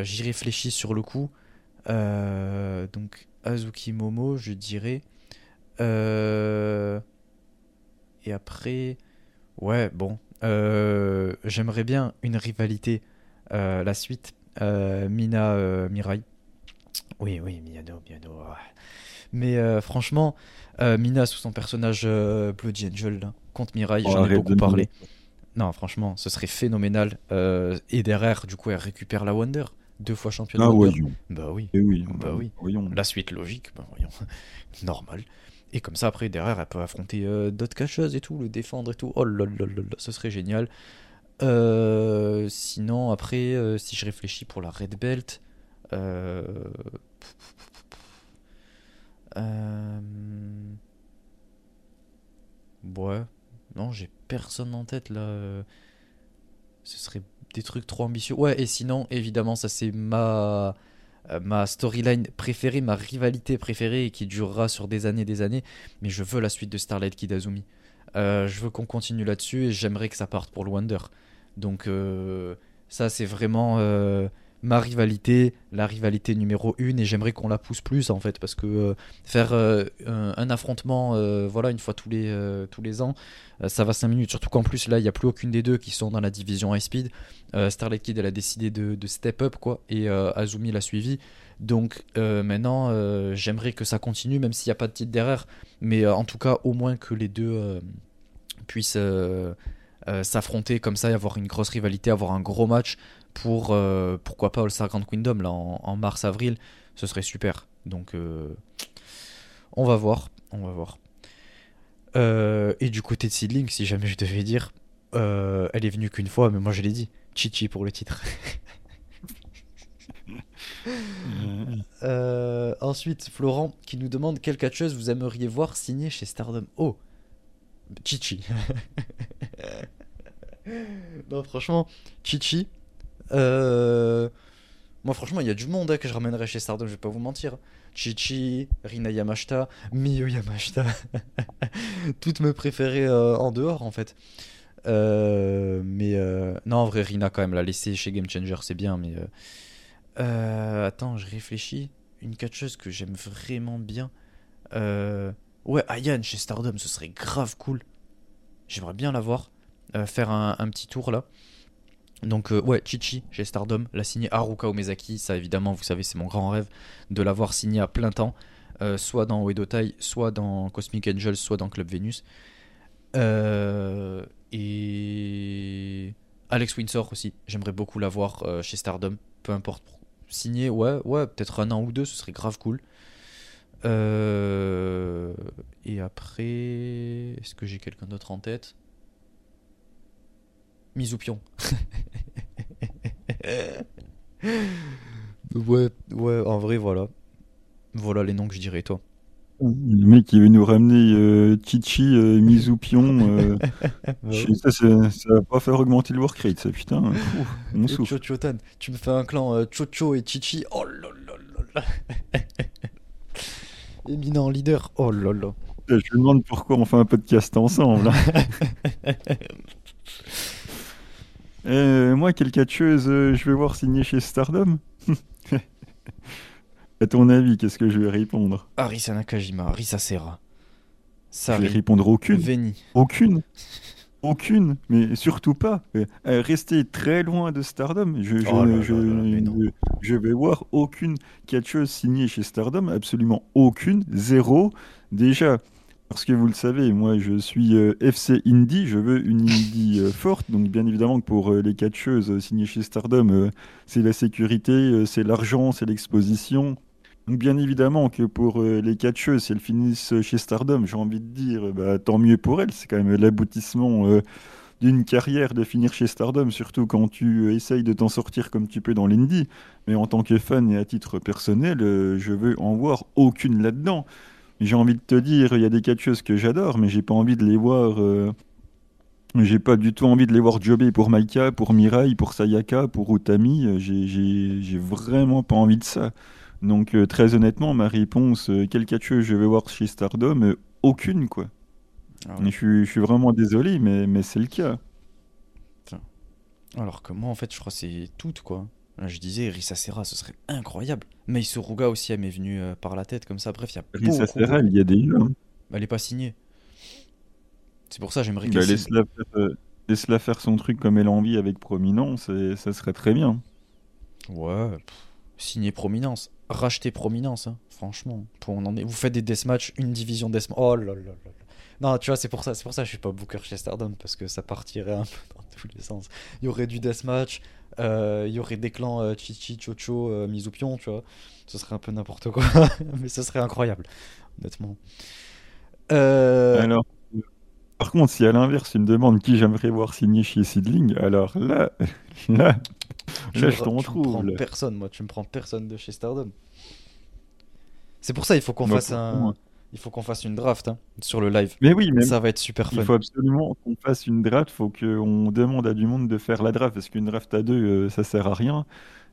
j'y réfléchis sur le coup. donc, Azuki Momo, je dirais. Et après, ouais, bon. J'aimerais bien une rivalité. la suite. Mina Mirai. Oui, oui, Miyano, Miyano. Mais euh, franchement, euh, Mina sous son personnage euh, Bloody Angel contre Mirai, oh, j'en ai beaucoup parlé. Non, franchement, ce serait phénoménal. et derrière, du coup, elle récupère la Wonder, deux fois championne ah, Wonder. Bah oui. Et oui. Bah oui. Voyons. La suite logique, bah voyons. Normal. Et comme ça, après, derrière, elle peut affronter d'autres cacheuses et tout, le défendre et tout. Oh là là là ce serait génial. sinon, après, si je réfléchis pour la Red Belt, Euh... Ouais. Non, j'ai personne en tête là. euh. Ce serait des trucs trop ambitieux. Ouais, et sinon, évidemment, ça c'est ma euh, ma storyline préférée, ma rivalité préférée et qui durera sur des années des années. Mais je veux la suite de Starlight Kid Azumi. Euh, je veux qu'on continue là-dessus et j'aimerais que ça parte pour le Wonder. Donc euh, ça c'est vraiment euh, ma rivalité, la rivalité numéro une et j'aimerais qu'on la pousse plus en fait parce que euh, faire euh, un, affrontement euh, voilà une fois tous les ans ça va 5 minutes. Surtout qu'en plus là il n'y a plus aucune des deux qui sont dans la division high speed. Starlight Kid elle a décidé de, step up quoi et Azumi l'a suivi. Donc maintenant j'aimerais que ça continue même s'il n'y a pas de titre derrière. Mais en tout cas au moins que les deux puissent s'affronter comme ça et avoir une grosse rivalité avoir un gros match pour euh, pourquoi pas All Star Grand Kingdom là en, en mars avril ce serait super. Donc euh, on va voir on va voir. Euh, et du côté de Seedling si jamais je devais dire elle est venue qu'une fois mais moi je l'ai dit. Chichi pour le titre. Ensuite Florent qui nous demande quelle catcheuse vous aimeriez voir signer chez Stardom. Oh Chichi. Non franchement Chichi euh, moi franchement il y a du monde hein, que je ramènerais chez Stardom je vais pas vous mentir. Chichi, Rina Yamashita, Miyu Yamashita. Toutes mes préférées euh, en dehors en fait. Euh, mais non en vrai Rina quand même la laisser chez Game Changer c'est bien mais attends je réfléchis. Une catcheuse que j'aime vraiment bien ouais Ayan chez Stardom ce serait grave cool. J'aimerais bien la voir faire un petit tour là donc euh, ouais, Chichi chez Stardom, l'a signé Haruka Omezaki, ça évidemment, vous savez, c'est mon grand rêve de l'avoir signé à plein temps, euh, soit dans Uedo-Tai, soit dans Cosmic Angels, soit dans Club Venus. Euh, et Alex Windsor aussi, j'aimerais beaucoup l'avoir chez Stardom, peu importe. Signé, ouais, ouais, peut-être un an ou deux, ce serait grave cool. Et après, est-ce que j'ai quelqu'un d'autre en tête? Misupion. ouais, ouais, en vrai, voilà. Voilà les noms que je dirais, toi. Le mec qui veut nous ramener euh, Chichi, euh, Mizoupion, euh, ça, ça, ça va pas faire augmenter le work rate, ça putain. Ouf, on tu me fais un clan euh, Chocho et Chichi. Oh là là là là. Éminent leader. Oh là là. Je me demande pourquoi on fait un podcast ensemble. Euh, moi, quelle catcheuse euh, je vais voir signer chez Stardom À ton avis, qu'est-ce que je vais répondre? Arisa Nakajima, Risa Serra. Je Sari. vais répondre aucune. Veni. Aucune. Aucune, mais surtout pas. Euh, restez très loin de Stardom. Je, je, Oh là je- là je- je vais voir aucune catcheuse signée chez Stardom, absolument aucune, zéro. Déjà, parce que vous le savez, moi je suis euh, FC Indie, je veux une Indie euh, forte, donc bien évidemment que pour euh, les catcheuses signées chez Stardom, c'est la sécurité, c'est l'argent, c'est l'exposition. Donc bien évidemment que pour les catcheuses, si elles finissent chez Stardom, j'ai envie de dire, bah, tant mieux pour elles. C'est quand même l'aboutissement d'une carrière de finir chez Stardom, surtout quand tu essayes de t'en sortir comme tu peux dans l'indie. Mais en tant que fan et à titre personnel, je veux en voir aucune là-dedans. J'ai envie de te dire, il y a des catcheuses que j'adore, mais j'ai pas envie de les voir. euh, J'ai pas du tout envie de les voir jobber pour Maika, pour Mirai, pour Sayaka, pour Utami. Euh, J'ai- vraiment pas envie de ça. Donc euh, très honnêtement, ma réponse, euh, quel catcheuse je vais voir chez Stardom, aucune quoi. Ah ouais. Je suis, je suis vraiment désolé, mais, mais c'est le cas. Alors que moi, en fait, je crois que c'est toutes, quoi. Je disais, Risa Serra, ce serait incroyable. Mais Isuruga aussi, elle m'est venue euh, par la tête, comme ça. Bref, il y a. Serra, il y a des hein. Elle est pas signée. C'est pour ça, j'aimerais Bah, qu'elle signe. laisse-la faire, euh, laisse-la faire son truc comme elle a envie avec Prominence, et ça serait très bien. Ouais, pff, signer Prominence. Racheter Prominence, hein, franchement. Pour on en est... Vous faites des deathmatchs, une division deathmatch. Oh là là là là. Non, tu vois, c'est pour ça, c'est pour ça que je suis pas booker chez Stardom, parce que ça partirait un peu dans tous les sens. Il y aurait du deathmatch, il y aurait des clans euh, Chichi, Chocho, euh, Mizupion, tu vois. Ce serait un peu n'importe quoi, mais ce serait incroyable, honnêtement. Euh, Alors, euh, par contre, si à l'inverse, tu me demandes qui j'aimerais voir signer chez Seedling, alors là, là, tu là, me je t'en tu me prends trouve. personne, moi, tu me prends personne de chez Stardom. C'est pour ça il faut qu'on Bah, fasse un, moi. Il faut qu'on fasse une draft hein, sur le live. Mais oui, mais Ça va être super il fun. faut absolument qu'on fasse une draft. faut qu'on demande à du monde de faire la draft. Parce qu'une draft à deux, euh, ça sert à rien.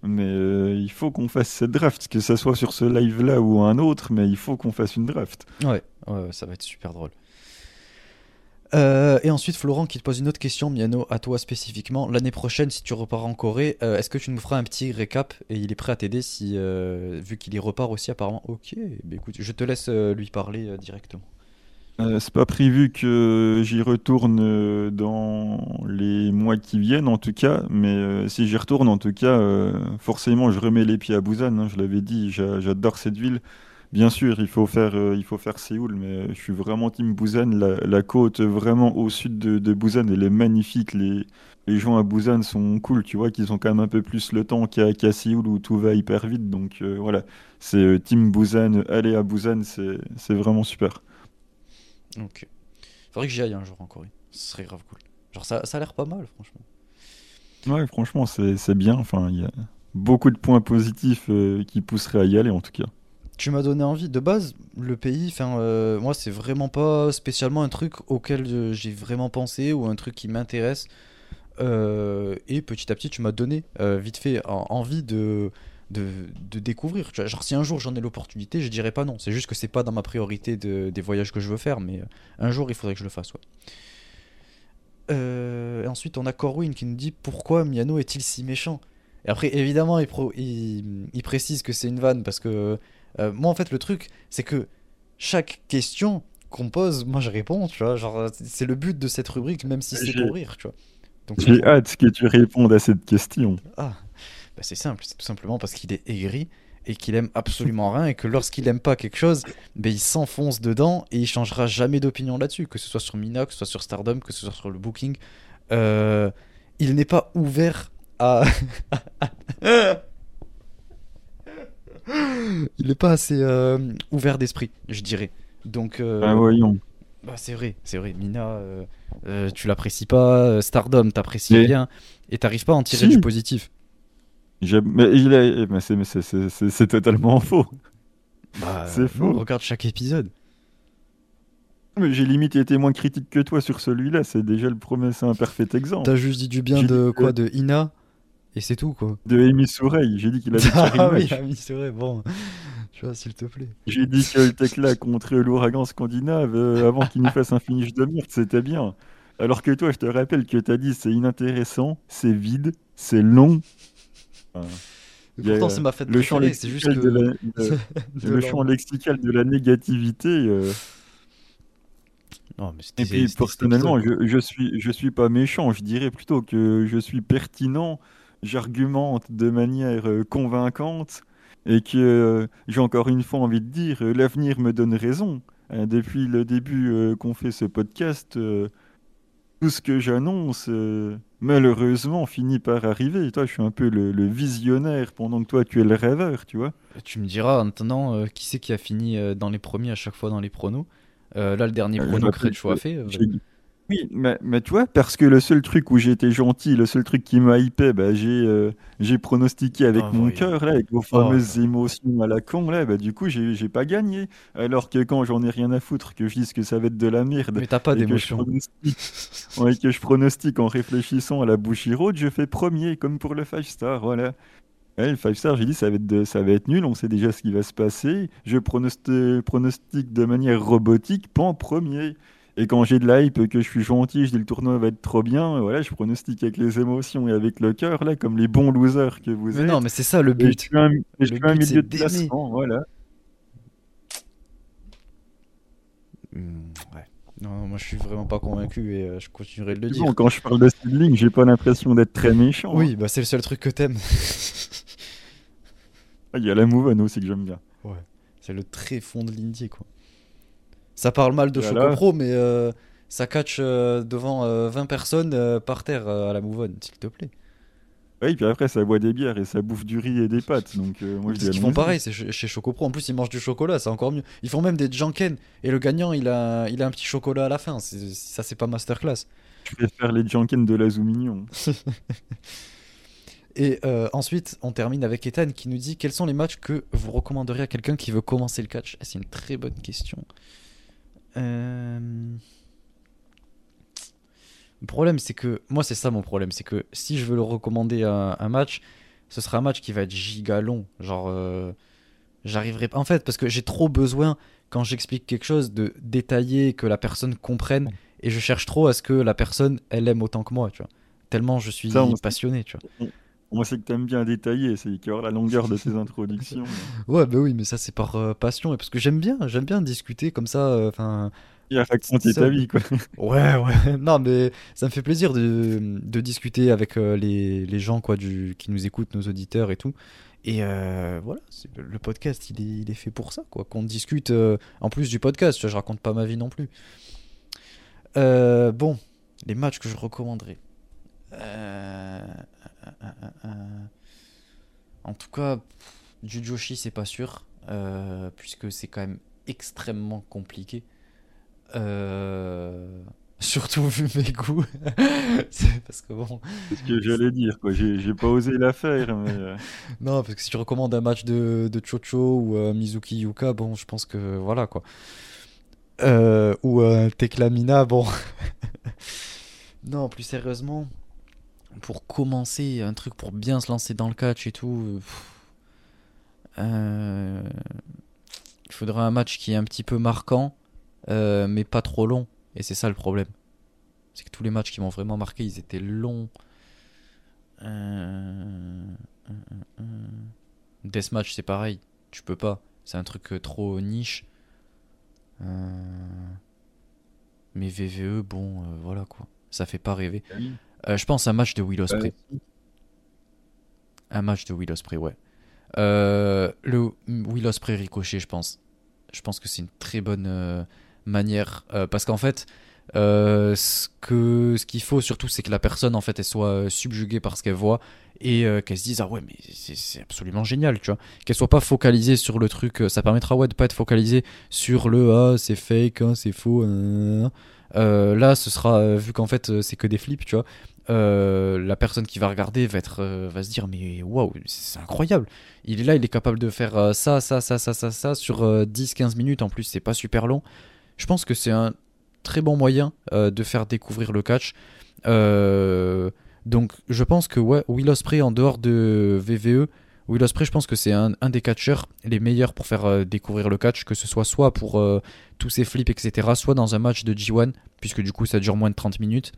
Mais euh, il faut qu'on fasse cette draft, que ça soit sur ce live-là ou un autre, mais il faut qu'on fasse une draft. Ouais, ça va être super drôle. Euh, et ensuite, Florent qui te pose une autre question, Miano, à toi spécifiquement. L'année prochaine, si tu repars en Corée, euh, est-ce que tu nous feras un petit récap et il est prêt à t'aider si, euh, vu qu'il y repart aussi apparemment? Ok, bah écoute, je te laisse lui parler directement. C'est pas prévu que j'y retourne dans les mois qui viennent, en tout cas. Mais si j'y retourne, en tout cas, forcément, je remets les pieds à Busan. hein, je l'avais dit, j'a- j'adore cette ville. Bien sûr, il faut faire, euh, il faut faire Séoul, mais je suis vraiment team Busan. La, la côte vraiment au sud de, de Busan, elle est magnifique. Les, les gens à Busan sont cool, tu vois, qu'ils ont quand même un peu plus le temps qu'à Séoul où tout va hyper vite. Donc euh, voilà, c'est euh, team Busan. Aller à Busan, c'est vraiment super. Ok. Faudrait que j'y aille un jour en Corée. Ce serait grave cool. Genre, ça, ça a l'air pas mal, franchement. Ouais, franchement, c'est c'est bien. Enfin, il y a beaucoup de points positifs euh, qui pousseraient à y aller, en tout cas. Tu m'as donné envie. De base, le pays, euh, moi, c'est vraiment pas spécialement un truc auquel euh, j'ai vraiment pensé ou un truc qui m'intéresse. Euh, et petit à petit, tu m'as donné vite fait en- envie de, découvrir. Genre, si un jour j'en ai l'opportunité, je dirais pas non. C'est juste que c'est pas dans ma priorité de- des voyages que je veux faire, mais un jour, il faudrait que je le fasse. Et ensuite, on a Corwin qui nous dit pourquoi Miano est-il si méchant? Et après, évidemment, il précise que c'est une vanne parce que euh, moi, en fait, le truc, c'est que chaque question qu'on pose, moi, je réponds, tu vois. Genre, c'est le but de cette rubrique, même si c'est pour rire, tu vois. Donc, J'ai c'est- hâte que tu répondes à cette question. ah, bah, c'est simple, c'est tout simplement parce qu'il est aigri et qu'il aime absolument rien et que lorsqu'il aime pas quelque chose, ben, il s'enfonce dedans et il changera jamais d'opinion là-dessus, que ce soit sur Mina, que ce soit sur Stardom, que ce soit sur le Booking. Euh, il n'est pas ouvert à. il n'est pas assez euh, ouvert d'esprit, je dirais. Donc, euh, Ah, voyons. bah, c'est vrai, c'est vrai. Mina, euh, tu l'apprécies pas. Stardom, t'apprécies Mais- bien. Et t'arrives pas à en tirer Si. du positif. Mais il mais c'est totalement faux. Bah, C'est faux. Regarde chaque épisode. Mais J'ai limite été moins critique que toi sur celui-là. C'est déjà le premier, c'est un parfait exemple. T'as juste dit du bien de quoi De Ina? Et c'est tout quoi. De Amy Soureille, j'ai dit qu'il avait tiré Ah oui, c'est vrai. Bon, tu vois, s'il te plaît. J'ai dit que le Tekla contre l'ouragan scandinave, euh, avant qu'il nous fasse un finish de merde, c'était bien. Alors que toi, je te rappelle que t'as dit c'est inintéressant, c'est vide, c'est long. Enfin, Mais a, pourtant, c'est ma fête le champ préférée. C'est juste lexical que. de la- de- de le champ lexical de la négativité. euh, Non, mais c'était- Et puis personnellement, je, je suis je suis pas méchant, je dirais plutôt que je suis pertinent, j'argumente de manière euh, convaincante et que euh, j'ai encore une fois envie de dire, euh, l'avenir me donne raison. Euh, depuis le début qu'on fait ce podcast, tout ce que j'annonce, euh, malheureusement, finit par arriver. Toi, je suis un peu le, le visionnaire pendant que toi, tu es le rêveur, tu vois. quoi. Tu me diras euh, qui c'est qui a fini euh, dans les premiers à chaque fois dans les pronos. Là, le dernier prono que rappelle Redshow a que fait. Oui, mais, mais tu vois, parce que le seul truc où j'ai été gentil, le seul truc qui m'a hypé, bah, j'ai euh, j'ai pronostiqué avec Ah, mon voyons. cœur, là, avec vos Oh, fameuses émotions à la con, là, bah, du coup, j'ai j'ai pas gagné. Alors que quand j'en ai rien à foutre, que je dise que ça va être de la merde, Mais t'as pas et que je d'émotion. pronostique, ouais, que je pronostique en réfléchissant à la Bushiroad, je fais premier, comme pour le 5 star, voilà. Ouais, le 5 star, j'ai dit ça va être de- ça va être nul, on sait déjà ce qui va se passer. Je pronosti- pronostique de manière robotique, pas en premier. Et quand j'ai de la hype, que je suis gentil, je dis le tournoi va être trop bien, voilà, je pronostique avec les émotions et avec le cœur, là, comme les bons losers que vous Mais êtes. non, mais c'est ça le Et je but. suis un, et je suis un but, milieu de classement, voilà. Hmm, ouais. Non, moi je suis vraiment pas convaincu et euh, je continuerai de le dire. Bon, quand je parle de Sidling, j'ai pas l'impression d'être très méchant. hein. Oui, bah c'est le seul truc que t'aimes. Ah, Il y a la Mouven aussi que j'aime bien. c'est le très fond de l'indie quoi. Ça parle mal de Voilà. Chocopro, mais euh, ça catch euh, devant euh, 20 personnes euh, par terre à la Move On, s'il te plaît. Oui, puis après, ça boit des bières et ça bouffe du riz et des pâtes. Donc, moi, je qu'ils font pareil c'est chez Chocopro. En plus, ils mangent du chocolat, c'est encore mieux. Ils font même des janken et le gagnant, il a, il a un petit chocolat à la fin. Ça, c'est pas masterclass. Je préfère les Janken de la Zoumignon. Et euh, ensuite, on termine avec Ethan qui nous dit quels sont les matchs que vous recommanderiez à quelqu'un qui veut commencer le catch? C'est une très bonne question. Euh, le problème, c'est que moi, c'est ça mon problème, c'est que si je veux le recommander un, un match, ce sera un match qui va être giga long. Genre, euh, j'arriverai pas. En fait, parce que j'ai trop besoin quand j'explique quelque chose de détailler, que la personne comprenne, et je cherche trop à ce que la personne elle aime autant que moi, tu vois. Tellement je suis Ça, on- passionné, tu vois. Moi, c'est que t'aimes bien détailler, c'est qu'il y aura la longueur de tes introductions. Ouais, bah oui, mais ça c'est par euh, passion et parce que j'aime bien, j'aime bien discuter comme ça. euh, Enfin, Et à raconter ta vie, quoi. ouais, ouais. Non, mais ça me fait plaisir de, de discuter avec euh, les, les gens quoi, du, qui nous écoutent, nos auditeurs et tout. Et euh, voilà, le podcast, il est, il est fait pour ça, quoi. Qu'on discute euh, en plus du podcast. Je raconte pas ma vie non plus. Euh, bon, les matchs que je recommanderais. Euh, euh, euh. En tout cas, du Joshi, c'est pas sûr, puisque c'est quand même extrêmement compliqué. Euh, Surtout vu mes goûts. C'est parce que bon. C'est ce que j'allais dire, quoi. J'ai pas osé la faire, mais. Non, parce que si tu recommandes un match de, de Chocho ou euh, Mizuki Yuka, bon, je pense que voilà quoi. Euh, ou euh, Teklamina, bon. non, plus sérieusement, pour commencer, un truc pour bien se lancer dans le catch et tout, euh, il faudrait un match qui est un petit peu marquant, euh, mais pas trop long. Et c'est ça le problème. C'est que tous les matchs qui m'ont vraiment marqué, ils étaient longs. Euh... Deathmatch, c'est pareil. Tu peux pas. C'est un truc trop niche. Mais VVE, bon, voilà quoi. Ça fait pas rêver. Euh, je pense à un match de Will Ospreay. Un match de Will Ospreay, ouais. Euh, le Will Ospreay Ricochet, je pense. Je pense que c'est une très bonne euh, manière. euh, parce qu'en fait, euh, ce que ce qu'il faut surtout, c'est que la personne, en fait, elle soit euh, subjuguée par ce qu'elle voit et euh, qu'elle se dise ah ouais mais c'est absolument génial tu vois. Qu'elle soit pas focalisée sur le truc ça permettra ouais de pas être focalisée sur le ah c'est fake hein, c'est faux là ce sera vu qu'en fait c'est que des flips tu vois la personne qui va regarder va être va se dire mais waouh c'est incroyable. Il est là il est capable de faire ça ça ça ça ça ça sur 10-15 minutes. En plus c'est pas super long. Je pense que c'est un très bon moyen euh, de faire découvrir le catch Euh, donc je pense que ouais, Will Ospreay en dehors de VVE, Will Ospreay je pense que c'est un, des catcheurs les meilleurs pour faire euh, découvrir le catch, que ce soit soit pour tous ses flips etc, soit dans un match de G1, puisque du coup ça dure moins de 30 minutes.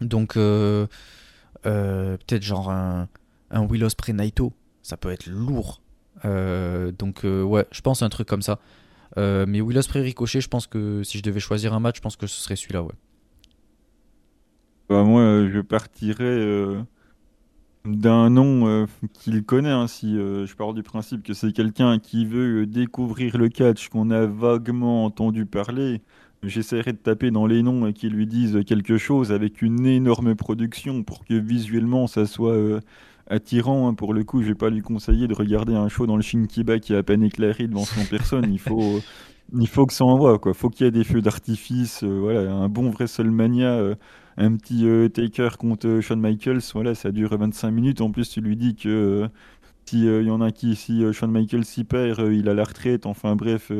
Donc peut-être genre un, un Will Ospreay Naito, ça peut être lourd. Donc ouais, je pense un truc comme ça. Euh, mais Will Ospreay Ricochet, je pense que si je devais choisir un match, je pense que ce serait celui-là, ouais. Bah, moi, euh, je partirais euh, d'un nom qu'il connaît. hein, si je pars du principe que c'est quelqu'un qui veut découvrir le catch, qu'on a vaguement entendu parler, j'essaierai de taper dans les noms qui lui disent quelque chose avec une énorme production pour que visuellement ça soit attirant. hein. Pour le coup, je vais pas lui conseiller de regarder un show dans le Shinkiba qui est à peine éclairé devant 100 personnes. Il faut, il faut que ça envoie, quoi. Faut qu'il y ait des feux d'artifice, euh, voilà, un bon WrestleMania. euh, un petit euh, Taker contre euh, Shawn Michaels, voilà, ça dure 25 minutes. En plus, tu lui dis que euh, si euh, il y en a qui, si Shawn Michaels s'y perd, il a la retraite. Enfin bref,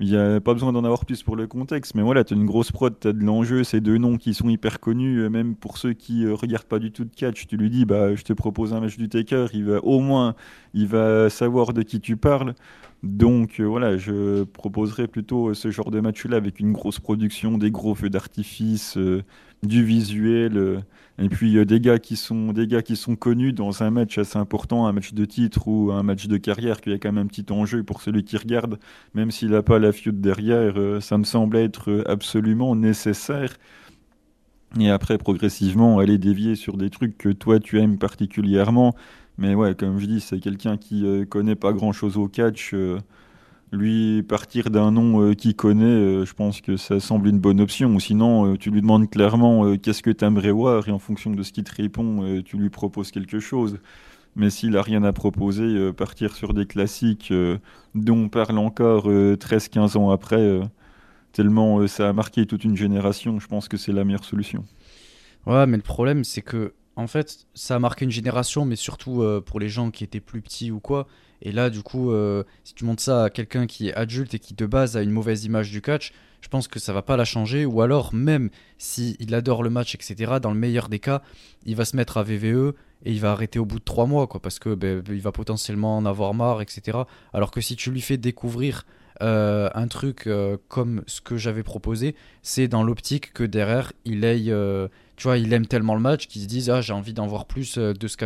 il n'y a pas besoin d'en avoir plus pour le contexte. Mais voilà, tu as une grosse prod, tu as de l'enjeu, c'est deux noms qui sont hyper connus, euh, même pour ceux qui euh, regardent pas du tout de catch. Tu lui dis, bah, je te propose un match du Taker, il va au moins, il va savoir de qui tu parles. Donc euh, voilà, je proposerais plutôt euh, ce genre de match-là avec une grosse production, des gros feux d'artifice, euh, du visuel, et puis des gars qui sont des gars qui sont connus dans un match assez important, un match de titre ou un match de carrière, qu'il y a quand même un petit enjeu pour celui qui regarde, même s'il n'a pas la feud derrière, ça me semble être absolument nécessaire. Et après, progressivement, aller dévier sur des trucs que toi tu aimes particulièrement. Mais ouais, comme je dis, c'est quelqu'un qui euh, connaît pas grand-chose au catch. euh, lui, partir d'un nom euh, qu'il connaît, euh, je pense que ça semble une bonne option. Sinon, tu lui demandes clairement qu'est-ce que tu aimerais voir, et en fonction de ce qu'il te répond, tu lui proposes quelque chose. Mais s'il a rien à proposer, partir sur des classiques dont on parle encore euh, 13-15 ans après, tellement ça a marqué toute une génération, je pense que c'est la meilleure solution. Ouais, mais le problème, c'est que, en fait, ça a marqué une génération, mais surtout euh, pour les gens qui étaient plus petits ou quoi. Et là, du coup, euh, si tu montres ça à quelqu'un qui est adulte et qui de base a une mauvaise image du catch, je pense que ça va pas la changer. Ou alors, même s'il adore le match, etc., dans le meilleur des cas, il va se mettre à VVE et il va arrêter au bout de trois mois, quoi, parce que ben, il va potentiellement en avoir marre, etc. Alors que si tu lui fais découvrir euh, un truc comme ce que j'avais proposé, c'est dans l'optique que derrière, il aille tu vois, il aime tellement le match qu'il se dit ah j'ai envie d'en voir plus euh, de ce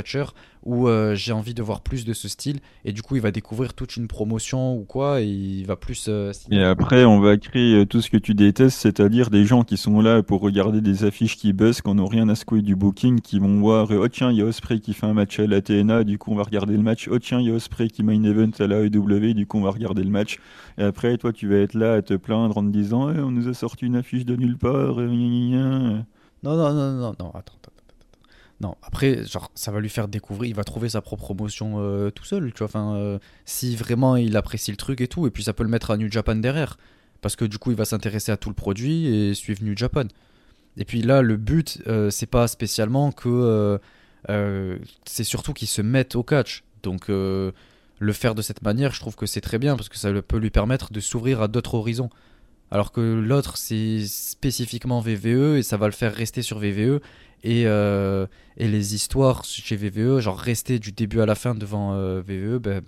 ou euh, j'ai envie de voir plus de ce style et du coup il va découvrir toute une promotion ou quoi et il va plus. Euh, et après on va créer tout ce que tu détestes, c'est-à-dire des gens qui sont là pour regarder des affiches qui buzzent, qui n'ont rien à secouer du booking, qui vont voir oh tiens il y a Osprey qui fait un match à la TNA, du coup on va regarder le match. Oh tiens il y a Osprey qui main event à la AEW, du coup on va regarder le match. Et après toi tu vas être là à te plaindre en te disant eh, on nous a sorti une affiche de nulle part. Non, non, non, non, non, attends, attends, Non, après, genre, ça va lui faire découvrir, il va trouver sa propre promotion euh, tout seul, tu vois. Enfin, euh, si vraiment il apprécie le truc et tout, et puis ça peut le mettre à New Japan derrière. Parce que du coup, il va s'intéresser à tout le produit et suivre New Japan. Et puis là, le but, euh, c'est pas spécialement que. c'est surtout qu'il se mette au catch. Donc, le faire de cette manière, je trouve que c'est très bien parce que ça peut lui permettre de s'ouvrir à d'autres horizons. Alors que l'autre, c'est spécifiquement VVE et ça va le faire rester sur VVE. Et, euh, et les histoires chez VVE, genre rester du début à la fin devant euh, VVE, ben,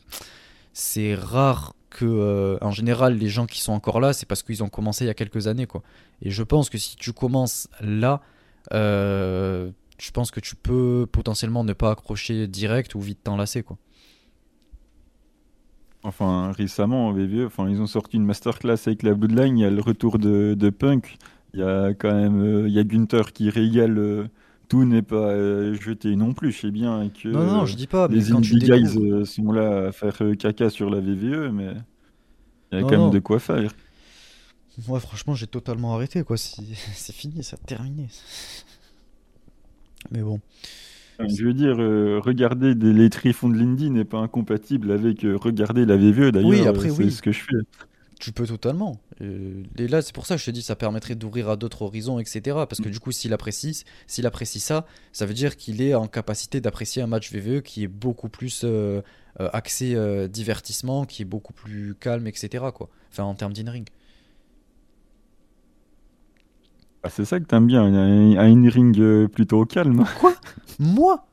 c'est rare que, euh, en général, les gens qui sont encore là, c'est parce qu'ils ont commencé il y a quelques années. Quoi. Et je pense que si tu commences là, je pense que tu peux potentiellement ne pas accrocher direct ou vite t'enlacer. Quoi. Enfin, récemment, VVE, enfin, ils ont sorti une masterclass avec la Bloodline. Il y a le retour de, de Punk. Il y a quand même euh, il y a Gunther qui régale. Euh, tout n'est pas euh, jeté non plus. Je sais bien que non, non, je dis pas, les Indie Guys sont là à faire caca sur la VVE, mais il y a quand même de quoi faire. Moi, franchement, j'ai totalement arrêté. quoi. C'est fini, ça a terminé. Mais bon. Je veux dire, euh, regarder des, les tréfonds de Lindy n'est pas incompatible avec euh, regarder la VVE d'ailleurs. Oui, après, c'est ce que je fais. Tu peux totalement. et là, c'est pour ça que je te dis, ça permettrait d'ouvrir à d'autres horizons, etc. Parce que du coup, s'il apprécie, s'il apprécie ça, ça veut dire qu'il est en capacité d'apprécier un match VVE qui est beaucoup plus euh, axé divertissement, qui est beaucoup plus calme, etc. Quoi. Enfin, en termes d'in-ring. Ah, c'est ça que t'aimes bien, un, in-ring euh, plutôt calme. Quoi? Moi?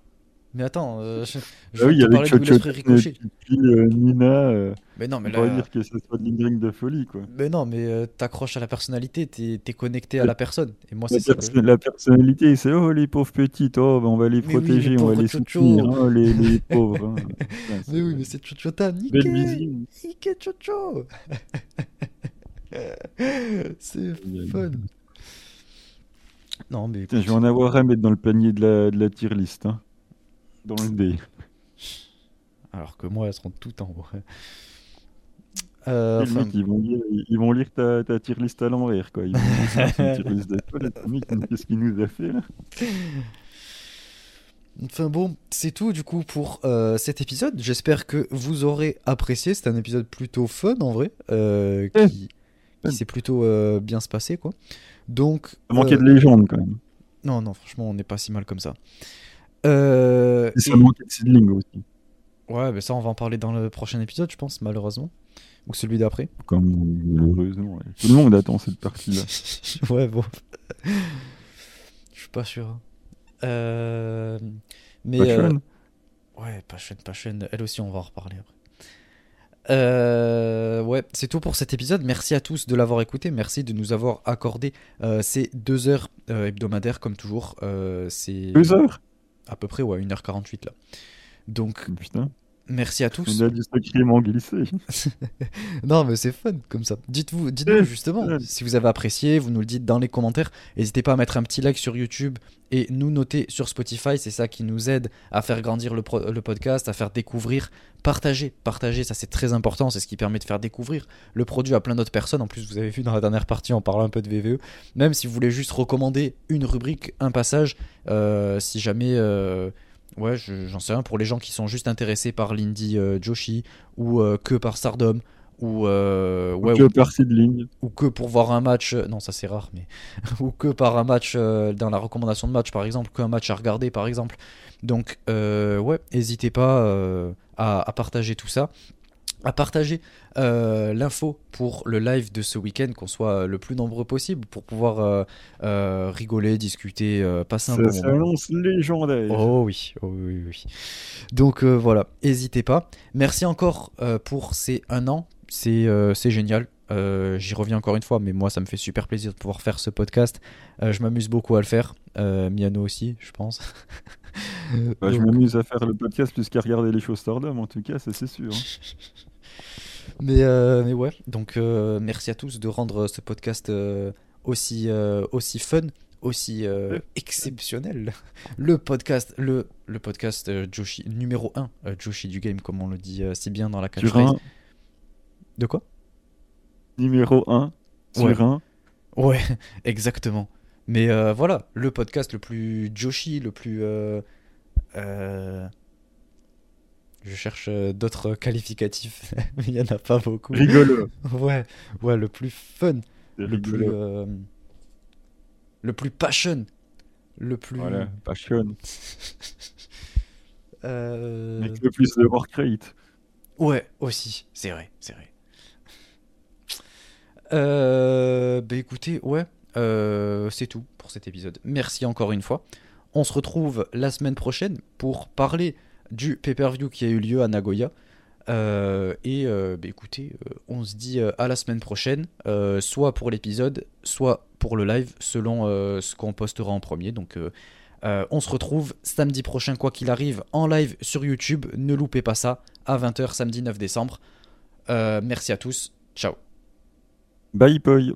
Mais attends, euh, je, je ah oui, avec Chocho puis euh, Nina. Euh, mais non, mais là... dire que ce soit de l'in-ring de folie, quoi. Mais non, mais t'accroches à la personnalité, t'es es connecté à la personne. Et moi, c'est la, la personnalité, c'est oh les pauvres petites, oh ben, on va les protéger, on va les soutenir, oh les, les pauvres. Hein. mais oui, mais c'est Chochota, Nique Nique Chocho C'est fun. Non, mais. je vais en avoir à mettre dans le panier de la, de la tier list. Hein. Dans le D. Alors que moi, elles seront toutes en haut. Euh, ils, vont lire, ils vont lire ta, ta tier list à l'envers. Quoi. Ils vont Qu'est-ce qu'il nous a fait là? Enfin bon, c'est tout du coup pour euh, cet épisode. J'espère que vous aurez apprécié. C'est un épisode plutôt fun en vrai, euh, qui, qui s'est plutôt euh, bien se passer quoi. Donc. Ça manquait de euh, légende quand même. Non, non, franchement, on n'est pas si mal comme ça. Euh, et ça manquait de seedling aussi. Ouais, mais ça, on va en parler dans le prochain épisode, je pense, malheureusement. Ou celui d'après. Comme heureusement. Tout le monde attend cette partie-là. ouais, bon. Je suis pas sûr. Euh... Mais. Passion. Euh... Ouais, Passion, Passion. Elle aussi, on va en reparler après. Euh, ouais, c'est tout pour cet épisode. Merci à tous de l'avoir écouté. Merci de nous avoir accordé euh, ces deux heures euh, hebdomadaires, comme toujours. c'est deux heures? À peu près, ouais, 1h48 là. Donc, Putain. Merci à tous. On a du sacrément glissé. non, mais c'est fun comme ça. Dites-vous, dites-nous justement si vous avez apprécié, vous nous le dites dans les commentaires. N'hésitez pas à mettre un petit like sur YouTube et nous noter sur Spotify. C'est ça qui nous aide à faire grandir le, le podcast, à faire découvrir, partager. Partager, ça c'est très important. C'est ce qui permet de faire découvrir le produit à plein d'autres personnes. En plus, vous avez vu dans la dernière partie, on parle un peu de VVE. Même si vous voulez juste recommander une rubrique, un passage, euh, si jamais. Euh, Ouais, j'en sais rien. Pour les gens qui sont juste intéressés par l'indie euh, Joshi ou euh, que par Stardom ou euh, ouais, que par ligne ou que pour voir un match non ça c'est rare mais ou que par un match dans la recommandation de match par exemple qu'un match à regarder par exemple. Donc ouais n'hésitez pas à, à, partager tout ça à partager euh, l'info pour le live de ce week-end, qu'on soit le plus nombreux possible pour pouvoir euh, euh, rigoler, discuter, passer un bon moment. annonce légendaire. Oh oui, oh oui, oui. Donc voilà, n'hésitez pas. Merci encore pour ces un an, c'est génial. J'y reviens encore une fois, mais moi ça me fait super plaisir de pouvoir faire ce podcast. je m'amuse beaucoup à le faire. Miano aussi, je pense. Bah, je m'amuse à faire le podcast plus qu'à regarder les choses Stardom, en tout cas, ça c'est sûr. Hein. Mais, euh, mais ouais, donc euh, merci à tous de rendre ce podcast euh, aussi, aussi fun, aussi exceptionnel. Le podcast, le, le podcast Joshi, numéro 1, Joshi du game, comme on le dit si bien dans la catchphrase. De quoi? Numéro 1 sur ouais. 1. Ouais, exactement. Mais voilà, le podcast le plus Joshi, le plus. Je cherche euh, d'autres qualificatifs, mais il n'y en a pas beaucoup. Rigolo. ouais, ouais, le plus fun. Le plus, euh, le plus passion. Le plus. Voilà, passion. euh... Avec le plus de Warcraft. Ouais, aussi, c'est vrai, c'est vrai. Euh, bah écoutez, ouais, euh, c'est tout pour cet épisode. Merci encore une fois. On se retrouve la semaine prochaine pour parler du pay-per-view qui a eu lieu à Nagoya. Euh, et euh, bah, écoutez, euh, on se dit à la semaine prochaine, soit pour l'épisode, soit pour le live, selon ce qu'on postera en premier. Donc on se retrouve samedi prochain, quoi qu'il arrive, en live sur YouTube. Ne loupez pas ça, à 20h samedi 9 décembre. merci à tous, ciao. Bye bye.